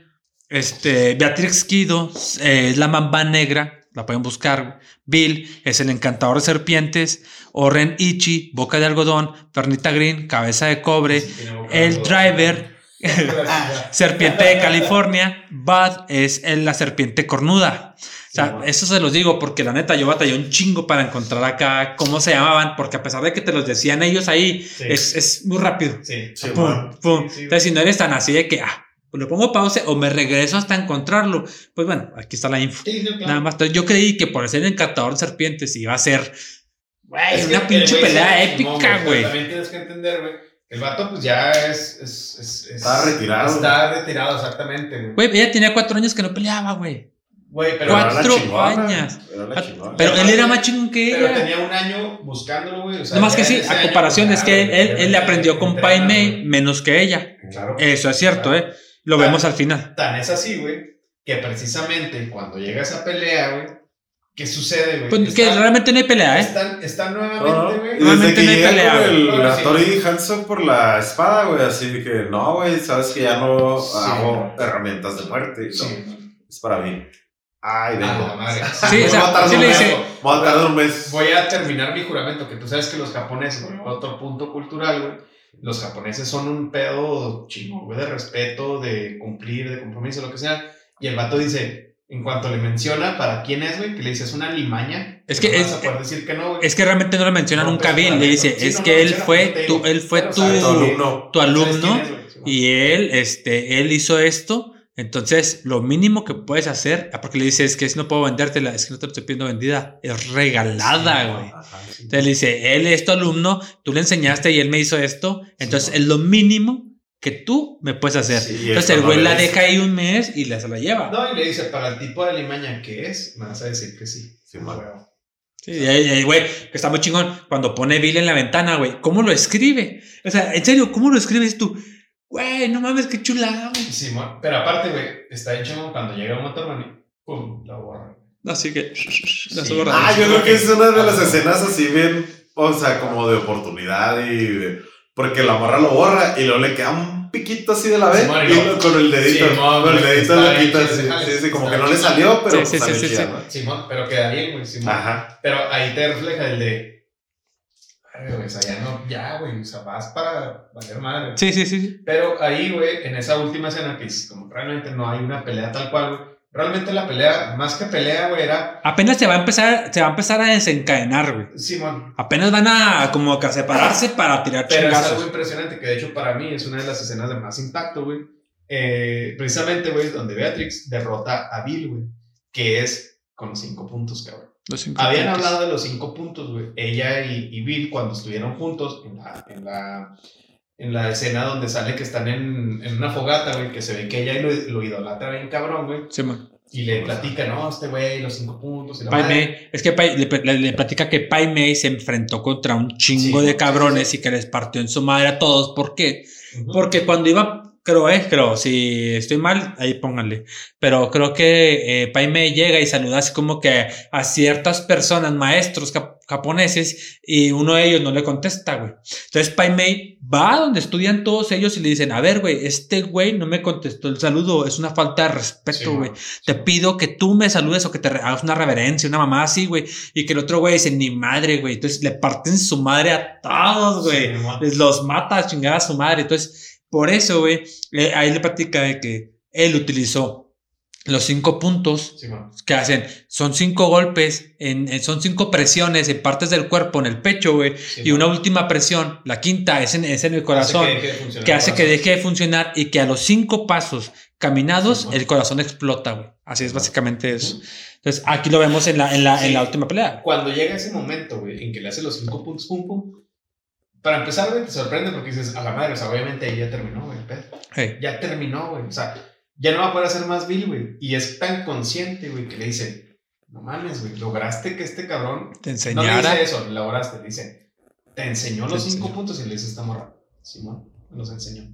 este, Beatrix Kido eh, es la mamba negra, la pueden buscar. Bill es el encantador de serpientes. Oren Ichi, boca de algodón. Fernita Green, cabeza de cobre. Sí, de El driver, serpiente de California. Bud es la serpiente cornuda. O sea, eso se los digo porque la neta yo batallé un chingo para encontrar acá cómo se llamaban, porque a pesar de que te los decían ellos ahí, Sí. es, es muy rápido. Sí. Sí, Pum, bueno. pum. Sí, sí, Entonces, si no eres tan así de que, ah, le pongo pausa o me regreso hasta encontrarlo, pues bueno, aquí está la info. Sí, no, claro. Nada más. Entonces, yo creí que por ser encantador de serpientes iba a ser Es una pinche pelea épica, güey. También tienes que entender, güey. El vato, pues ya es. es, es, es- Está retirado. Está retirado, exactamente, güey. Güey, ella tenía cuatro años que no peleaba, güey. Güey, pero. Cuatro era la chingona, años. era la chingona. Pero él era más chingón que Pero ella. tenía un año buscándolo, güey. O sea, Nada más que sí, a comparación pues, es que él, él, le aprendió con Pai Mei güey. menos que ella. Claro. Eso es cierto, Claro. ¿eh? Lo vemos al final. Tan es así, güey, que precisamente cuando llega esa pelea, güey, ¿qué sucede, güey? Pues que realmente no hay pelea, ¿eh? Están, están No, nuevamente, no. güey. Y desde que no hay pelea, el, la Sí. Tori Hanson por la espada, güey, así que no, güey, sabes que ya no Sí. hago herramientas de muerte. No, Sí. es para mí. Ay, vengo. la madre. Sí, Voy o a sea, tardar sí un le mes. dice- Voy a tardar un mes. Voy a terminar mi juramento, que tú sabes que los japoneses, güey, otro punto cultural, güey, los japoneses son un pedo chingón, güey, de respeto, de cumplir, de compromiso, lo que sea. Y el vato dice, en cuanto le menciona para quién es, güey, que le dice, es una limaña. Es que no es- vas a poder decir que no. Es que realmente no lo menciona No, nunca Bill. Le dice, sí, es no que él fue tu, él fue tu, sabes, Tu alumno. tu ¿Sabes alumno es, y él, este, él hizo esto. Entonces, lo mínimo que puedes hacer, ah, porque le dice, es que si no puedo vendértela, es que no te estoy pidiendo vendida, es regalada, Sí, güey. Ajá, sí. Entonces le dice, él es tu alumno, tú le enseñaste y él me hizo esto, entonces es lo mínimo que tú me puedes hacer. Sí, entonces el güey la deja ahí un mes y la, se la lleva. No, y le dice, para el tipo de limaña que es, me vas a decir que sí. Sí. Güey. Sí, y ahí- ahí, güey, que está muy chingón. Cuando pone Bill en la ventana, güey, ¿cómo lo escribe? O sea, en serio, ¿cómo lo escribes tú? Güey, no mames, qué chulada, güey. Simón, pero aparte, güey, está hecho cuando llega un Motorman y pum, la borra. Así que, la Sí. borra. Ah, yo creo que es una de las escenas así bien, o sea, como de oportunidad y de... Porque la morra lo borra y luego le queda un piquito así de la vez y con el dedito, Simón, con el dedito quita así, sí, sí, como que no le salió, pero Sí, pues sí, salió sí, sí, sí. Simón, pero queda bien, güey, Simón. Ajá. Pero ahí te refleja el de. Ay, güey, o sea, ya no, ya, güey, o sea, vas para valer madre. Sí, sí, sí. sí. Pero ahí, güey, en esa última escena que es como realmente no hay una pelea tal cual, güey. Realmente la pelea, más que pelea, güey, era Apenas se va a empezar, se va a empezar a desencadenar, güey. Simón. Apenas van a como que a separarse para tirar Pero es algo impresionante que de hecho para mí es una de las escenas de más impacto, güey. Eh, precisamente, güey, donde Beatrix derrota a Bill, güey, que es con los cinco puntos, cabrón. Los cinco Habían puntos. hablado de los cinco puntos, güey. Ella y, y Bill, cuando estuvieron juntos en la, en la, en la escena donde sale que están en, en una fogata, güey, que se ve que ella lo, lo idolatra bien cabrón, güey. Sí, man. Y le platica, ¿no? Este güey, los cinco puntos. Y la. Mei, es que Pai- le, le- le platica que Pai Mei se enfrentó contra un chingo Sí, de cabrones sí. y que les partió en su madre a todos. ¿Por qué? Porque cuando iba, creo, eh, creo, si estoy mal, ahí pónganle. Pero creo que eh, Pai llega y saluda así como que a ciertas personas, maestros cap- japoneses, y uno de ellos no le contesta, güey. Entonces Pai Mei va a donde estudian todos ellos y le dicen, a ver, güey, este güey no me contestó el saludo, es una falta de respeto, güey. Te pido que tú me saludes o que te hagas una reverencia, una mamá así, güey. Y que el otro güey dice, ni madre, güey. Entonces le parten su madre a todos, güey. Sí, los mata a chingar a su madre. Entonces, por eso, güey, eh, ahí le platica de que él utilizó los cinco puntos Sí, que hacen. Son cinco golpes, en, en- son cinco presiones en partes del cuerpo, en el pecho, güey. Sí, y man. una última presión, la quinta, es en, es en el corazón Hace que de hace que deje de funcionar y que a los cinco pasos caminados Sí, el corazón explota, güey. Así es básicamente eso. Entonces aquí lo vemos en la, en la, en la última pelea. Cuando llega ese momento, güey, en que le hace los cinco puntos, pum, pum. Para empezar, güey, te sorprende porque dices, a la madre, o sea, obviamente ahí ya terminó, güey. Hey. Ya terminó, güey. O sea, ya no va a poder hacer más Bill, güey. Y es tan consciente, güey, que le dice, no mames, güey, lograste que este cabrón. Te No le enseñara. dice eso, lograste, le dice, te enseñó los Te cinco enseñó. puntos y le dice esta morra. Simón, me los enseñó.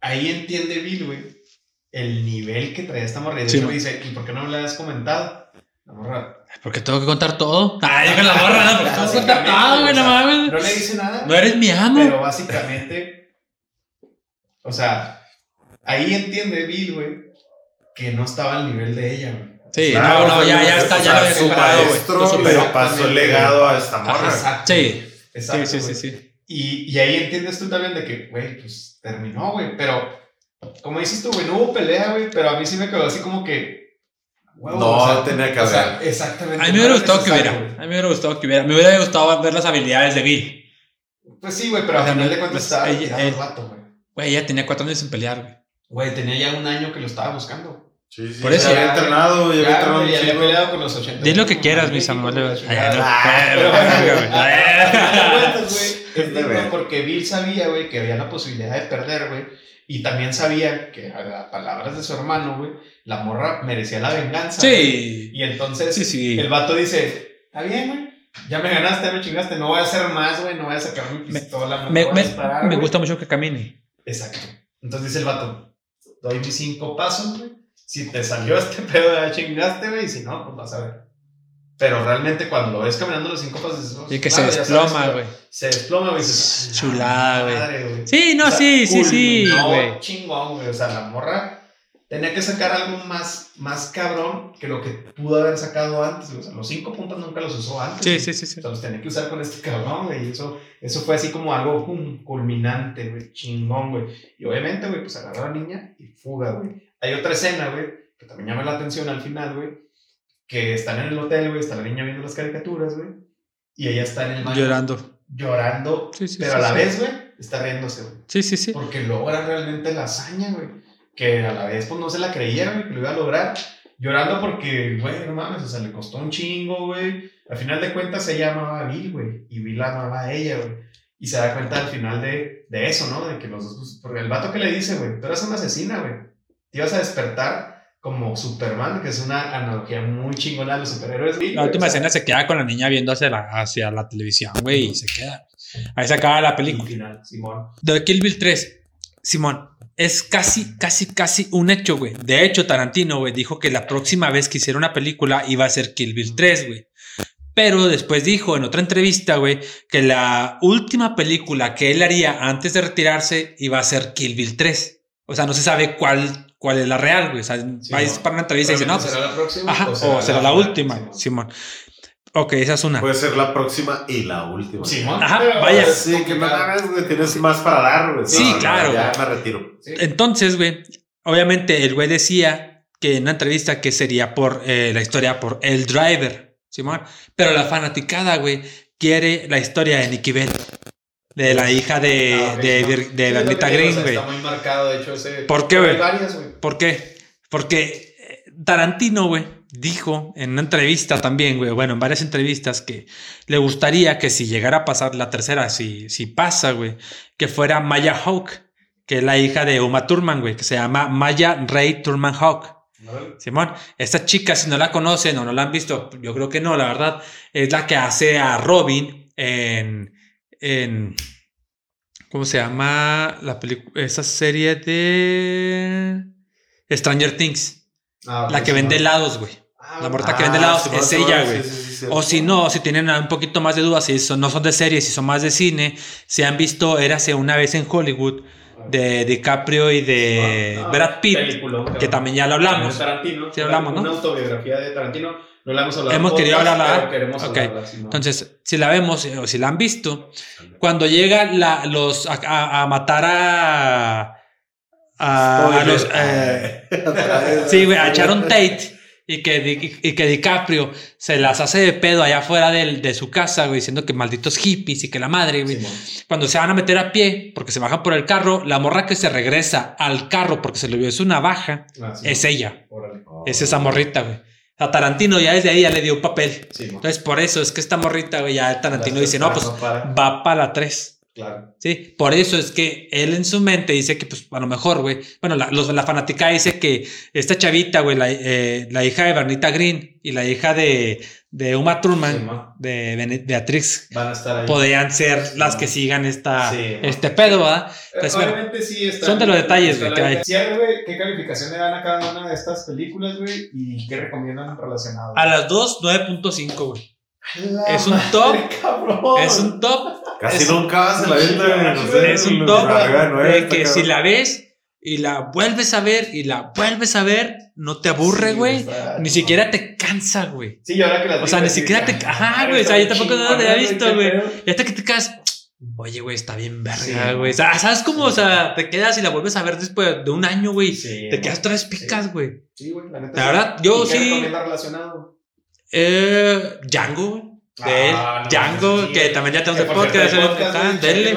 Ahí entiende Bill, güey, el nivel que traía esta morra. Y de Sí, hecho man. le dice, ¿y por qué no me lo has comentado? La morra. Porque tengo que contar todo. Ay, deja la morra, ¿no? Porque tengo que contar todo, güey, no mames. No le dice nada. No eres mi amo. Pero básicamente, o sea, ahí entiende Bill, güey, que no estaba al nivel de ella, güey. Sí, Claro, no, no, ya, ya está, ya lo había su superado, güey. le pasó el legado a esta morra. Exacto. Sí. Exacto, Sí, sí, sí, sí. Y, y ahí entiendes tú también de que, güey, pues terminó, güey. Pero, como dices tú, güey, no hubo pelea, güey. Pero a mí sí me quedó así como que. huevo, No, tenía que o sea, haber. exactamente. A mí me hubiera era gustado que hubiera. A mí me hubiera gustado que hubiera. Me hubiera gustado ver las habilidades de Bill. Pues sí, güey, pero O al final de cuentas pues, estaba ella- el vato, güey. Güey, ella tenía cuatro años sin pelear, güey. Güey, tenía ya un año que lo estaba buscando. Sí, sí, Por ya eso. había entrenado, ya había Ya, entrenado ya había peleado con los 80. Di lo que quieras, mi Samuel. porque Bill sabía, güey, que había la posibilidad de perder, güey. Y también sabía que, a palabras de su hermano, güey, la morra merecía la venganza. Sí. Y entonces Sí, sí. el vato dice, está bien, güey. Ya me ganaste, ya me chingaste. No voy a hacer más, güey. No voy a sacar mi Me- pistola. no Me, voy a me- disparar, me güey". gusta mucho que camine. Exacto. Entonces dice el vato, doy mis cinco pasos, güey. Si te salió este pedo, ya chingaste, güey. Y si no, pues vas a ver. Pero realmente cuando lo ves caminando los cinco pasos, dices, Y que "Madre, se desploma, güey. Se desploma, güey. "Ah, Chulada, güey. Sí, no, O sea, sí, sí, sí, güey. chingón, güey. O sea, la morra tenía que sacar algo más, más cabrón que lo que pudo haber sacado antes. O sea, los cinco puntos nunca los usó antes. Sí, sí, sí, sí. O sea, los tenía que usar con este cabrón, güey. Y eso, eso fue así como algo pum, culminante, güey. Chingón, güey. Y obviamente, güey, pues agarró a la niña y fuga, güey. Hay otra escena, güey, que también llama la atención al final, güey. Que están en el hotel, güey. Está la niña viendo las caricaturas, güey. Y ella está en el baño Llorando. llorando. Sí, sí, pero a la vez, güey, está riéndose, güey. Sí, sí, sí. Porque logra realmente la hazaña, güey. Que a la vez, pues no se la creía, güey, que lo iba a lograr. Llorando porque, güey, no mames, o sea, le costó un chingo, güey. Al final de cuentas, ella amaba a Bill, güey. Y Bill amaba a ella, güey. Y se da cuenta al final de, de eso, ¿no? De que los dos. pues, Porque el vato que le dice, güey, tú eres una asesina, güey. Te ibas a despertar como Superman, que es una analogía muy chingona de los superhéroes. güey. La última O sea, escena se queda con la niña viendo hacia la, hacia la televisión, güey, y se queda. Ahí se acaba la película. final, Simón. De Kill Bill 3, Simón, es casi, casi, casi un hecho, güey. De hecho, Tarantino, güey, dijo que la próxima vez que hiciera una película iba a ser Kill Bill 3, güey. Pero después dijo en otra entrevista, güey, que la última película que él haría antes de retirarse iba a ser Kill Bill 3. O sea, no se sabe cuál, cuál es la real, güey. O sea, Sí, va a no. para una entrevista y dice, no, pues, ¿Será la próxima? ajá, o será la última, Simón. Simón. Ok, esa es una. Puede ser la próxima y la última. Simón. Ajá, pero vaya. Sí, que no mames, güey, tienes más para dar, güey. Sí, No, claro. Ya me retiro. Sí. Entonces, güey, obviamente el güey decía que en una entrevista que sería por eh, la historia por El Driver, Simón. Pero la fanaticada, güey, quiere la historia de Nicky Bell, de la hija de, Ah, de, no. Vir- de Sí, que digo, Green, o sea, güey. Está muy marcado, de hecho, ese. ¿Por qué, güey? Hay varias, güey. ¿Por qué? Porque Tarantino, güey, dijo en una entrevista también, güey, bueno, en varias entrevistas, que le gustaría que si llegara a pasar la tercera, si, si pasa, güey, que fuera Maya Hawk, que es la hija de Uma Thurman, güey, que se llama Maya Ray Thurman Hawk. Simón, esta chica, si no la conocen o no la han visto, yo creo que no, la verdad, es la que hace a Robin en. en ¿Cómo se llama la película? Esa serie de. Stranger Things. Ah, la que vende helados, güey. Ah, La morta Ah, que vende helados Simón, es ella, güey. sí, sí, sí. O si no, si tienen un poquito más de dudas, si son- no son de series, si son más de cine, si han visto Érase una vez en Hollywood de DiCaprio y de Ah, Brad Pitt, película, que también ya lo hablamos. Tarantino. Sí, hablamos, ¿no? Una autobiografía de Tarantino. No la hemos hablado. Hemos en querido podcast, hablarla, pero queremos hablarla, ¿no? Entonces, si la vemos eh, o si la han visto, cuando llega la, los, a, a- a matar a. a, a los. eh, sí, güey, a Sharon Tate y que, y que DiCaprio se las hace de pedo allá afuera de su casa, güey, diciendo que malditos hippies y que la madre, güey. Cuando se van a meter a pie, porque se bajan por el carro, la morra que se regresa al carro porque se le vio su navaja, Ah, sí. es ella. Órale. Es esa morrita, güey. A Tarantino ya desde ahí ya le dio un papel. Simón. Entonces, por eso es que esta morrita, güey, ya Tarantino dice, no, pues tres para- va para la 3. Claro. Sí, por eso es que él en su mente dice que, pues, a lo mejor, güey. Bueno, la, los- la fanática dice que esta chavita, güey, la, eh, la hija de Bernita Green y la hija de, de Uma Thurman, Simón. de Beatrix, Van a estar ahí. podrían ser las que sigan esta, Sí. este pedo, ¿verdad? Eh, Entonces, bueno, Obviamente sí está. son de los detalles, güey, ¿qué calificación le dan a cada una de estas películas, güey? ¿Y qué recomiendan relacionado? a las dos, 9.5, güey. La es un top. cabrón. Es un top Casi Es- nunca se la sé, es un top de que si la ves y la vuelves a ver y la vuelves a ver, no te aburre, güey. Ni siquiera te cansa, güey. Sí, y ahora que las O sea, ni siquiera te- ah, ajá, güey, o sea, yo tampoco no chingona, te había visto, güey. Y hasta que te quedas, oye, güey, está bien verga, Sí, güey. O sea, ¿sabes cómo? O sea, te quedas y la vuelves a ver después de un año, güey. Sí, Te quedas tres picas, güey. Sí, güey, la neta. La sí. verdad, yo ¿Y qué sí- relacionado? Eh, Django. De él. Ah, no, Django, sí, que también ya tenemos el podcast. el- el podcast, ah, denle.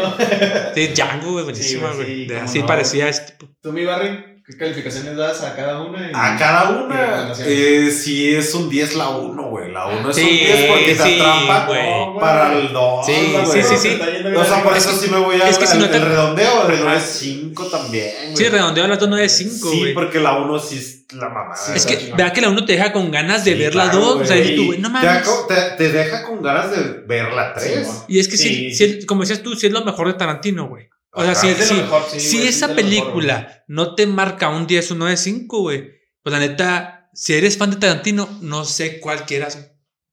Sí, Django, Sí, güey, sí, Así no, parecía este tipo. ¿Tú, mi Barry, qué calificaciones das a cada una? Y- A cada una, eh, sí es un 10 la 1, güey. La 1 es Sí, un 10 porque te sí, atrapa güey. para el 2. Sí, güey. sí, sí, sí. O sea, por eso sí me voy a es que si al- no te- el redondeo del Ajá. 9.5 también. güey. Sí, redondeo las dos 9.5, Sí, güey. porque la 1 sí es la mamada. Sí, Es que vea que la uno te deja con ganas de Sí, ver la claro, 2. O sea, dices tú, güey, no Te, mames. te- te deja con ganas de ver la 3. Sí, Y es que sí, Sí. sí, como decías tú, sí es lo mejor de Tarantino, güey. O sea, Ajá. si, Es de lo si- mejor, sí, si güey, esa es de lo mejor, película no te marca un 10 o 9.5, güey, pues la neta, si eres fan de Tarantino, no sé cuál quieras.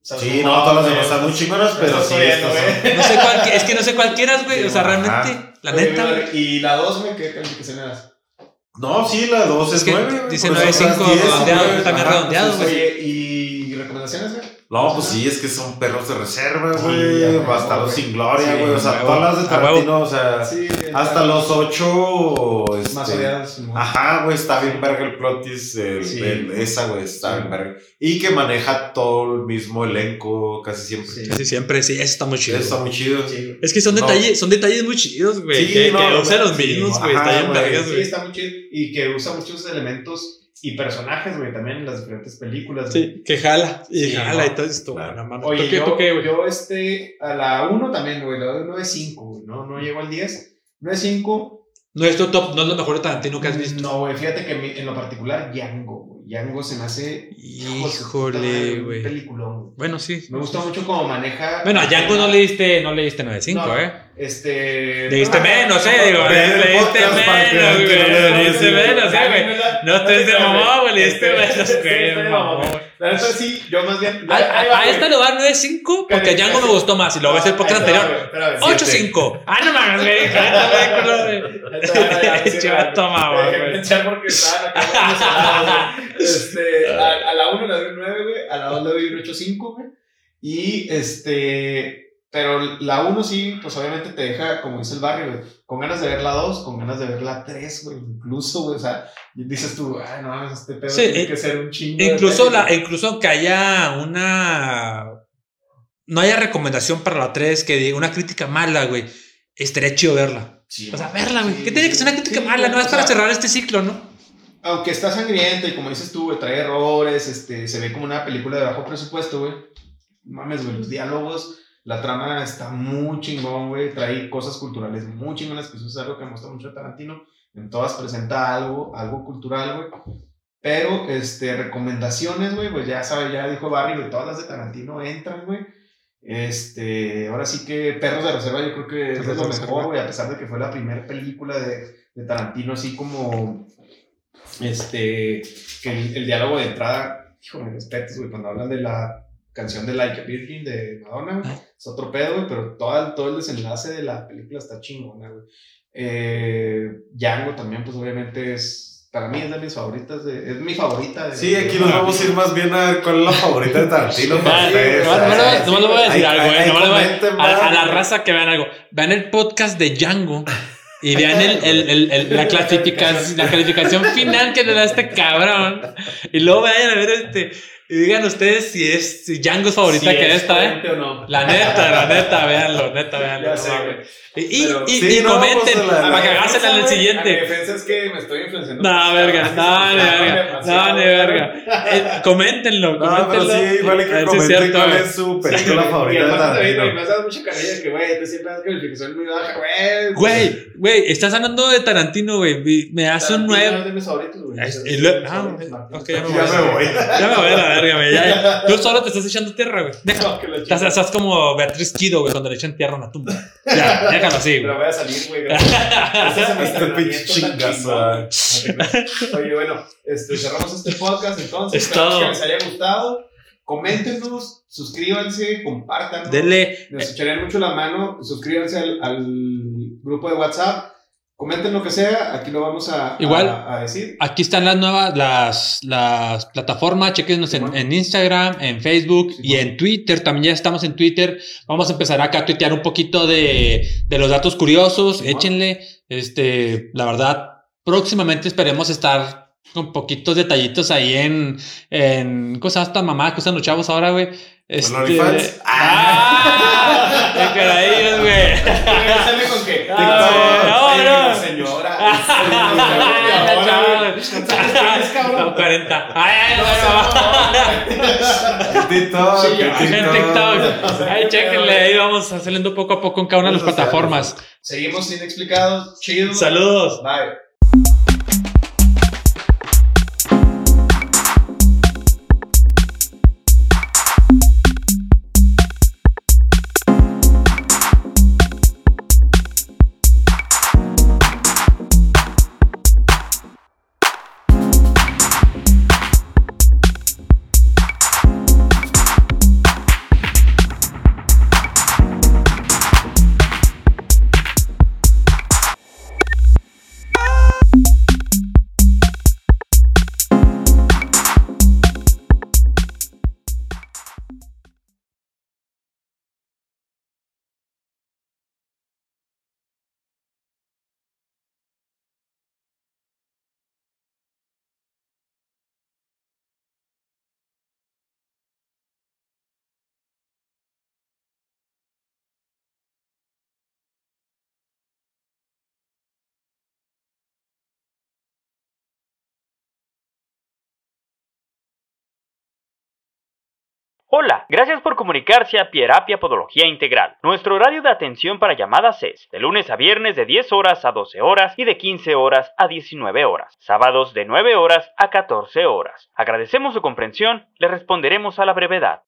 Sí, no, todas las demás están muy chingonas, pero sí. güey. No sé cuál, es que no sé cuál quieras, güey. Sí, o sea, ajá. realmente, la Oye, neta. Barry, ¿Y la 2, güey, qué calificación le das? No, sí, la 2 es, Es que 9. dice 9.5 redondeado, también redondeado, güey. Oye, ¿y recomendaciones, güey? No, pues sí, es que son perros de reserva, Sí, güey. a huevo, Bastardos güey. sin gloria, Sí, güey. o sea, huevo, todas las de. Tarantino, o sea, Sí, hasta los 8. más este, odiados. Simón. Ajá, güey, está bien verga el plotis. El, Sí. el- esa, güey, está Sí. bien verga. Y que maneja todo el mismo elenco casi siempre. Sí. Casi siempre, sí, eso está muy chido. Eso está muy chido. Sí. Es que son No. detalles, son detalles muy chidos, güey. Sí, que, no, que no, los sí, mismos, güey. Está bien güey. vergas, Sí, güey. está muy chido. Y que usa muchos elementos y personajes, güey, también en las diferentes películas. güey. Sí, que jala. Y Sí, jala no. y todo esto, Claro. güey. No mames. Oye, ¿Tú qué, yo, tú qué, güey? yo este, a la 1 también, güey, la 1 es 5, güey, no, no llego al 10. 9 es 5. No es tu top, no es lo mejor de Tarantino que has visto. No, güey, fíjate que en lo particular, güey. Django se me hace. Híjole, güey. Peliculón. Bueno, sí. Me gusta mucho cómo maneja. Bueno, a Django no le diste, no le diste 9.5, No, ¿eh? Este. Le diste menos, eh, digo, le diste menos, no güey. Le diste menos, eh, güey. No estés de mamá, güey, le diste menos, güey. La neta sí, yo más bien. A, Ahí va, a, a esta le va 9.5 porque a Cállate, Django me cállate. gustó más y lo ves el podcast Ahí está, anterior. güey, espérame, siete. 8.5. Ah, no mames, güey. Película, güey. Dejé güey. pensar porque estaban acá. Este, a, a la 1 le doy un 9, güey. A la 2 le doy un 8.5, güey. Y este. Pero la 1 sí, pues obviamente te deja, como dice el barrio, güey, con ganas de ver la 2, con ganas de ver la 3, güey. Incluso, güey. O sea, dices tú, ay, no mames, este pedo Sí, tiene eh, que ser un chingo. Incluso, la, incluso que haya una. No haya recomendación para la 3, que diga una crítica mala, güey. Estaría chido verla. Sí, O sea, verla, güey. Sí, ¿Qué tiene que ser una crítica mala? No es para sea, cerrar este ciclo, ¿no? aunque está sangrienta y como dices tú, güey, trae errores, este, se ve como una película de bajo presupuesto, güey. Mames, güey, los diálogos, la trama está muy chingón, güey, trae cosas culturales muy chingonas, que eso es algo que muestra mucho Tarantino. En todas presenta algo, algo cultural, güey. Pero, este, recomendaciones, güey, pues ya sabe, ya dijo Barry, güey, todas las de Tarantino entran, güey. Este, ahora sí que Perros de Reserva yo creo que es lo mejor, güey, a pesar de que fue la primera película de, de Tarantino, así como, este, que el, el diálogo de entrada, hijo, me respetos, güey, cuando hablan de la canción de Like a Virgin de Madonna, güey, es otro pedo, güey, pero todo, todo el desenlace de la película está chingona, güey. Eh, Django también, pues obviamente es para mí es de mis favoritas, de, es mi favorita. De, sí, aquí nos vamos a ir más bien a ver cuál es la favorita de Tarantino. Ah, no le voy a decir algo, eh. a, la raza que vean algo. Vean el podcast de Django y vean el, el, el, la, clasificación, la calificación final que le da este cabrón. Y luego vayan a ver este. Y digan ustedes si es si Django es favorita que esta, ¿eh? O no. La neta, la neta, véanlo, neta, véanlo. Ya sé, y, y, y, comenten para cagársela en el siguiente. Mi defensa es que me estoy influenciando. No, verga, no, ni verga. No, ni verga. Coméntenlo, coméntenlo. No, pero sí, igual que comenten cuál es su película favorita Tarantino. Me has dado mucha carrilla que, güey, tú siempre das calificación muy baja, güey. Güey, güey, estás hablando de Tarantino, güey. Me hace un nuevo. Es de mis favoritos, güey. Ah, ok, ya me voy. Ya me voy a la verga, güey. Tú solo te estás echando tierra, güey. Estás como Beatriz Kido, güey, cuando le echan tierra a una tumba. Ya, ya déjalo así, Pero voy a salir, güey. este pinche chingazo. Oye, bueno, este, cerramos este podcast entonces. Espero que les haya gustado. Coméntenos, suscríbanse, compártanos. Denle. Nos echarían mucho la mano. Suscríbanse al, al grupo de WhatsApp. Comenten lo que sea, aquí lo vamos a, Igual, a, a decir. Aquí están las nuevas, las, las plataformas, chequenos en, bueno. en, Instagram, en Facebook sí, y bueno. en Twitter, también ya estamos en Twitter. Vamos a empezar acá a tuitear un poquito de, de los datos curiosos, sí, échenle, este, la verdad, próximamente esperemos estar con poquitos detallitos ahí en, en cosas hasta mamá que usan los chavos ahora, güey. Este, OnlyFans. ¡Ah! ¡Qué caradillos, güey! Sale con qué? No, no. Señora. No, 40. ¡Ay, ay, no! TikTok. En TikTok. Ay, chéquenle. Ahí vamos saliendo poco a poco en cada una de las plataformas. Seguimos inexplicados. Chido. Saludos. Bye. Hola, gracias por comunicarse a Pierapia Podología Integral. Nuestro horario de atención para llamadas es de lunes a viernes de 10 horas a 12 horas y de 15 horas a 19 horas. Sábados de 9 horas a 14 horas. Agradecemos su comprensión, le responderemos a la brevedad.